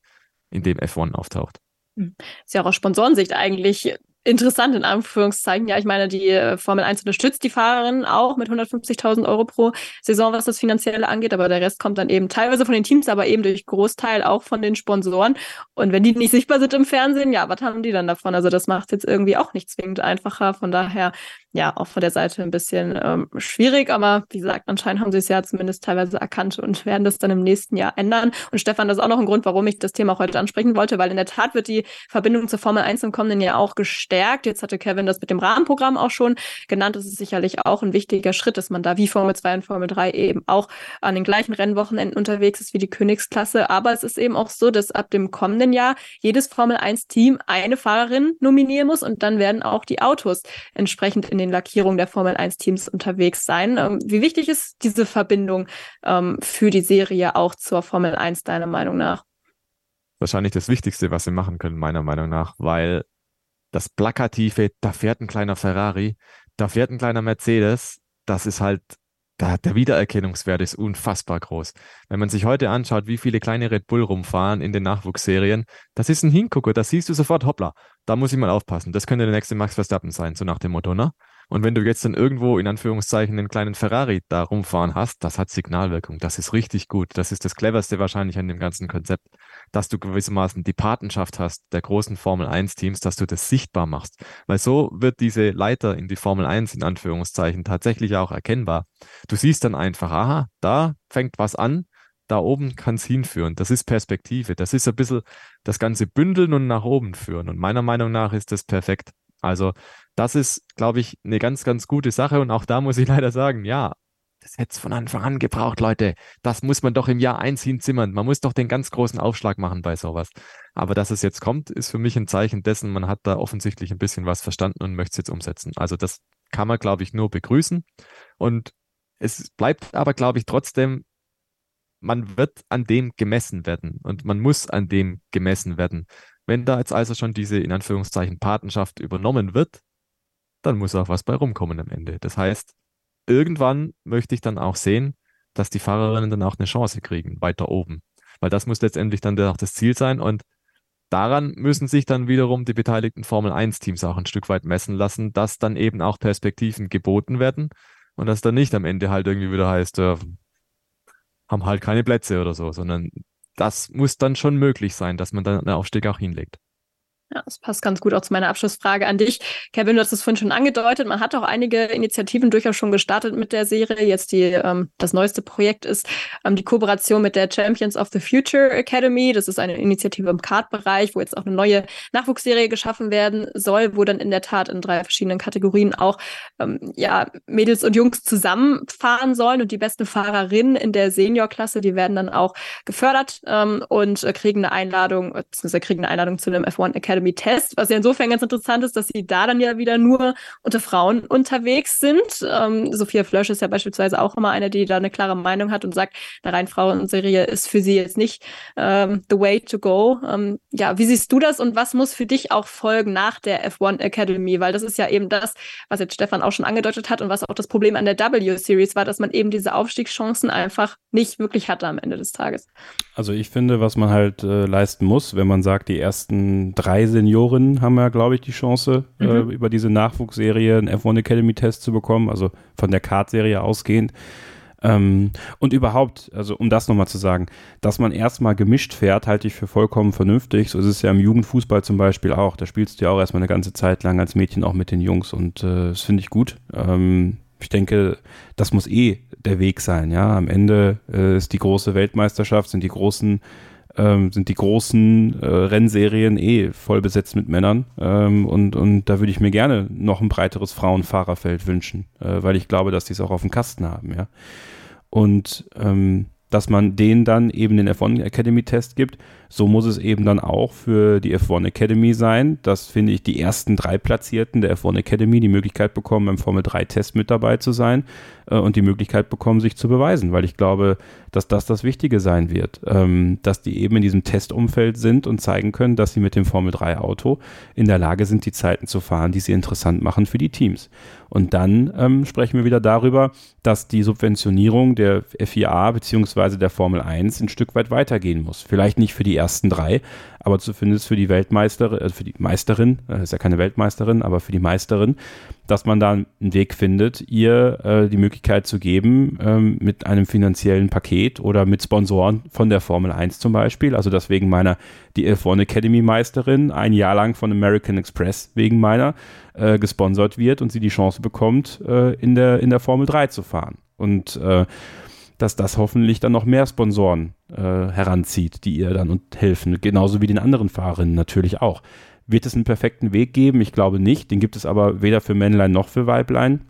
in dem F1 auftaucht. Hm. Ist ja auch aus Sponsorensicht eigentlich interessant in Anführungszeichen. Ja, ich meine, die äh, Formel 1 unterstützt die Fahrerin auch mit 150.000 Euro pro Saison, was das Finanzielle angeht, aber der Rest kommt dann eben teilweise von den Teams, aber eben durch Großteil auch von den Sponsoren. Und wenn die nicht sichtbar sind im Fernsehen, ja, was haben die dann davon? Also das macht es jetzt irgendwie auch nicht zwingend einfacher. Von daher ja, auch von der Seite ein bisschen ähm, schwierig, aber wie gesagt, anscheinend haben sie es ja zumindest teilweise erkannt und werden das dann im nächsten Jahr ändern. Und Stefan, das ist auch noch ein Grund, warum ich das Thema heute ansprechen wollte, weil in der Tat wird die Verbindung zur Formel 1 im kommenden Jahr auch gestärkt. Jetzt hatte Kevin das mit dem Rahmenprogramm auch schon genannt. Das ist sicherlich auch ein wichtiger Schritt, dass man da wie Formel 2 und Formel 3 eben auch an den gleichen Rennwochenenden unterwegs ist wie die Königsklasse. Aber es ist eben auch so, dass ab dem kommenden Jahr jedes Formel 1 Team eine Fahrerin nominieren muss und dann werden auch die Autos entsprechend in den Lackierungen der Formel 1-Teams unterwegs sein. Ähm, wie wichtig ist diese Verbindung ähm, für die Serie auch zur Formel 1, deiner Meinung nach? Wahrscheinlich das Wichtigste, was sie machen können, meiner Meinung nach, weil das Plakative, da fährt ein kleiner Ferrari, da fährt ein kleiner Mercedes, das ist halt da, der Wiedererkennungswert ist unfassbar groß. Wenn man sich heute anschaut, wie viele kleine Red Bull rumfahren in den Nachwuchsserien, das ist ein Hingucker, da siehst du sofort, hoppla, da muss ich mal aufpassen. Das könnte der nächste Max Verstappen sein, so nach dem Motto, ne? Und wenn du jetzt dann irgendwo in Anführungszeichen einen kleinen Ferrari da rumfahren hast, das hat Signalwirkung. Das ist richtig gut. Das ist das cleverste wahrscheinlich an dem ganzen Konzept, dass du gewissermaßen die Patenschaft hast der großen Formel 1 Teams, dass du das sichtbar machst. Weil so wird diese Leiter in die Formel 1 in Anführungszeichen tatsächlich auch erkennbar. Du siehst dann einfach, aha, da fängt was an, da oben kann es hinführen. Das ist Perspektive. Das ist ein bisschen das Ganze bündeln und nach oben führen. Und meiner Meinung nach ist das perfekt. Also das ist, glaube ich, eine ganz, ganz gute Sache. Und auch da muss ich leider sagen, ja, das hätte es von Anfang an gebraucht, Leute. Das muss man doch im Jahr eins hinzimmern. Man muss doch den ganz großen Aufschlag machen bei sowas. Aber dass es jetzt kommt, ist für mich ein Zeichen dessen, man hat da offensichtlich ein bisschen was verstanden und möchte es jetzt umsetzen. Also das kann man, glaube ich, nur begrüßen. Und es bleibt aber, glaube ich, trotzdem, man wird an dem gemessen werden und man muss an dem gemessen werden. Wenn da jetzt also schon diese, in Anführungszeichen, Patenschaft übernommen wird, dann muss auch was bei rumkommen am Ende. Das heißt, irgendwann möchte ich dann auch sehen, dass die Fahrerinnen dann auch eine Chance kriegen, weiter oben. Weil das muss letztendlich dann auch das Ziel sein und daran müssen sich dann wiederum die beteiligten Formel 1 Teams auch ein Stück weit messen lassen, dass dann eben auch Perspektiven geboten werden und dass dann nicht am Ende halt irgendwie wieder heißt, äh, haben halt keine Plätze oder so, sondern das muss dann schon möglich sein, dass man dann einen Aufstieg auch hinlegt. Ja, das passt ganz gut auch zu meiner Abschlussfrage an dich. Kevin, du hast es vorhin schon angedeutet. Man hat auch einige Initiativen durchaus schon gestartet mit der Serie. Jetzt die, ähm, das neueste Projekt ist ähm, die Kooperation mit der Champions of the Future Academy. Das ist eine Initiative im Kart-Bereich, wo jetzt auch eine neue Nachwuchsserie geschaffen werden soll, wo dann in der Tat in drei verschiedenen Kategorien auch ähm, ja, Mädels und Jungs zusammenfahren sollen. Und die besten Fahrerinnen in der Seniorklasse, die werden dann auch gefördert ähm, und äh, kriegen eine Einladung, beziehungsweise kriegen eine Einladung zu einem F1 Academy Academy Test, was ja insofern ganz interessant ist, dass sie da dann ja wieder nur unter Frauen unterwegs sind. Ähm, Sophia Flösch ist ja beispielsweise auch immer eine, die da eine klare Meinung hat und sagt, eine rein Frauenserie ist für sie jetzt nicht ähm, the way to go. Ähm, ja, wie siehst du das und was muss für dich auch folgen nach der F1 Academy? Weil das ist ja eben das, was jetzt Stefan auch schon angedeutet hat und was auch das Problem an der W-Series war, dass man eben diese Aufstiegschancen einfach nicht wirklich hatte am Ende des Tages. Also ich finde, was man halt äh, leisten muss, wenn man sagt, die ersten drei Seniorinnen haben ja, glaube ich, die Chance, äh, mhm. äh, über diese Nachwuchsserie einen F1 Academy Test zu bekommen, also von der Kart-Serie ausgehend. Ähm, und überhaupt, also um das nochmal zu sagen, dass man erstmal gemischt fährt, halte ich für vollkommen vernünftig. So ist es ja im Jugendfußball zum Beispiel auch. Da spielst du ja auch erstmal eine ganze Zeit lang als Mädchen auch mit den Jungs und äh, das finde ich gut. Ähm, ich denke, das muss eh der Weg sein. Ja, am Ende äh, ist die große Weltmeisterschaft, sind die großen ähm, sind die großen äh, Rennserien eh voll besetzt mit Männern. Ähm, und, und da würde ich mir gerne noch ein breiteres Frauenfahrerfeld wünschen, äh, weil ich glaube, dass die es auch auf dem Kasten haben, ja. Und ähm, dass man denen dann eben den F1 Academy Test gibt, so muss es eben dann auch für die F1 Academy sein, dass, finde ich, die ersten drei Platzierten der F1 Academy die Möglichkeit bekommen, beim Formel 3 Test mit dabei zu sein äh, und die Möglichkeit bekommen, sich zu beweisen, weil ich glaube, dass das das Wichtige sein wird, ähm, dass die eben in diesem Testumfeld sind und zeigen können, dass sie mit dem Formel 3 Auto in der Lage sind, die Zeiten zu fahren, die sie interessant machen für die Teams. Und dann ähm, sprechen wir wieder darüber, dass die Subventionierung der FIA bzw. der Formel 1 ein Stück weit weitergehen muss. Vielleicht nicht für die ersten drei, aber zumindest für die Weltmeisterin, äh, für die Meisterin, äh, ist ja keine Weltmeisterin, aber für die Meisterin, dass man da einen Weg findet, ihr äh, die Möglichkeit zu geben, ähm, mit einem finanziellen Paket oder mit Sponsoren von der Formel 1 zum Beispiel. Also deswegen meiner die F1 Academy Meisterin ein Jahr lang von American Express wegen meiner äh, gesponsert wird und sie die Chance bekommt, äh, in, der, in der Formel 3 zu fahren. Und äh, dass das hoffentlich dann noch mehr Sponsoren äh, heranzieht, die ihr dann und helfen. Genauso wie den anderen Fahrerinnen natürlich auch. Wird es einen perfekten Weg geben? Ich glaube nicht. Den gibt es aber weder für Männlein noch für Weiblein.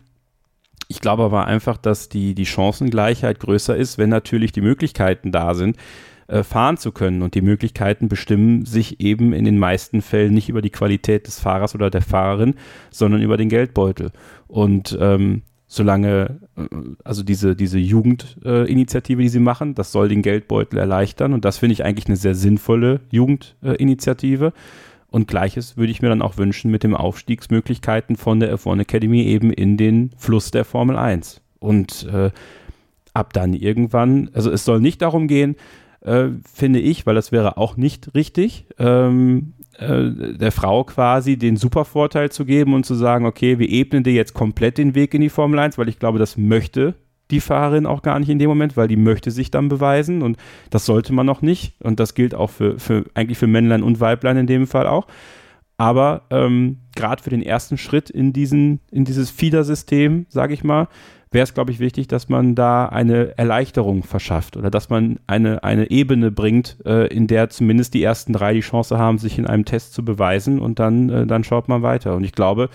Ich glaube aber einfach, dass die, die Chancengleichheit größer ist, wenn natürlich die Möglichkeiten da sind, äh, fahren zu können. Und die Möglichkeiten bestimmen sich eben in den meisten Fällen nicht über die Qualität des Fahrers oder der Fahrerin, sondern über den Geldbeutel. Und ähm, solange, äh, also diese, diese Jugendinitiative, äh, die sie machen, das soll den Geldbeutel erleichtern und das finde ich eigentlich eine sehr sinnvolle Jugendinitiative. Äh, und gleiches würde ich mir dann auch wünschen mit den Aufstiegsmöglichkeiten von der F1 Academy eben in den Fluss der Formel 1. Und äh, ab dann irgendwann, also es soll nicht darum gehen, äh, finde ich, weil das wäre auch nicht richtig, ähm, äh, der Frau quasi den Supervorteil zu geben und zu sagen, okay, wir ebnen dir jetzt komplett den Weg in die Formel 1, weil ich glaube, das möchte die Fahrerin auch gar nicht in dem Moment, weil die möchte sich dann beweisen und das sollte man noch nicht und das gilt auch für, für eigentlich für Männlein und Weiblein in dem Fall auch. Aber ähm, gerade für den ersten Schritt in diesen in dieses Fiedersystem, sage ich mal, wäre es, glaube ich, wichtig, dass man da eine Erleichterung verschafft oder dass man eine, eine Ebene bringt, äh, in der zumindest die ersten drei die Chance haben, sich in einem Test zu beweisen und dann, äh, dann schaut man weiter. Und ich glaube,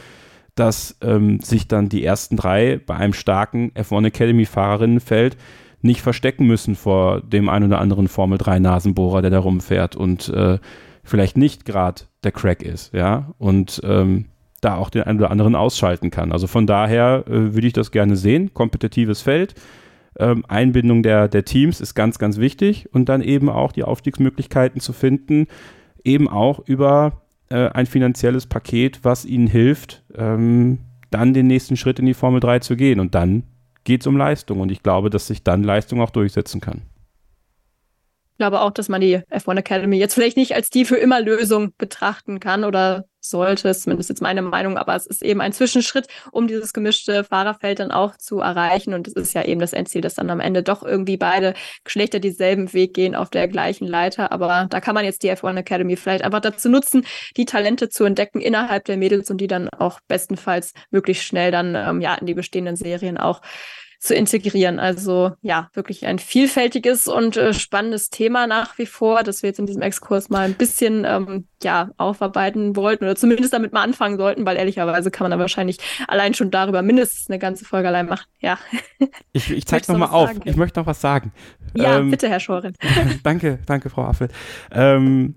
dass ähm, sich dann die ersten drei bei einem starken F1 Academy Fahrerinnenfeld nicht verstecken müssen vor dem ein oder anderen Formel 3 Nasenbohrer, der da rumfährt und äh, vielleicht nicht gerade der Crack ist, ja. Und ähm, da auch den einen oder anderen ausschalten kann. Also von daher äh, würde ich das gerne sehen. Kompetitives Feld. Ähm, Einbindung der, der Teams ist ganz, ganz wichtig und dann eben auch die Aufstiegsmöglichkeiten zu finden, eben auch über äh, ein finanzielles Paket, was ihnen hilft, ähm, dann den nächsten Schritt in die Formel 3 zu gehen. Und dann geht es um Leistung und ich glaube, dass sich dann Leistung auch durchsetzen kann. Ich glaube auch, dass man die F1 Academy jetzt vielleicht nicht als die für immer Lösung betrachten kann oder sollte, zumindest jetzt meine Meinung, aber es ist eben ein Zwischenschritt, um dieses gemischte Fahrerfeld dann auch zu erreichen. Und es ist ja eben das Endziel, dass dann am Ende doch irgendwie beide Geschlechter dieselben Weg gehen auf der gleichen Leiter. Aber da kann man jetzt die F1 Academy vielleicht einfach dazu nutzen, die Talente zu entdecken innerhalb der Mädels und die dann auch bestenfalls möglichst schnell dann ähm, ja in die bestehenden Serien auch zu integrieren. Also ja, wirklich ein vielfältiges und äh, spannendes Thema nach wie vor, das wir jetzt in diesem Exkurs mal ein bisschen ähm, ja aufarbeiten wollten oder zumindest damit mal anfangen sollten, weil ehrlicherweise kann man da wahrscheinlich allein schon darüber mindestens eine ganze Folge allein machen. Ja. Ich, ich zeige noch mal auf. Sagen? Ich möchte noch was sagen. Ja, ähm, bitte, Herr Schorin. danke, danke, Frau Affel. Ähm,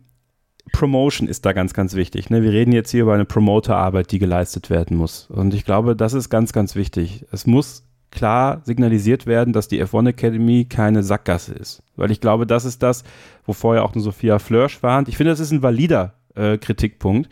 Promotion ist da ganz, ganz wichtig. Ne? Wir reden jetzt hier über eine Promoterarbeit, die geleistet werden muss. Und ich glaube, das ist ganz, ganz wichtig. Es muss klar signalisiert werden, dass die F1 Academy keine Sackgasse ist. Weil ich glaube, das ist das, wo vorher auch eine Sophia Flörsch warnt. Ich finde, das ist ein valider äh, Kritikpunkt.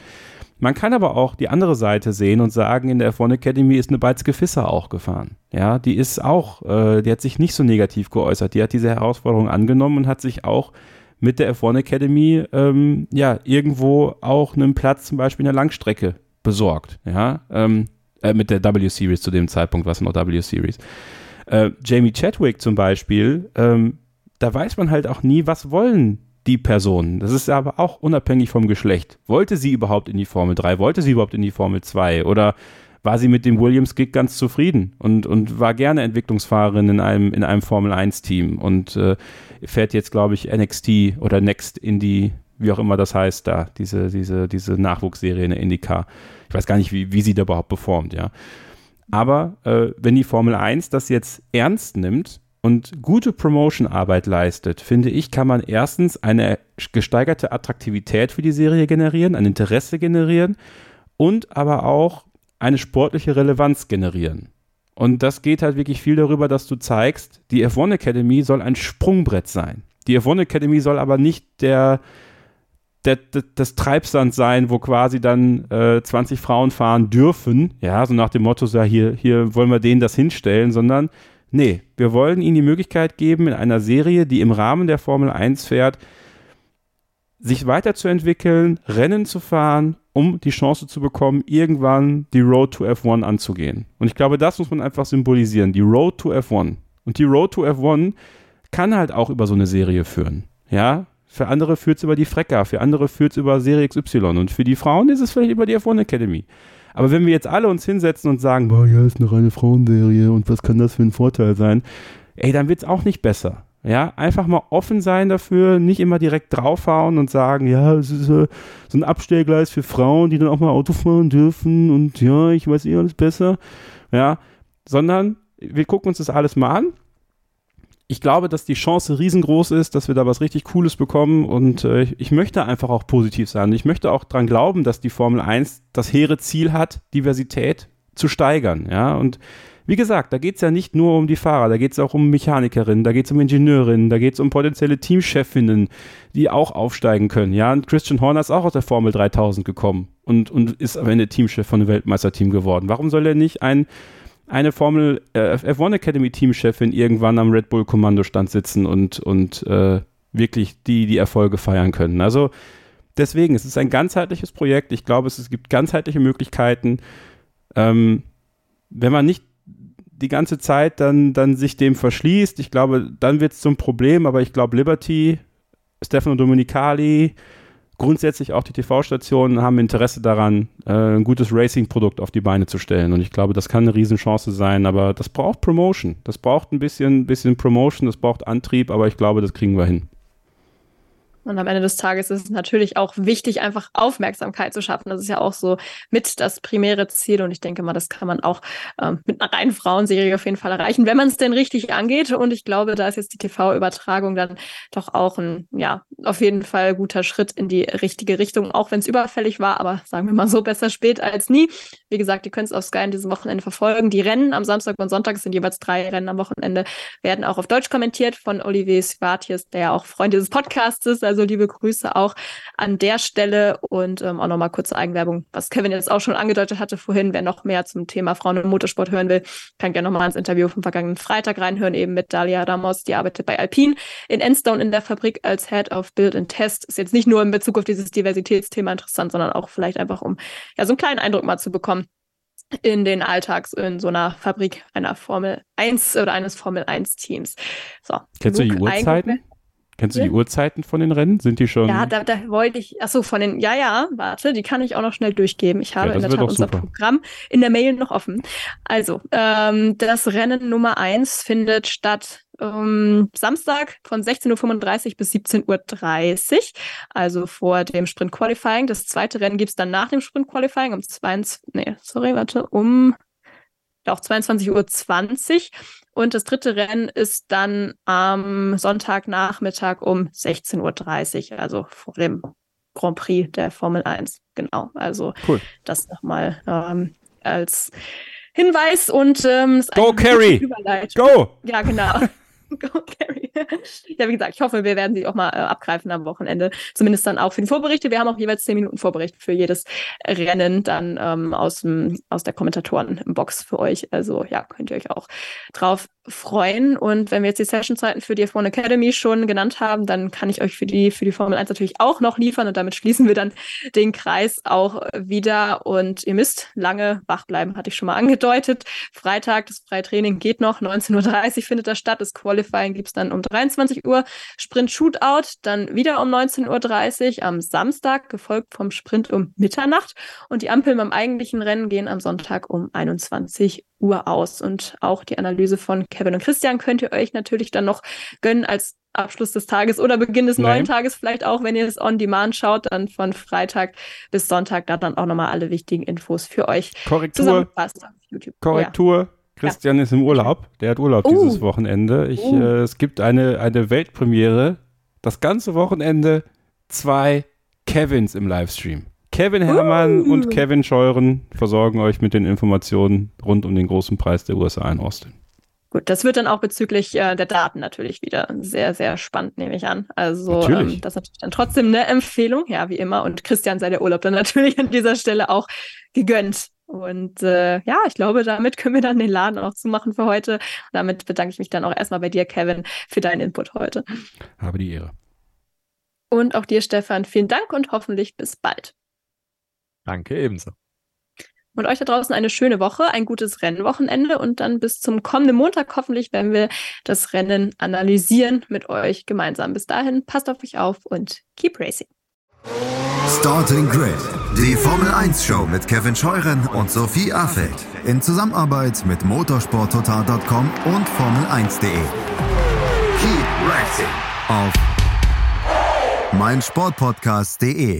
Man kann aber auch die andere Seite sehen und sagen, in der F1 Academy ist eine Beizke Fisser auch gefahren. Ja, die ist auch, äh, die hat sich nicht so negativ geäußert. Die hat diese Herausforderung angenommen und hat sich auch mit der F1 Academy ähm, ja irgendwo auch einen Platz zum Beispiel in der Langstrecke besorgt. Ja, ähm, äh, mit der W-Series zu dem Zeitpunkt war es noch W-Series. Äh, Jamie Chadwick zum Beispiel, ähm, da weiß man halt auch nie, was wollen die Personen. Das ist aber auch unabhängig vom Geschlecht. Wollte sie überhaupt in die Formel 3? Wollte sie überhaupt in die Formel 2? Oder war sie mit dem Williams-Gig ganz zufrieden und, und war gerne Entwicklungsfahrerin in einem, in einem Formel 1-Team und äh, fährt jetzt, glaube ich, NXT oder Next in die, wie auch immer das heißt, da, diese, diese, diese Nachwuchsserie in der IndyCar. Ich weiß gar nicht, wie, wie sie da überhaupt performt, ja. Aber äh, wenn die Formel 1 das jetzt ernst nimmt und gute Promotion-Arbeit leistet, finde ich, kann man erstens eine gesteigerte Attraktivität für die Serie generieren, ein Interesse generieren und aber auch eine sportliche Relevanz generieren. Und das geht halt wirklich viel darüber, dass du zeigst, die F1 Academy soll ein Sprungbrett sein. Die F1 Academy soll aber nicht der, der, das Treibsand sein, wo quasi dann äh, 20 Frauen fahren dürfen, ja, so nach dem Motto, ja, hier, hier wollen wir denen das hinstellen, sondern nee, wir wollen ihnen die Möglichkeit geben, in einer Serie, die im Rahmen der Formel 1 fährt, sich weiterzuentwickeln, Rennen zu fahren, um die Chance zu bekommen, irgendwann die Road to F1 anzugehen. Und ich glaube, das muss man einfach symbolisieren, die Road to F1. Und die Road to F1 kann halt auch über so eine Serie führen. Ja, für andere führt es über die Frecker, für andere führt es über Serie XY und für die Frauen ist es vielleicht über die F1 Academy. Aber wenn wir jetzt alle uns hinsetzen und sagen, boah, ja, ist eine reine Frauenserie und was kann das für ein Vorteil sein, ey, dann wird es auch nicht besser. Ja, einfach mal offen sein dafür, nicht immer direkt draufhauen und sagen, ja, es ist äh, so ein Abstellgleis für Frauen, die dann auch mal Auto fahren dürfen und ja, ich weiß eh alles besser. Ja, sondern wir gucken uns das alles mal an. Ich glaube, dass die Chance riesengroß ist, dass wir da was richtig Cooles bekommen und äh, ich möchte einfach auch positiv sein. Ich möchte auch dran glauben, dass die Formel 1 das hehre Ziel hat, Diversität zu steigern. Ja, und wie gesagt, da geht es ja nicht nur um die Fahrer, da geht es auch um Mechanikerinnen, da geht es um Ingenieurinnen, da geht es um potenzielle Teamchefinnen, die auch aufsteigen können. Ja, und Christian Horner ist auch aus der Formel 3000 gekommen und, und ist am Ende Teamchef von einem Weltmeisterteam geworden. Warum soll er nicht ein, eine Formel äh, F1 Academy Teamchefin irgendwann am Red Bull Kommandostand sitzen und, und äh, wirklich die, die Erfolge feiern können? Also deswegen, es ist ein ganzheitliches Projekt. Ich glaube, es, es gibt ganzheitliche Möglichkeiten. Ähm, wenn man nicht die ganze Zeit dann, dann sich dem verschließt, ich glaube, dann wird es zum Problem, aber ich glaube, Liberty, Stefano Domenicali, grundsätzlich auch die TV-Stationen haben Interesse daran, äh, ein gutes Racing-Produkt auf die Beine zu stellen. Und ich glaube, das kann eine Riesenchance sein, aber das braucht Promotion. Das braucht ein bisschen, bisschen Promotion, das braucht Antrieb, aber ich glaube, das kriegen wir hin. Und am Ende des Tages ist es natürlich auch wichtig, einfach Aufmerksamkeit zu schaffen. Das ist ja auch so mit das primäre Ziel. Und ich denke mal, das kann man auch ähm, mit einer reinen Frauenserie auf jeden Fall erreichen, wenn man es denn richtig angeht. Und ich glaube, da ist jetzt die TV-Übertragung dann doch auch ein, ja, auf jeden Fall guter Schritt in die richtige Richtung, auch wenn es überfällig war. Aber sagen wir mal so, besser spät als nie. Wie gesagt, ihr könnt es auf Sky in diesem Wochenende verfolgen. Die Rennen am Samstag und Sonntag sind jeweils drei Rennen am Wochenende, werden auch auf Deutsch kommentiert von Olivier Svatius, der ja auch Freund dieses Podcasts ist. Also also liebe Grüße auch an der Stelle und ähm, auch nochmal kurze Eigenwerbung, was Kevin jetzt auch schon angedeutet hatte vorhin. Wer noch mehr zum Thema Frauen und Motorsport hören will, kann gerne nochmal ins Interview vom vergangenen Freitag reinhören, eben mit Dalia Ramos. Die arbeitet bei Alpine in Enstone in der Fabrik als Head of Build and Test. Ist jetzt nicht nur in Bezug auf dieses Diversitätsthema interessant, sondern auch vielleicht einfach, um ja so einen kleinen Eindruck mal zu bekommen in den Alltags in so einer Fabrik einer Formel 1 oder eines Formel 1 Teams. So. Kennst du die Uhrzeiten? Kennst du die Uhrzeiten von den Rennen? Sind die schon? Ja, da, da wollte ich, achso, von den, ja, ja, warte, die kann ich auch noch schnell durchgeben. Ich habe ja, in der Tat unser super. Programm in der Mail noch offen. Also, ähm, das Rennen Nummer eins findet statt ähm, Samstag von 16.35 Uhr bis 17.30 Uhr, also vor dem Sprint Qualifying. Das zweite Rennen gibt's dann nach dem Sprint Qualifying um 22, nee, sorry, warte, um auch 22.20 Uhr. Und das dritte Rennen ist dann am Sonntagnachmittag um 16.30 Uhr, also vor dem Grand Prix der Formel 1. Genau, also cool. das nochmal ähm, als Hinweis und ähm, Go Carry! Go! Ja, genau. Go Carry. ja, wie gesagt, ich hoffe, wir werden sie auch mal äh, abgreifen am Wochenende. Zumindest dann auch für die Vorberichte. Wir haben auch jeweils zehn Minuten Vorbericht für jedes Rennen dann ähm, aus, dem, aus der Kommentatoren-Box für euch. Also ja, könnt ihr euch auch drauf freuen. Und wenn wir jetzt die Sessionzeiten für die F1 Academy schon genannt haben, dann kann ich euch für die, für die Formel 1 natürlich auch noch liefern. Und damit schließen wir dann den Kreis auch wieder. Und ihr müsst lange wach bleiben, hatte ich schon mal angedeutet. Freitag, das Freitraining geht noch. 19.30 Uhr findet das statt. Das Qualifying gibt es dann um 23 Uhr. Sprint Shootout dann wieder um 19.30 Uhr am Samstag, gefolgt vom Sprint um Mitternacht. Und die Ampeln beim eigentlichen Rennen gehen am Sonntag um 21 Uhr aus. Und auch die Analyse von Kevin und Christian könnt ihr euch natürlich dann noch gönnen als Abschluss des Tages oder Beginn des Nein. neuen Tages vielleicht auch, wenn ihr es on demand schaut, dann von Freitag bis Sonntag da dann auch nochmal alle wichtigen Infos für euch Korrektur. Korrektur. Ja. Christian ja. ist im Urlaub. Der hat Urlaub uh. dieses Wochenende. Ich, uh. äh, es gibt eine, eine Weltpremiere. Das ganze Wochenende zwei Kevins im Livestream. Kevin Herrmann uh. und Kevin Scheuren versorgen euch mit den Informationen rund um den großen Preis der USA in Austin. Gut, das wird dann auch bezüglich äh, der Daten natürlich wieder sehr, sehr spannend, nehme ich an. Also ähm, das ist natürlich dann trotzdem eine Empfehlung, ja, wie immer. Und Christian sei der Urlaub dann natürlich an dieser Stelle auch gegönnt. Und äh, ja, ich glaube, damit können wir dann den Laden auch zumachen für heute. Und damit bedanke ich mich dann auch erstmal bei dir, Kevin, für deinen Input heute. Habe die Ehre. Und auch dir, Stefan, vielen Dank und hoffentlich bis bald. Danke ebenso. Und euch da draußen eine schöne Woche, ein gutes Rennwochenende und dann bis zum kommenden Montag hoffentlich werden wir das Rennen analysieren mit euch gemeinsam. Bis dahin, passt auf euch auf und keep racing. Starting Grid, die Formel 1 Show mit Kevin Scheuren und Sophie Affeld in Zusammenarbeit mit motorsporttotal.com und Formel1.de. Keep racing auf meinsportpodcast.de.